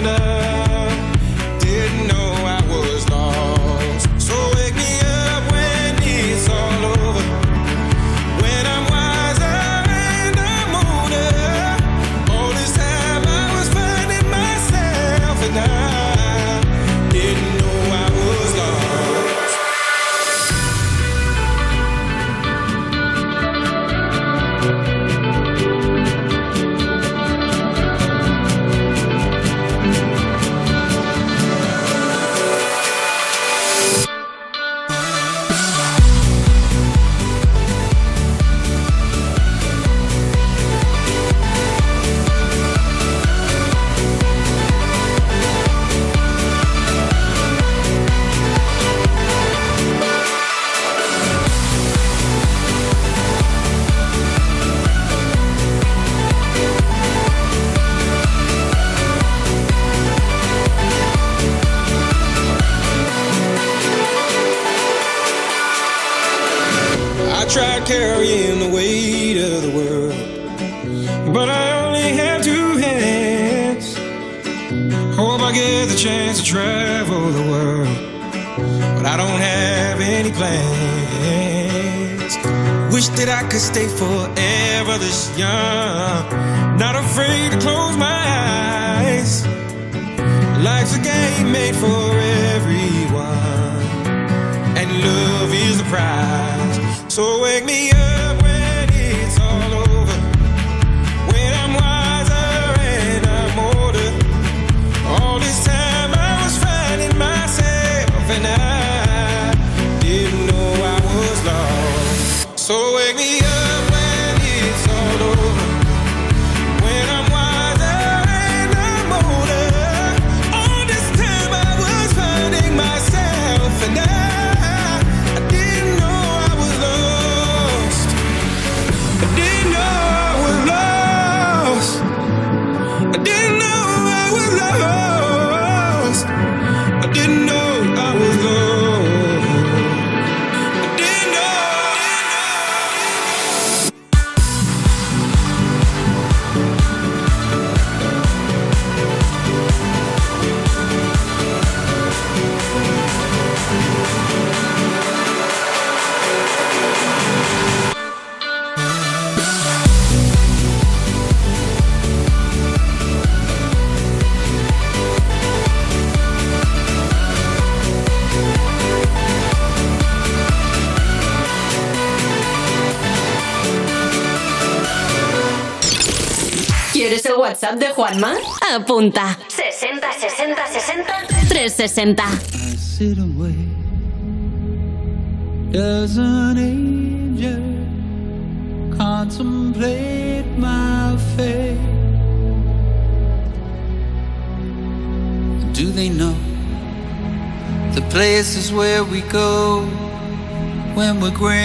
winner Apunta. 60 60 60 360. sit and wait. Does an angel contemplate my fate? Do they know the places where we go when we're gray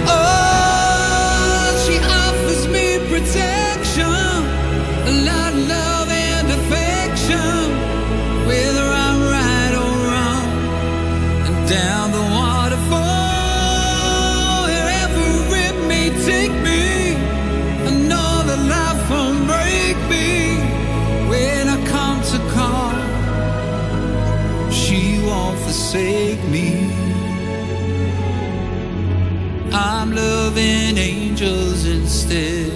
loving angels instead.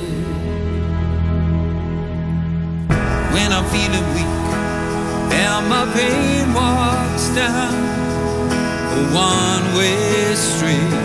When I'm feeling weak and my pain walks down a one way street,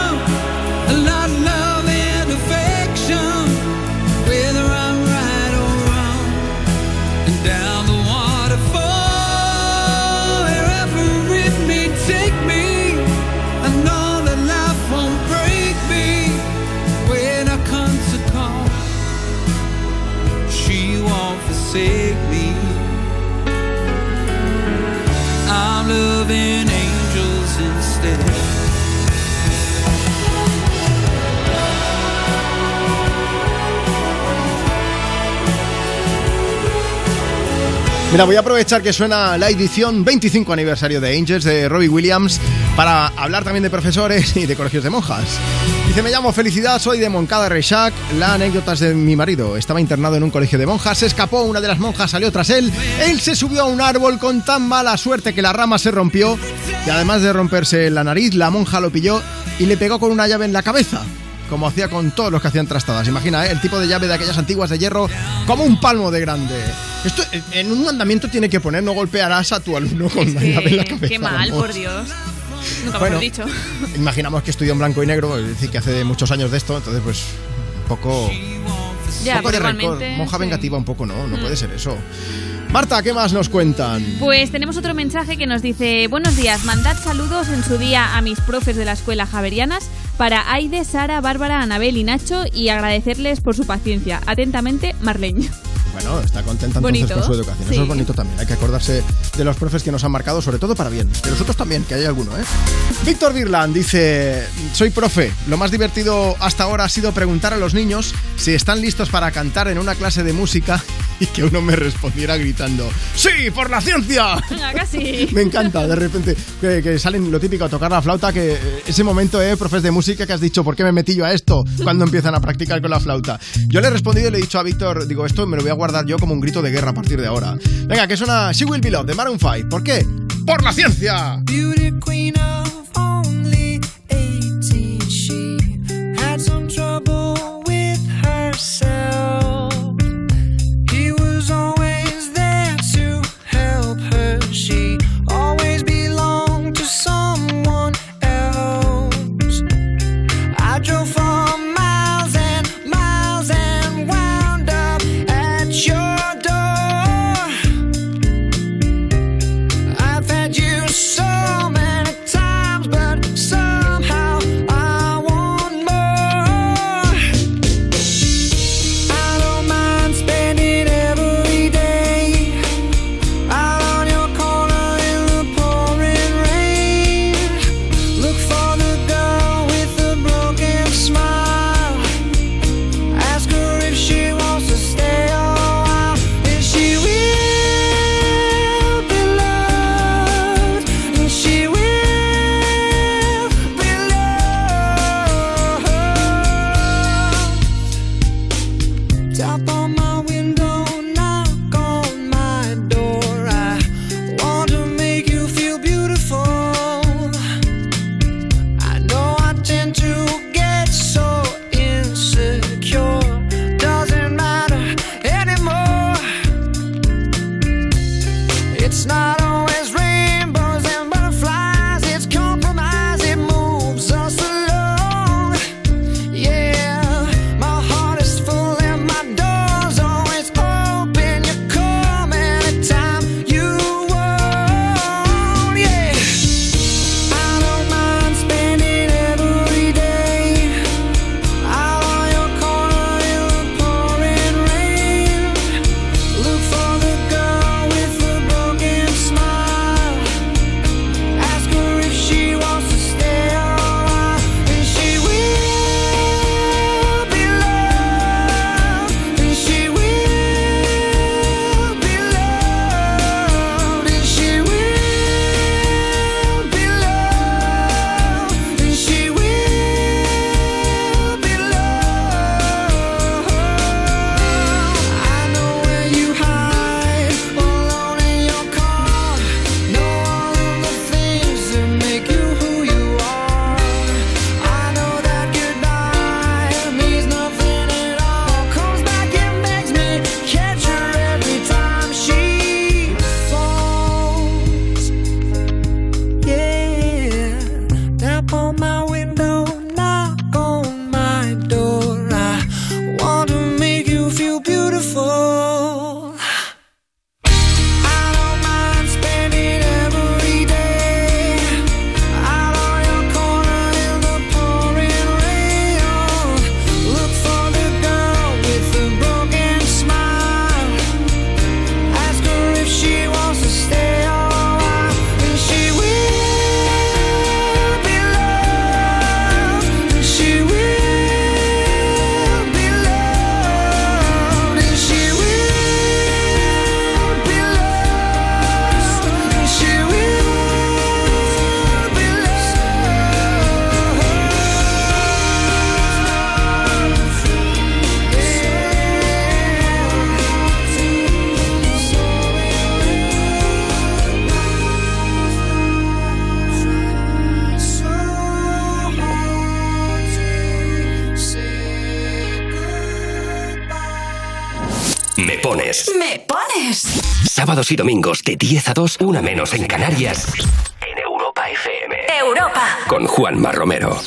Mira, voy a aprovechar que suena la edición 25 aniversario de Angels de Robbie Williams para hablar también de profesores y de colegios de monjas. Dice, me llamo Felicidad, soy de Moncada Reixac. La anécdota es de mi marido. Estaba internado en un colegio de monjas, se escapó, una de las monjas salió tras él. Él se subió a un árbol con tan mala suerte que la rama se rompió y además de romperse la nariz, la monja lo pilló y le pegó con una llave en la cabeza como hacía con todos los que hacían trastadas. Imagina, ¿eh? el tipo de llave de aquellas antiguas de hierro, como un palmo de grande. Esto eh, en un mandamiento tiene que poner no golpearás a tu alumno con la llave en la cabeza. Qué mal, vamos. por Dios. Nunca Bueno, dicho. *laughs* Imaginamos que estudió en blanco y negro, es decir, que hace muchos años de esto, entonces pues un poco... Ya, un poco de rencor. Monja sí. vengativa un poco, no, no Mm. puede ser eso. Marta, ¿qué más nos cuentan? Pues tenemos otro mensaje que nos dice: Buenos días, mandad saludos en su día a mis profes de la escuela Javerianas para Aide, Sara, Bárbara, Anabel y Nacho y agradecerles por su paciencia. Atentamente, Marlene. Bueno, está contenta entonces Bonito. con su educación. Sí. Eso es bonito también. Hay que acordarse de los profes que nos han marcado, sobre todo para bien. De nosotros también, que hay alguno, ¿eh? Víctor Birland dice: Soy profe. Lo más divertido hasta ahora ha sido preguntar a los niños si están listos para cantar en una clase de música y que uno me respondiera gritando: ¡Sí, por la ciencia! Casi. *laughs* Me encanta, de repente, que, que salen lo típico a tocar la flauta, que eh, ese momento, eh, profes de música, que has dicho, ¿por qué me metí yo a esto? Cuando empiezan a practicar con la flauta. Yo le he respondido y le he dicho a Víctor, digo, esto me lo voy a guardar yo como un grito de guerra a partir de ahora. Venga, que suena She Will Be Loved de Maroon 5. ¿Por qué? ¡Por la ciencia! Beauty queen of Sábados y domingos de 10 a 2, una menos en Canarias. En Europa FM. Europa. Con Juanma Romero.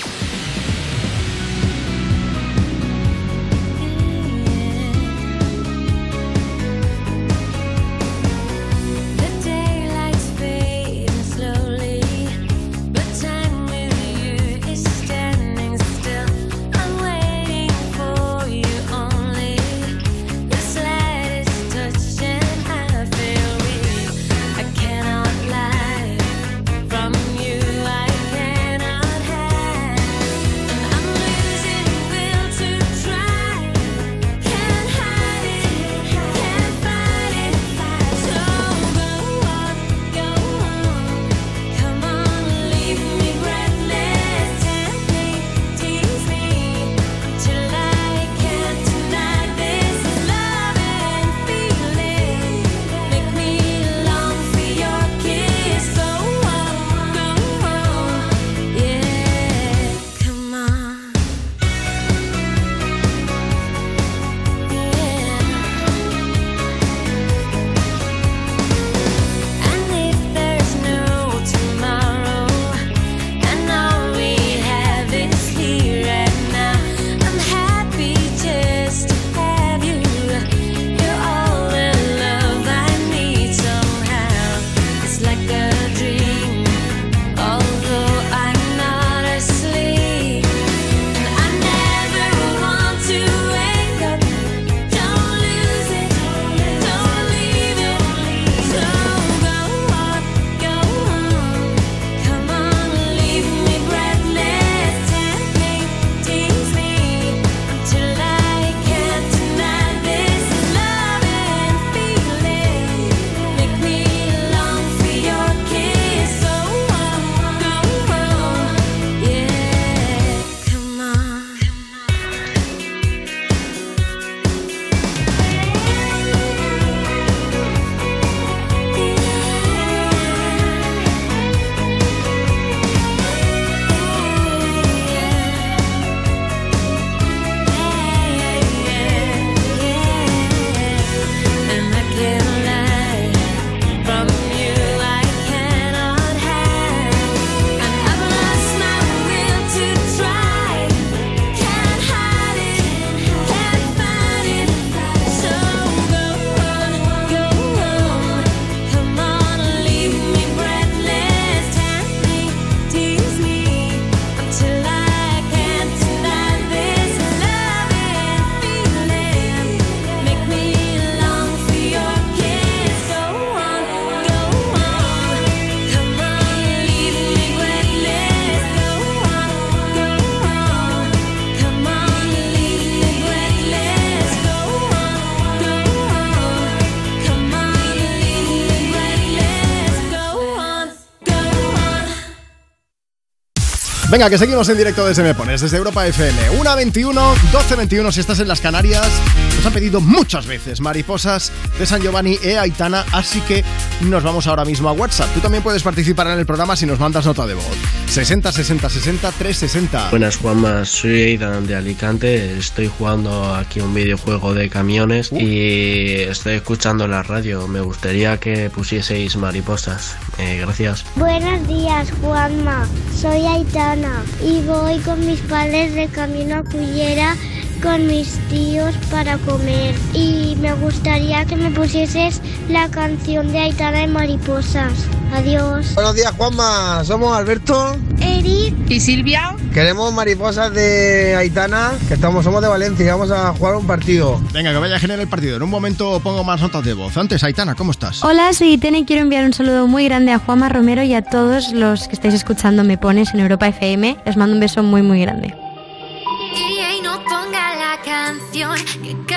Venga, que seguimos en directo desde Me Pones, desde Europa FM. 1.21, 12.21 si estás en las Canarias. Nos han pedido muchas veces mariposas de San Giovanni e Aitana, así que nos vamos ahora mismo a WhatsApp. Tú también puedes participar en el programa si nos mandas nota de voz. 60 60 60 360. Buenas Juanma, soy Aidan de Alicante, estoy jugando aquí un videojuego de camiones y estoy escuchando la radio, me gustaría que pusieseis mariposas, Eh, gracias. Buenos días, Juanma. Soy Aitana y voy con mis padres de camino a Cullera con mis tíos para comer. Y me gustaría que me pusieses la canción de Aitana de Mariposas. Adiós. Buenos días, Juanma. Somos Alberto. Eric. ¿Y Silvia? Queremos mariposas de Aitana, que estamos, somos de Valencia y vamos a jugar un partido. Venga, que vaya a generar el partido. En un momento pongo más notas de voz. Antes, Aitana, ¿cómo estás? Hola, soy Itene y quiero enviar un saludo muy grande a Juanma Romero y a todos los que estáis escuchando Me Pones en Europa FM. Les mando un beso muy, muy grande. Y no ponga la canción que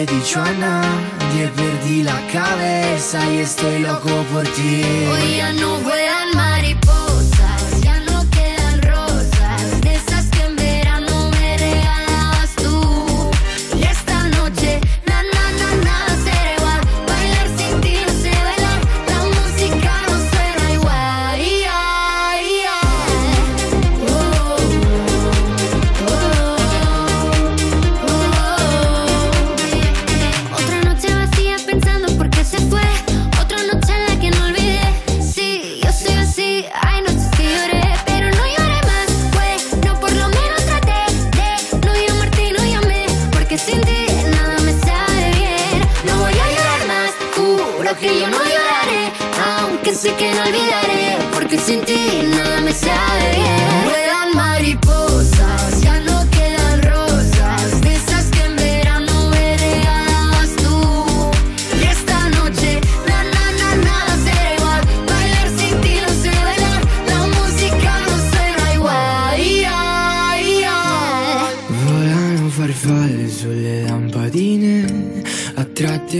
sé, lo he dicho a nadie, perdí la cabeza y estoy loco por ti. Hoy ya no vuelan mariposas, ya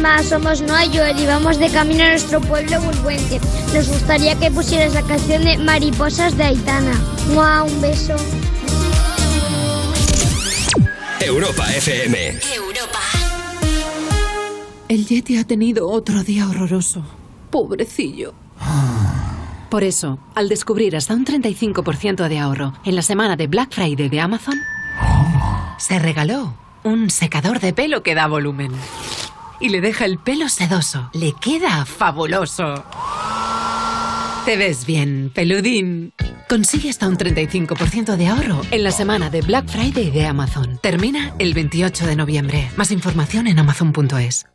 Juanma, somos Noa y Joel y vamos de camino a nuestro pueblo Bulbuente. Nos gustaría que pusieras la canción de Mariposas de Aitana. Mua, un beso. Europa FM. El Yeti ha tenido otro día horroroso. Pobrecillo. Por eso, al descubrir hasta un 35% de ahorro en la semana de Black Friday de Amazon, se regaló un secador de pelo que da volumen. Y le deja el pelo sedoso. Le queda fabuloso. Te ves bien, peludín. Consigue hasta un 35% de ahorro en la semana de Black Friday de Amazon. Termina el 28 de noviembre. Más información en amazon.es.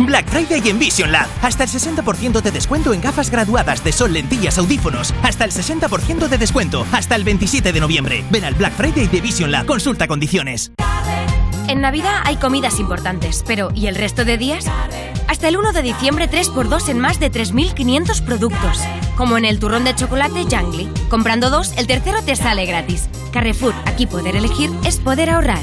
Black Friday en Vision Lab. Hasta el 60% de descuento en gafas graduadas de sol, lentillas, audífonos. Hasta el 60% de descuento. Hasta el 27 de noviembre. Ven al Black Friday de Vision Lab. Consulta condiciones. En Navidad hay comidas importantes, pero ¿y el resto de días? Hasta el 1 de diciembre 3x2 en más de 3.500 productos. Como en el turrón de chocolate Jangly. Comprando dos, el tercero te sale gratis. Carrefour, aquí poder elegir es poder ahorrar.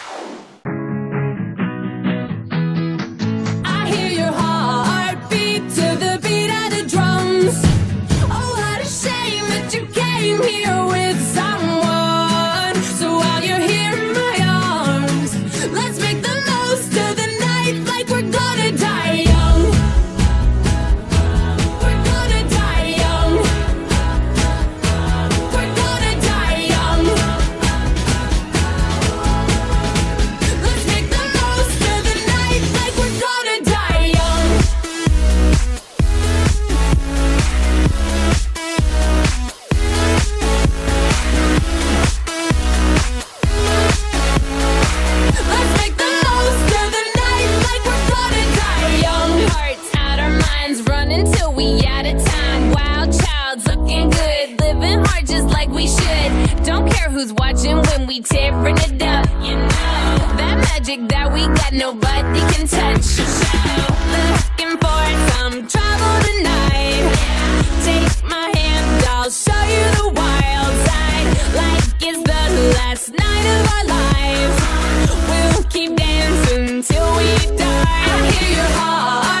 Who's watching when we tearing it up. You know that magic that we got, nobody can touch. Looking for some trouble tonight. Take my hand, I'll show you the wild side. Like it's the last night of our lives. We'll keep dancing till we die. I hear your heartbeat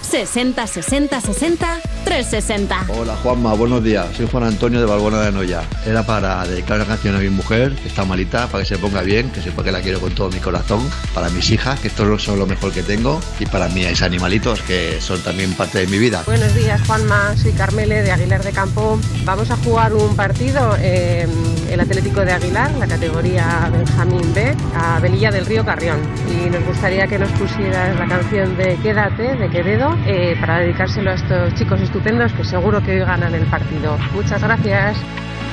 60 60 60 360. Hola Juanma, buenos días. Soy Juan Antonio de Balbona de Noya. Era para dedicar una canción a mi mujer, que está malita, para que se ponga bien, que sepa que la quiero con todo mi corazón. Para mis hijas, que estos son lo mejor que tengo. Y para mis animalitos, que son también parte de mi vida. Buenos días, Juanma. Soy Carmele de Aguilar de Campo. Vamos a jugar un partido en el Atlético de Aguilar, la categoría Benjamín B, a Velilla del Río Carrión. Y nos gustaría que nos pusieras la canción de Quédate, de Quevedo, eh, para dedicárselo a estos chicos estupendos que seguro que hoy ganan el partido. Muchas gracias.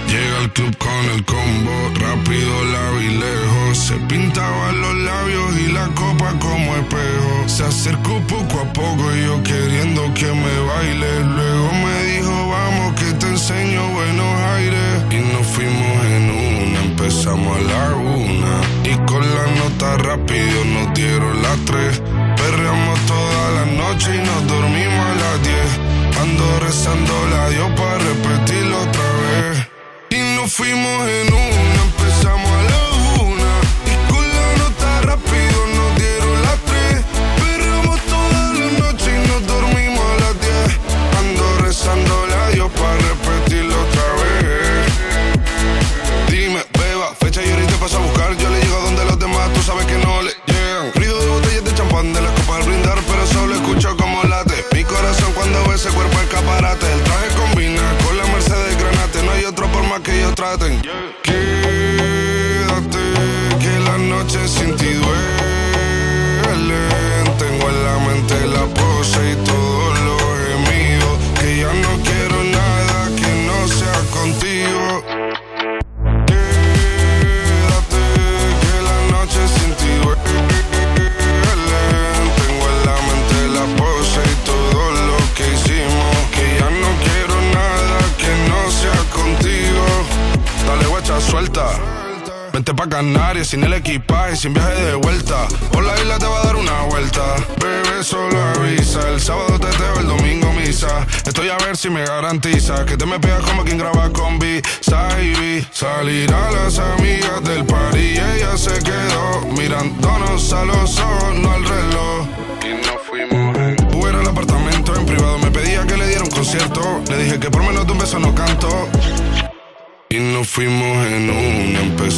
Llega al club con el combo, rápido la vi lejos. Se pintaban los labios y la copa como espejo. Se acercó poco a poco y yo queriendo que me baile. Luego me dijo, vamos que te enseño buenos aires. Y nos fuimos en una, empezamos a la una. Y con la nota rápido nos dieron las tres. Peleamos toda la noche y nos dormimos a las 10.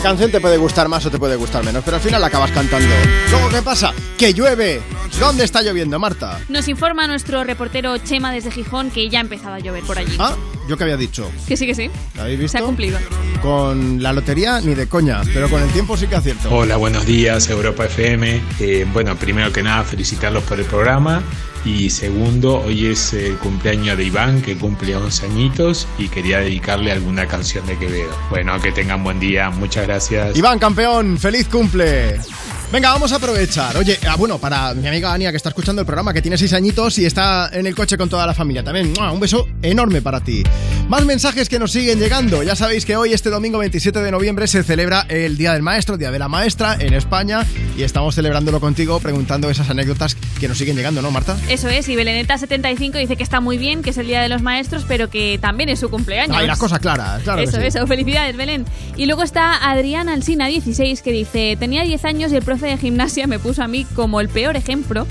La canción te puede gustar más o te puede gustar menos, pero al final la acabas cantando. Luego, ¿qué pasa? ¡Que llueve! ¿Dónde está lloviendo, Marta? Nos informa nuestro reportero Chema desde Gijón que ya ha empezado a llover por allí. Ah, yo que había dicho. Que sí, que sí. ¿Lo habéis visto? Se ha cumplido. Con la lotería ni de coña, pero con el tiempo sí que acierto. Hola, buenos días, Europa FM. Eh, bueno, primero que nada, felicitarlos por el programa. Y segundo, hoy es el cumpleaños de Iván, que cumple 11 añitos, y quería dedicarle alguna canción de Quevedo. Bueno, que tengan buen día, muchas gracias. Iván, campeón, feliz cumple. Venga, vamos a aprovechar. Oye, ah, bueno, para mi amiga Ania que está escuchando el programa, que tiene seis añitos y está en el coche con toda la familia también. ¡mua! Un beso enorme para ti. Más mensajes que nos siguen llegando. Ya sabéis que hoy, este domingo 27 de noviembre, se celebra el Día del Maestro, Día de la Maestra en España y estamos celebrándolo contigo preguntando esas anécdotas que nos siguen llegando, ¿no, Marta? Eso es, y Beleneta75 dice que está muy bien, que es el Día de los Maestros, pero que también es su cumpleaños. Hay las cosas claras, claro. que Eso, sí. eso, felicidades, Belén. Y luego está Adrián Alsina, 16, que dice: Tenía 10 años y el profe de gimnasia me puso a mí como el peor ejemplo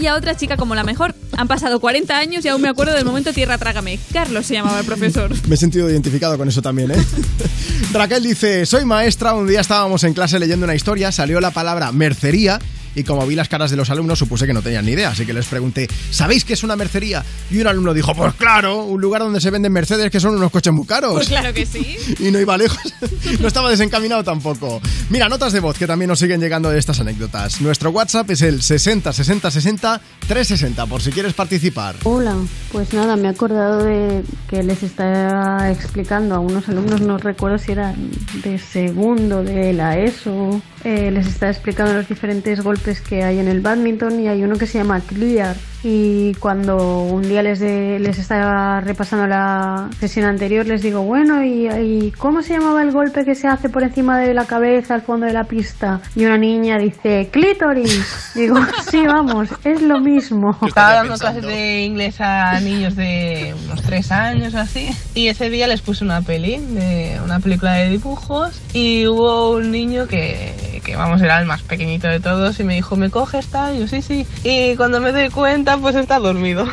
y a otra chica como la mejor. Han pasado 40 años y aún me acuerdo del momento tierra trágame. Carlos se llamaba el profesor. Me he sentido identificado con eso también, ¿eh? *laughs* Raquel dice, soy maestra, un día estábamos en clase leyendo una historia, salió la palabra mercería y como vi las caras de los alumnos supuse que no tenían ni idea, así que les pregunté, ¿sabéis qué es una mercería? Y un alumno dijo, pues claro, un lugar donde se venden Mercedes que son unos coches muy caros. Pues claro que sí. *laughs* Y no iba lejos, *laughs* no estaba desencaminado tampoco. Mira, notas de voz que también nos siguen llegando de estas anécdotas. Nuestro WhatsApp es el 60 60 60 360 por si quieres participar. Hola, pues nada, me he acordado de que les estaba explicando a unos alumnos, no recuerdo si era de segundo de la ESO, eh, les estaba explicando los diferentes golpes golpes que hay en el badminton y hay uno que se llama clear. Y cuando un día les, de- les estaba repasando la sesión anterior, les digo, bueno, ¿y, y cómo se llamaba el golpe que se hace por encima de la cabeza al fondo de la pista? Y una niña dice, clítoris. Digo, *laughs* sí, vamos, es lo mismo. Estaba dando clases de inglés a niños de unos tres años o así y ese día les puse una peli, de una película de dibujos y hubo un niño que, que vamos, era el más pequeñito de todos y me dijo, ¿me coges tal? Y yo, sí, sí. Y cuando me doy cuenta, pues está dormido.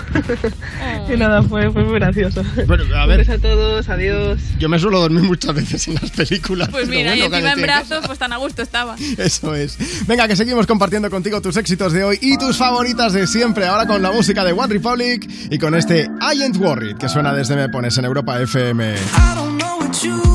*laughs* y nada, fue, fue muy gracioso. Bueno, a ver. A todos, adiós. Yo me suelo dormir muchas veces en las películas. Pues mira, y bueno, encima en brazos, pues tan a gusto estaba. *laughs* Eso es. Venga, que seguimos compartiendo contigo tus éxitos de hoy y tus favoritas de siempre. Ahora con la música de One Republic y con este I Ain't Worried que suena desde Me Pones en Europa FM. I don't know what you've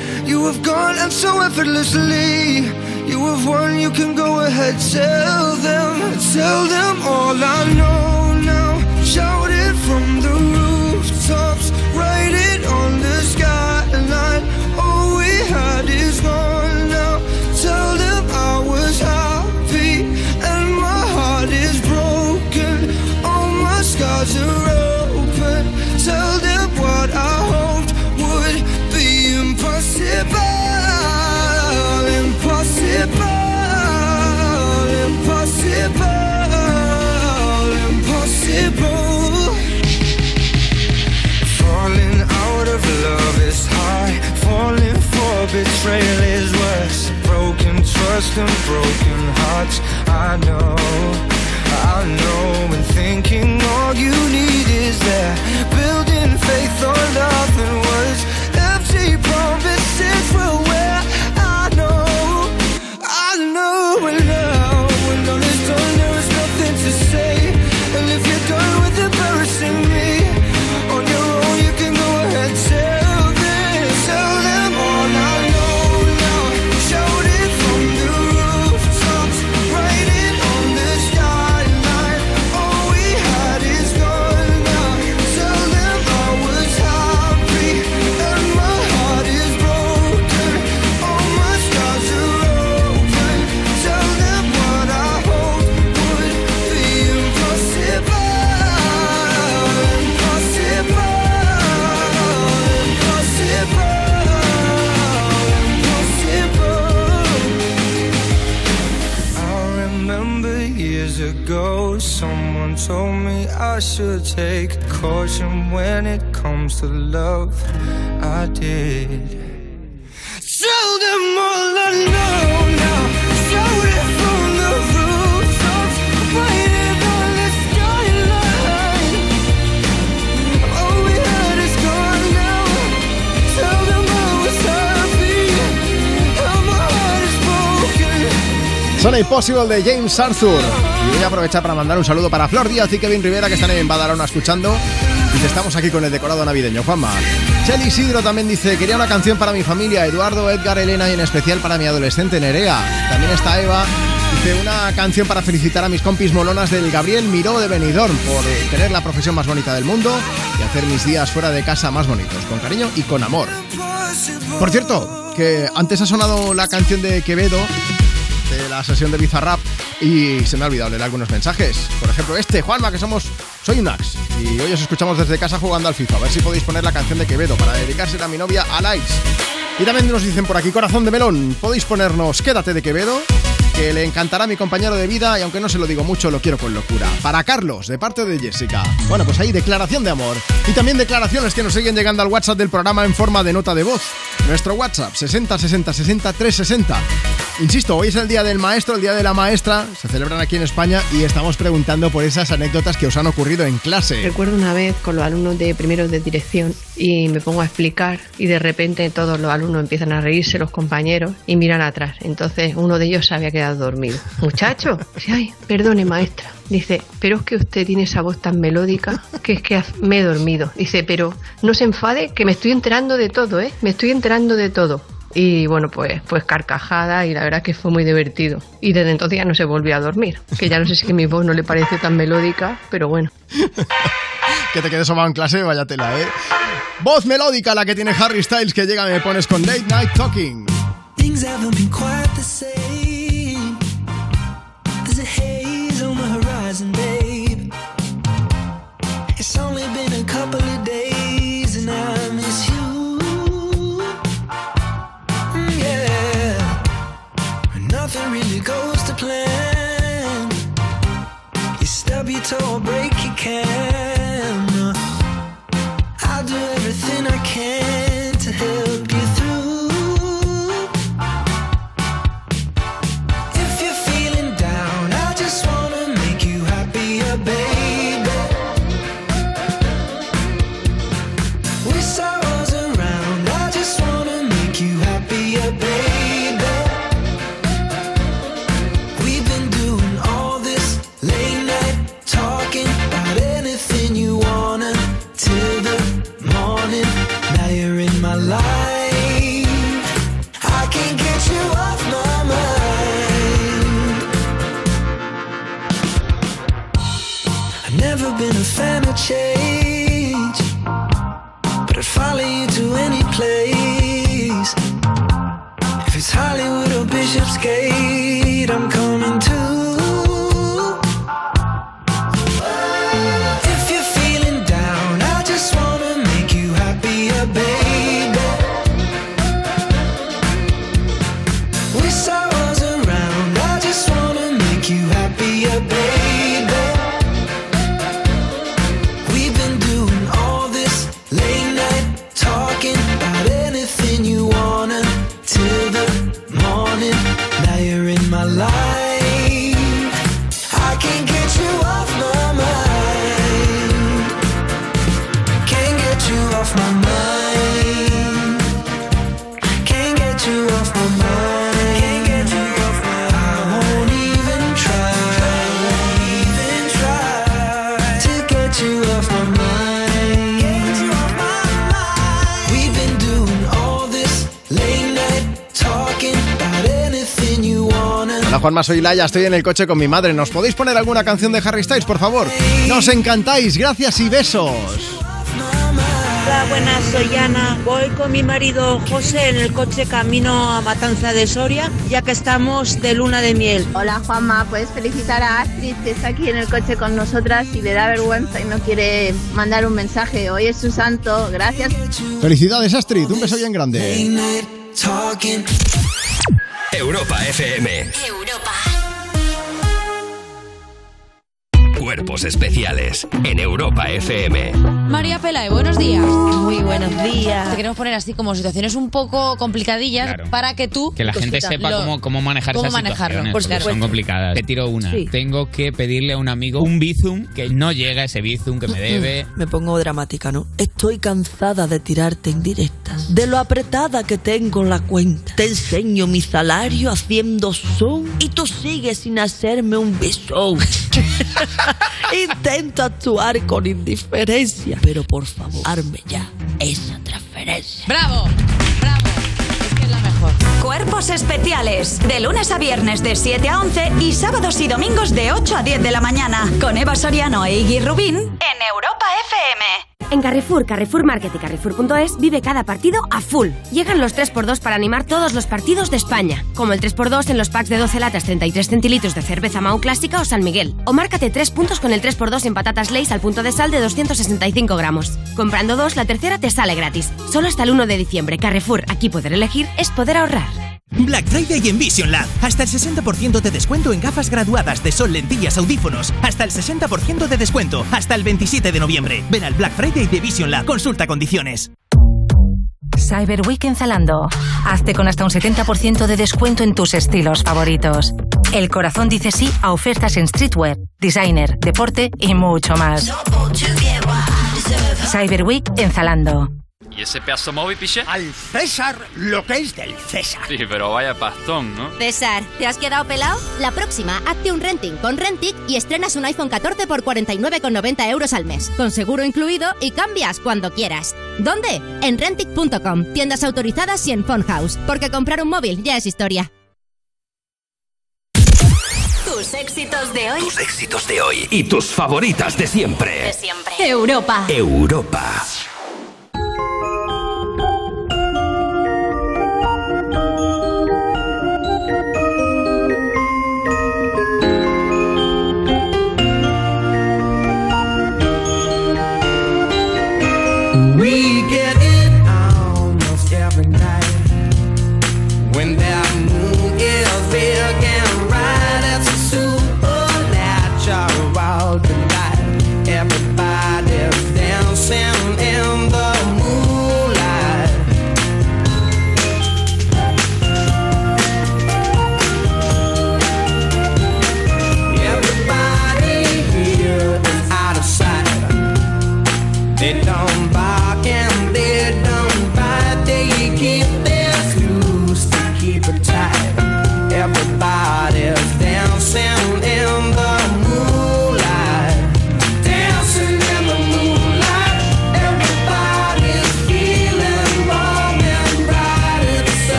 You have gone and so effortlessly. You have won, you can go ahead, tell them, tell them all I know now. Shout it from the rooftops, betrayal is worse. Broken trust and broken hearts. I know, I know. And thinking all you need is that building faith on nothing should take caution when it comes to love. I did. Tell them all I know now. Shout it from the rooftops. It on the skyline. All we had is gone now. Tell them I was happy. How my heart is broken. Son Impossible de James Arthur. Y voy a aprovechar para mandar un saludo para Flor Díaz y Kevin Rivera que están en Badalona escuchando. Que estamos aquí con el decorado navideño, Juanma. Chely Isidro también dice, quería una canción para mi familia, Eduardo, Edgar, Elena y en especial para mi adolescente Nerea. También está Eva, dice una canción para felicitar a mis compis molonas del Gabriel Miró de Benidorm por tener la profesión más bonita del mundo y hacer mis días fuera de casa más bonitos, con cariño y con amor. Por cierto, que antes ha sonado la canción de Quevedo de la sesión de Bizarrap y se me ha olvidado leer algunos mensajes. Por ejemplo, este, Juanma, que somos. Soy un Ax y hoy os escuchamos desde casa jugando al FIFA. A ver si podéis poner la canción de Quevedo para dedicársela a mi novia Alais. Y también nos dicen por aquí, corazón de melón, podéis ponernos Quédate de Quevedo, que le encantará a mi compañero de vida y aunque no se lo digo mucho, lo quiero con locura. Para Carlos, de parte de Jessica. Bueno, pues ahí declaración de amor. Y también declaraciones que nos siguen llegando al WhatsApp del programa en forma de nota de voz. Nuestro WhatsApp 60 60 60 360. Insisto, hoy es el día del maestro, el día de la maestra, se celebran aquí en España y estamos preguntando por esas anécdotas que os han ocurrido en clase. Recuerdo una vez con los alumnos de primero de dirección y me pongo a explicar y de repente todos los alumnos empiezan a reírse, los compañeros, y miran atrás. Entonces uno de ellos se había dormido. Muchacho, dice, ay, perdone maestra. Dice, pero es que usted tiene esa voz tan melódica que es que me he dormido. Dice, pero no se enfade que me estoy enterando de todo, ¿eh? Me estoy enterando de todo. Y bueno, pues, pues carcajada y la verdad que fue muy divertido. Y desde entonces ya no se volvió a dormir. Que ya no sé si que mi voz no le parece tan melódica, pero bueno. *laughs* Que te quedes somado en clase, vaya tela, ¿eh? Voz melódica la que tiene Harry Styles que llega y me pones con Late Night Talking. Things haven't been quite the same. it or break, you can. Or Juanma, soy Laya, estoy en el coche con mi madre. ¿Nos podéis poner alguna canción de Harry Styles, por favor? Nos encantáis, gracias y besos. Hola, buenas, soy Ana. Voy con mi marido José en el coche camino a Matanza de Soria, ya que estamos de luna de miel. Hola Juanma, puedes felicitar a Astrid que está aquí en el coche con nosotras y le da vergüenza y no quiere mandar un mensaje. Hoy es su santo, gracias. Felicidades Astrid, un beso bien grande. Europa FM. Cuerpos Especiales en Europa FM. María Pelae, buenos días. Muy buenos días. Te queremos poner así como situaciones un poco complicadillas Claro. para que tú... Que la gente Cosita, sepa lo- cómo, cómo manejar cómo esas manejarlo, situaciones, por porque supuesto. son complicadas. Te tiro una. Sí. Tengo que pedirle a un amigo un bizum que no llega ese bizum que me debe. Me pongo dramática, ¿no? Estoy cansada de tirarte en directas. De lo apretada que tengo la cuenta. Te enseño mi salario haciendo zoom y tú sigues sin hacerme un beso. *laughs* Intento actuar con indiferencia, pero por favor, arme ya esa transferencia. ¡Bravo! ¡Bravo! Es que es la mejor. Cuerpos especiales. De lunes a viernes de 7 a 11 y sábados y domingos de 8 a 10 de la mañana. Con Eva Soriano e Iggy Rubín en Europa FM. En Carrefour, Carrefour Market y Carrefour.es vive cada partido a full. Llegan los 3x2 para animar todos los partidos de España, como el 3x2 en los packs de 12 latas 33 centilitros de cerveza Mau Clásica o San Miguel. O márcate 3 puntos con el 3x2 en patatas Lays al punto de sal de 265 gramos. Comprando dos, la tercera te sale gratis. Solo hasta el 1 de diciembre. Carrefour, aquí poder elegir es poder ahorrar. Black Friday en Vision Lab. Hasta el 60% de descuento en gafas graduadas de sol, lentillas, audífonos. Hasta el 60% de descuento. Hasta el 27 de noviembre. Ven al Black Friday de Vision Lab. Consulta condiciones. Cyber Week en Zalando. Hazte con hasta un 70% de descuento en tus estilos favoritos. El corazón dice sí a ofertas en streetwear, designer, deporte y mucho más. Cyber Week en Zalando. ¿Y ese pedazo móvil, piche? Al César lo que es del César. Sí, pero vaya pastón, ¿no? César, ¿te has quedado pelado? La próxima, hazte un renting con Rentic y estrenas un iPhone 14 por 49,90 euros al mes, con seguro incluido y cambias cuando quieras. ¿Dónde? En Rentic.com, tiendas autorizadas y en Phone House, porque comprar un móvil ya es historia. Tus éxitos de hoy. Tus éxitos de hoy y tus favoritas de siempre. De siempre. Europa. Europa.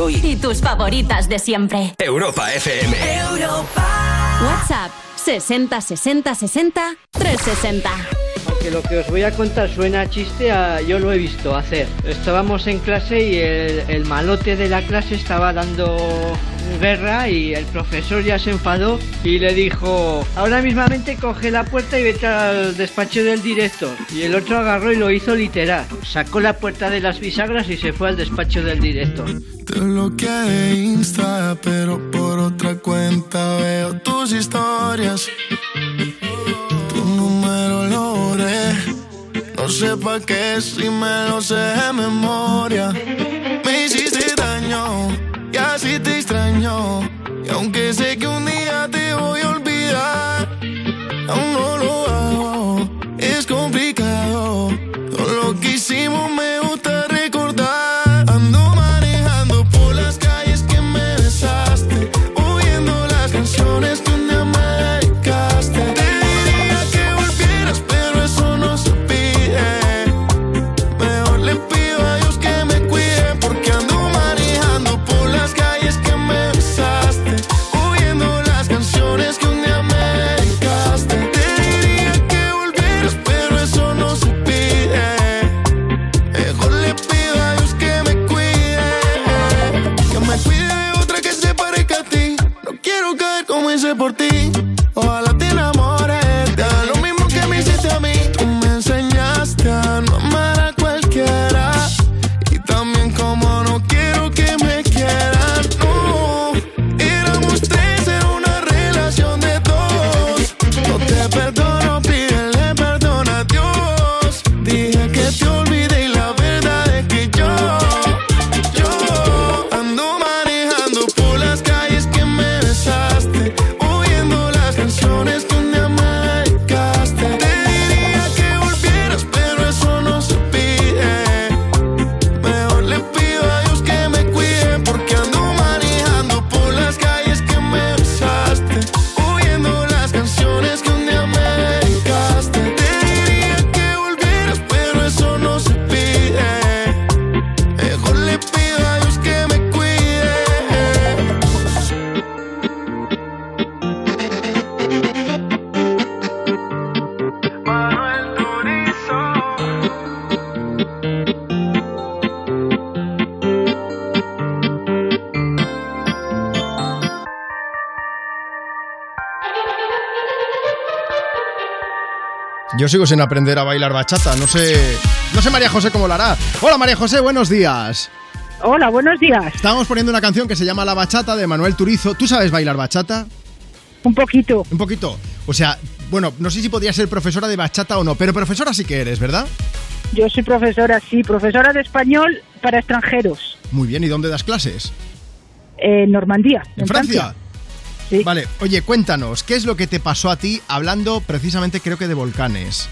De hoy. Y tus favoritas de siempre. Europa FM. WhatsApp 60 60 60 360. Aunque lo que os voy a contar suena a chiste, yo lo he visto hacer. Estábamos en clase y el, malote de la clase estaba dando guerra y el profesor ya se enfadó y le dijo, ahora mismamente coge la puerta y vete al despacho del director. Y el otro agarró y lo hizo literal. Sacó la puerta de las bisagras y se fue al despacho del director. Te bloqueé Insta, pero por otra cuenta veo tus historias. Sé pa' qué si me lo sé de memoria. Me hiciste daño y así te extraño. Y aunque sé que un día te sigo sin aprender a bailar bachata. No sé, no sé María José cómo lo hará. Hola María José, buenos días. Hola, buenos días. Estábamos poniendo una canción que se llama La Bachata de Manuel Turizo. ¿Tú sabes bailar bachata? Un poquito. Un poquito. O sea, bueno, no sé si podrías ser profesora de bachata o no, pero profesora sí que eres, ¿verdad? Yo soy profesora, sí, profesora de español para extranjeros. Muy bien, ¿y dónde das clases? En Normandía. ¿En, Francia? Sí. Vale, oye, cuéntanos, ¿qué es lo que te pasó a ti hablando precisamente creo que de volcanes?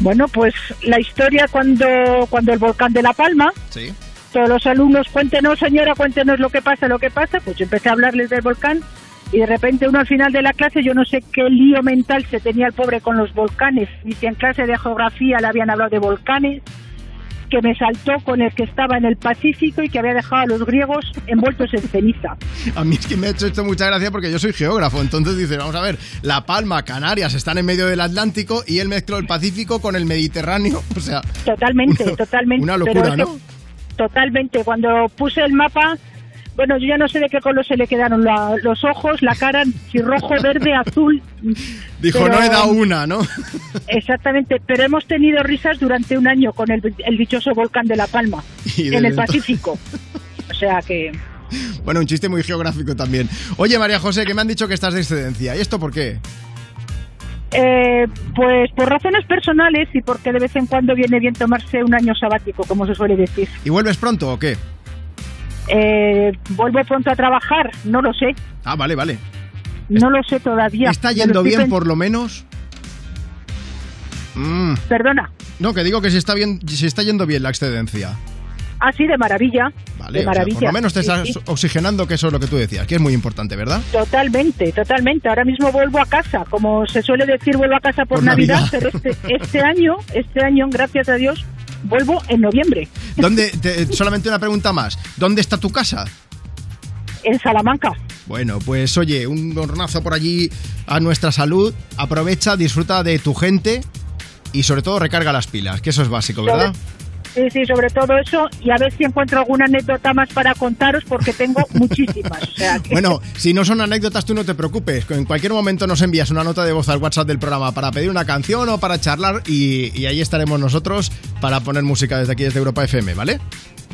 Bueno, pues la historia cuando, cuando el volcán de La Palma, Sí. todos los alumnos, cuéntenos señora, cuéntenos lo que pasa, lo que pasa, pues yo empecé a hablarles del volcán y de repente uno al final de la clase, yo no sé qué lío mental se tenía el pobre con los volcanes, y si en clase de geografía le habían hablado de volcanes, que me saltó con el que estaba en el Pacífico y que había dejado a los griegos envueltos en ceniza. A mí es que me ha hecho esto mucha gracia porque yo soy geógrafo, entonces dice, vamos a ver, La Palma, Canarias están en medio del Atlántico y él mezcló el Pacífico con el Mediterráneo, *laughs* o sea... Totalmente, *laughs* totalmente. Una locura, ¿no? Totalmente. Cuando puse el mapa, bueno, yo ya no sé de qué color se le quedaron la- los ojos, la cara, si rojo, verde, azul. Dijo, Pero- no he dado una, ¿no? *laughs* Exactamente, pero hemos tenido risas durante un año con el, el dichoso volcán de La Palma, *laughs* en el Pacífico. O sea que... Bueno, un chiste muy geográfico también. Oye, María José, que me han dicho que estás de excedencia. ¿Y esto por qué? Eh, pues por razones personales y porque de vez en cuando viene bien tomarse un año sabático, como se suele decir. ¿Y vuelves pronto o qué? Eh, ¿Vuelvo pronto a trabajar? No lo sé, Ah, vale, vale. no lo sé todavía. ¿Está yendo bien por lo menos? Mm. Perdona. No, que digo que si está bien, si está yendo bien la excedencia. Ah, sí, de maravilla. Vale, de o sea, maravilla. por lo menos te Sí, estás sí. oxigenando, que eso es lo que tú decías, que es muy importante, ¿verdad? Totalmente, totalmente. Ahora mismo vuelvo a casa. Como se suele decir, vuelvo a casa por, Por Navidad, Navidad. pero este, este año, este año, gracias a Dios, vuelvo en noviembre, ¿Dónde, te- solamente una pregunta más. ¿Dónde está tu casa? en Salamanca. Bueno, pues oye, un hornazo por allí a nuestra salud. Aprovecha, disfruta de tu gente y sobre todo recarga las pilas, que eso es básico, ¿verdad? Sí, sí, sobre todo eso. Y a ver si encuentro alguna anécdota más para contaros, porque tengo *laughs* muchísimas. O sea, que- Bueno, si no son anécdotas, tú no te preocupes. En cualquier momento nos envías una nota de voz al WhatsApp del programa para pedir una canción o para charlar y, y ahí estaremos nosotros para poner música desde aquí, desde Europa FM, ¿vale?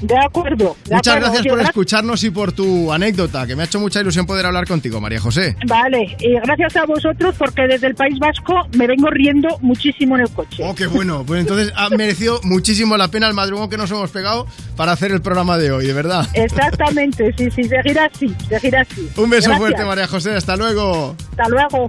De acuerdo. de Muchas acuerdo. gracias por escucharnos y por tu anécdota, que me ha hecho mucha ilusión poder hablar contigo, María José. Vale, y gracias a vosotros, porque desde el País Vasco me vengo riendo muchísimo en el coche. Oh, qué bueno. Pues entonces ha merecido muchísimo la pena el madrugón que nos hemos pegado para hacer el programa de hoy, de verdad. Exactamente, sí, sí, seguir así, seguir así. Un beso Gracias. fuerte, María José. Hasta luego. Hasta luego.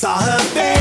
Saw her face.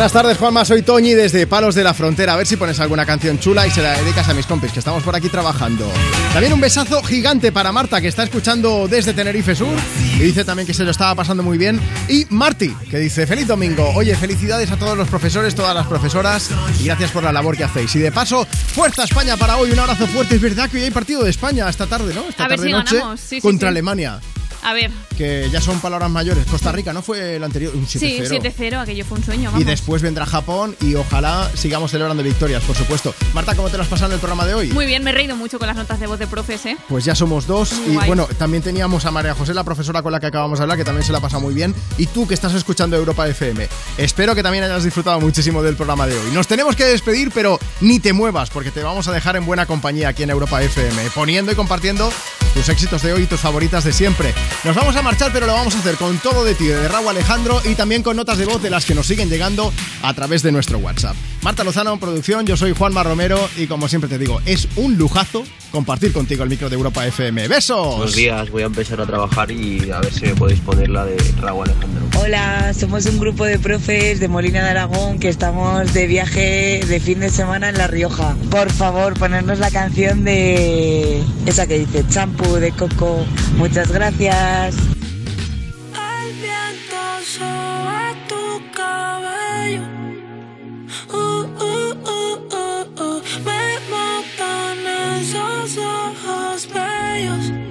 Buenas tardes, Juanma. Soy Toñi desde Palos de la Frontera. A ver si pones alguna canción chula y se la dedicas a mis compis, que estamos por aquí trabajando. También un besazo gigante para Marta, que está escuchando desde Tenerife Sur. Y dice también que se lo estaba pasando muy bien. Y Marti, que dice, feliz domingo. Oye, felicidades a todos los profesores, todas las profesoras. Y gracias por la labor que hacéis. Y de paso, fuerza España para hoy. Un abrazo fuerte. Es verdad que hoy hay partido de España esta tarde, ¿no? Esta A ver tarde si noche ganamos. Sí, sí, contra sí. Alemania. A ver. Que ya son palabras mayores. Costa Rica, ¿no fue el anterior? Un 7-0. Sí, 7-0, aquello fue un sueño. Y Vamos. después vendrá Japón y ojalá sigamos celebrando victorias, por supuesto. Marta, ¿cómo te lo has pasado en el programa de hoy? Muy bien, me he reído mucho con las notas de voz de profes, ¿eh? Pues ya somos dos. Muy y guay. bueno, también teníamos a María José, la profesora con la que acabamos de hablar, que también se la ha pasado muy bien. Y tú que estás escuchando Europa FM. Espero que también hayas disfrutado muchísimo del programa de hoy. Nos tenemos que despedir, pero ni te muevas, porque te vamos a dejar en buena compañía aquí en Europa FM, poniendo y compartiendo tus éxitos de hoy y tus favoritas de siempre. Nos vamos a marchar, pero lo vamos a hacer con todo de ti, de Raúl Alejandro, y también con notas de voz de las que nos siguen llegando a través de nuestro WhatsApp. Marta Lozano en producción, yo soy Juanma Romero, y como siempre te digo, es un lujazo compartir contigo el micro de Europa FM. ¡Besos! Buenos días, voy a empezar a trabajar y a ver si me podéis poner la de Raúl Alejandro. Hola, somos un grupo de profes de Molina de Aragón que estamos de viaje de fin de semana en La Rioja. Por favor, ponernos la canción de esa que dice champú de coco. Muchas gracias. El viento sobre tu cabello. Uh, uh, uh, uh, uh. Me matan esos ojos bellos.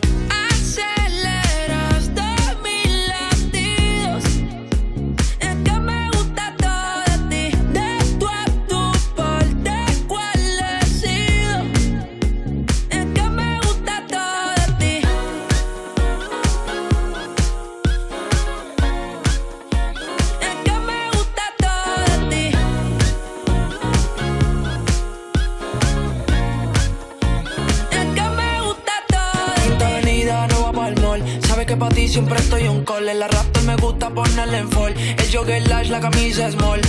Para ti siempre estoy un call. La raptor me gusta ponerle en fall. El jogger lash, la camisa small.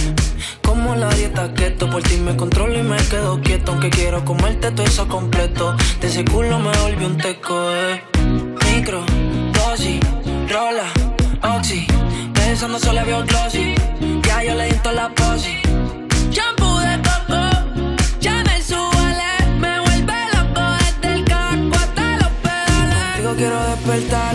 Como la dieta keto, por ti me controlo y me quedo quieto. Aunque quiero comerte todo eso completo. De ese culo me volví un teco, eh. Micro, dosis, rola, oxi. Pensando solo veo glossy. Ya yo le di toda la posi. Shampoo de coco, Chanel Suele, me vuelve loco desde el caco hasta los pedales. Contigo quiero despertar,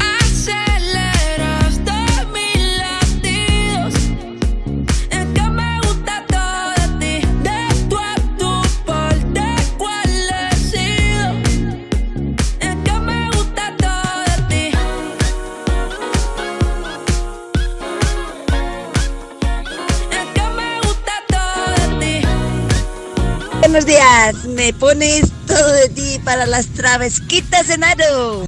Buenos días, me pones todo de ti para las travesquitas en aro.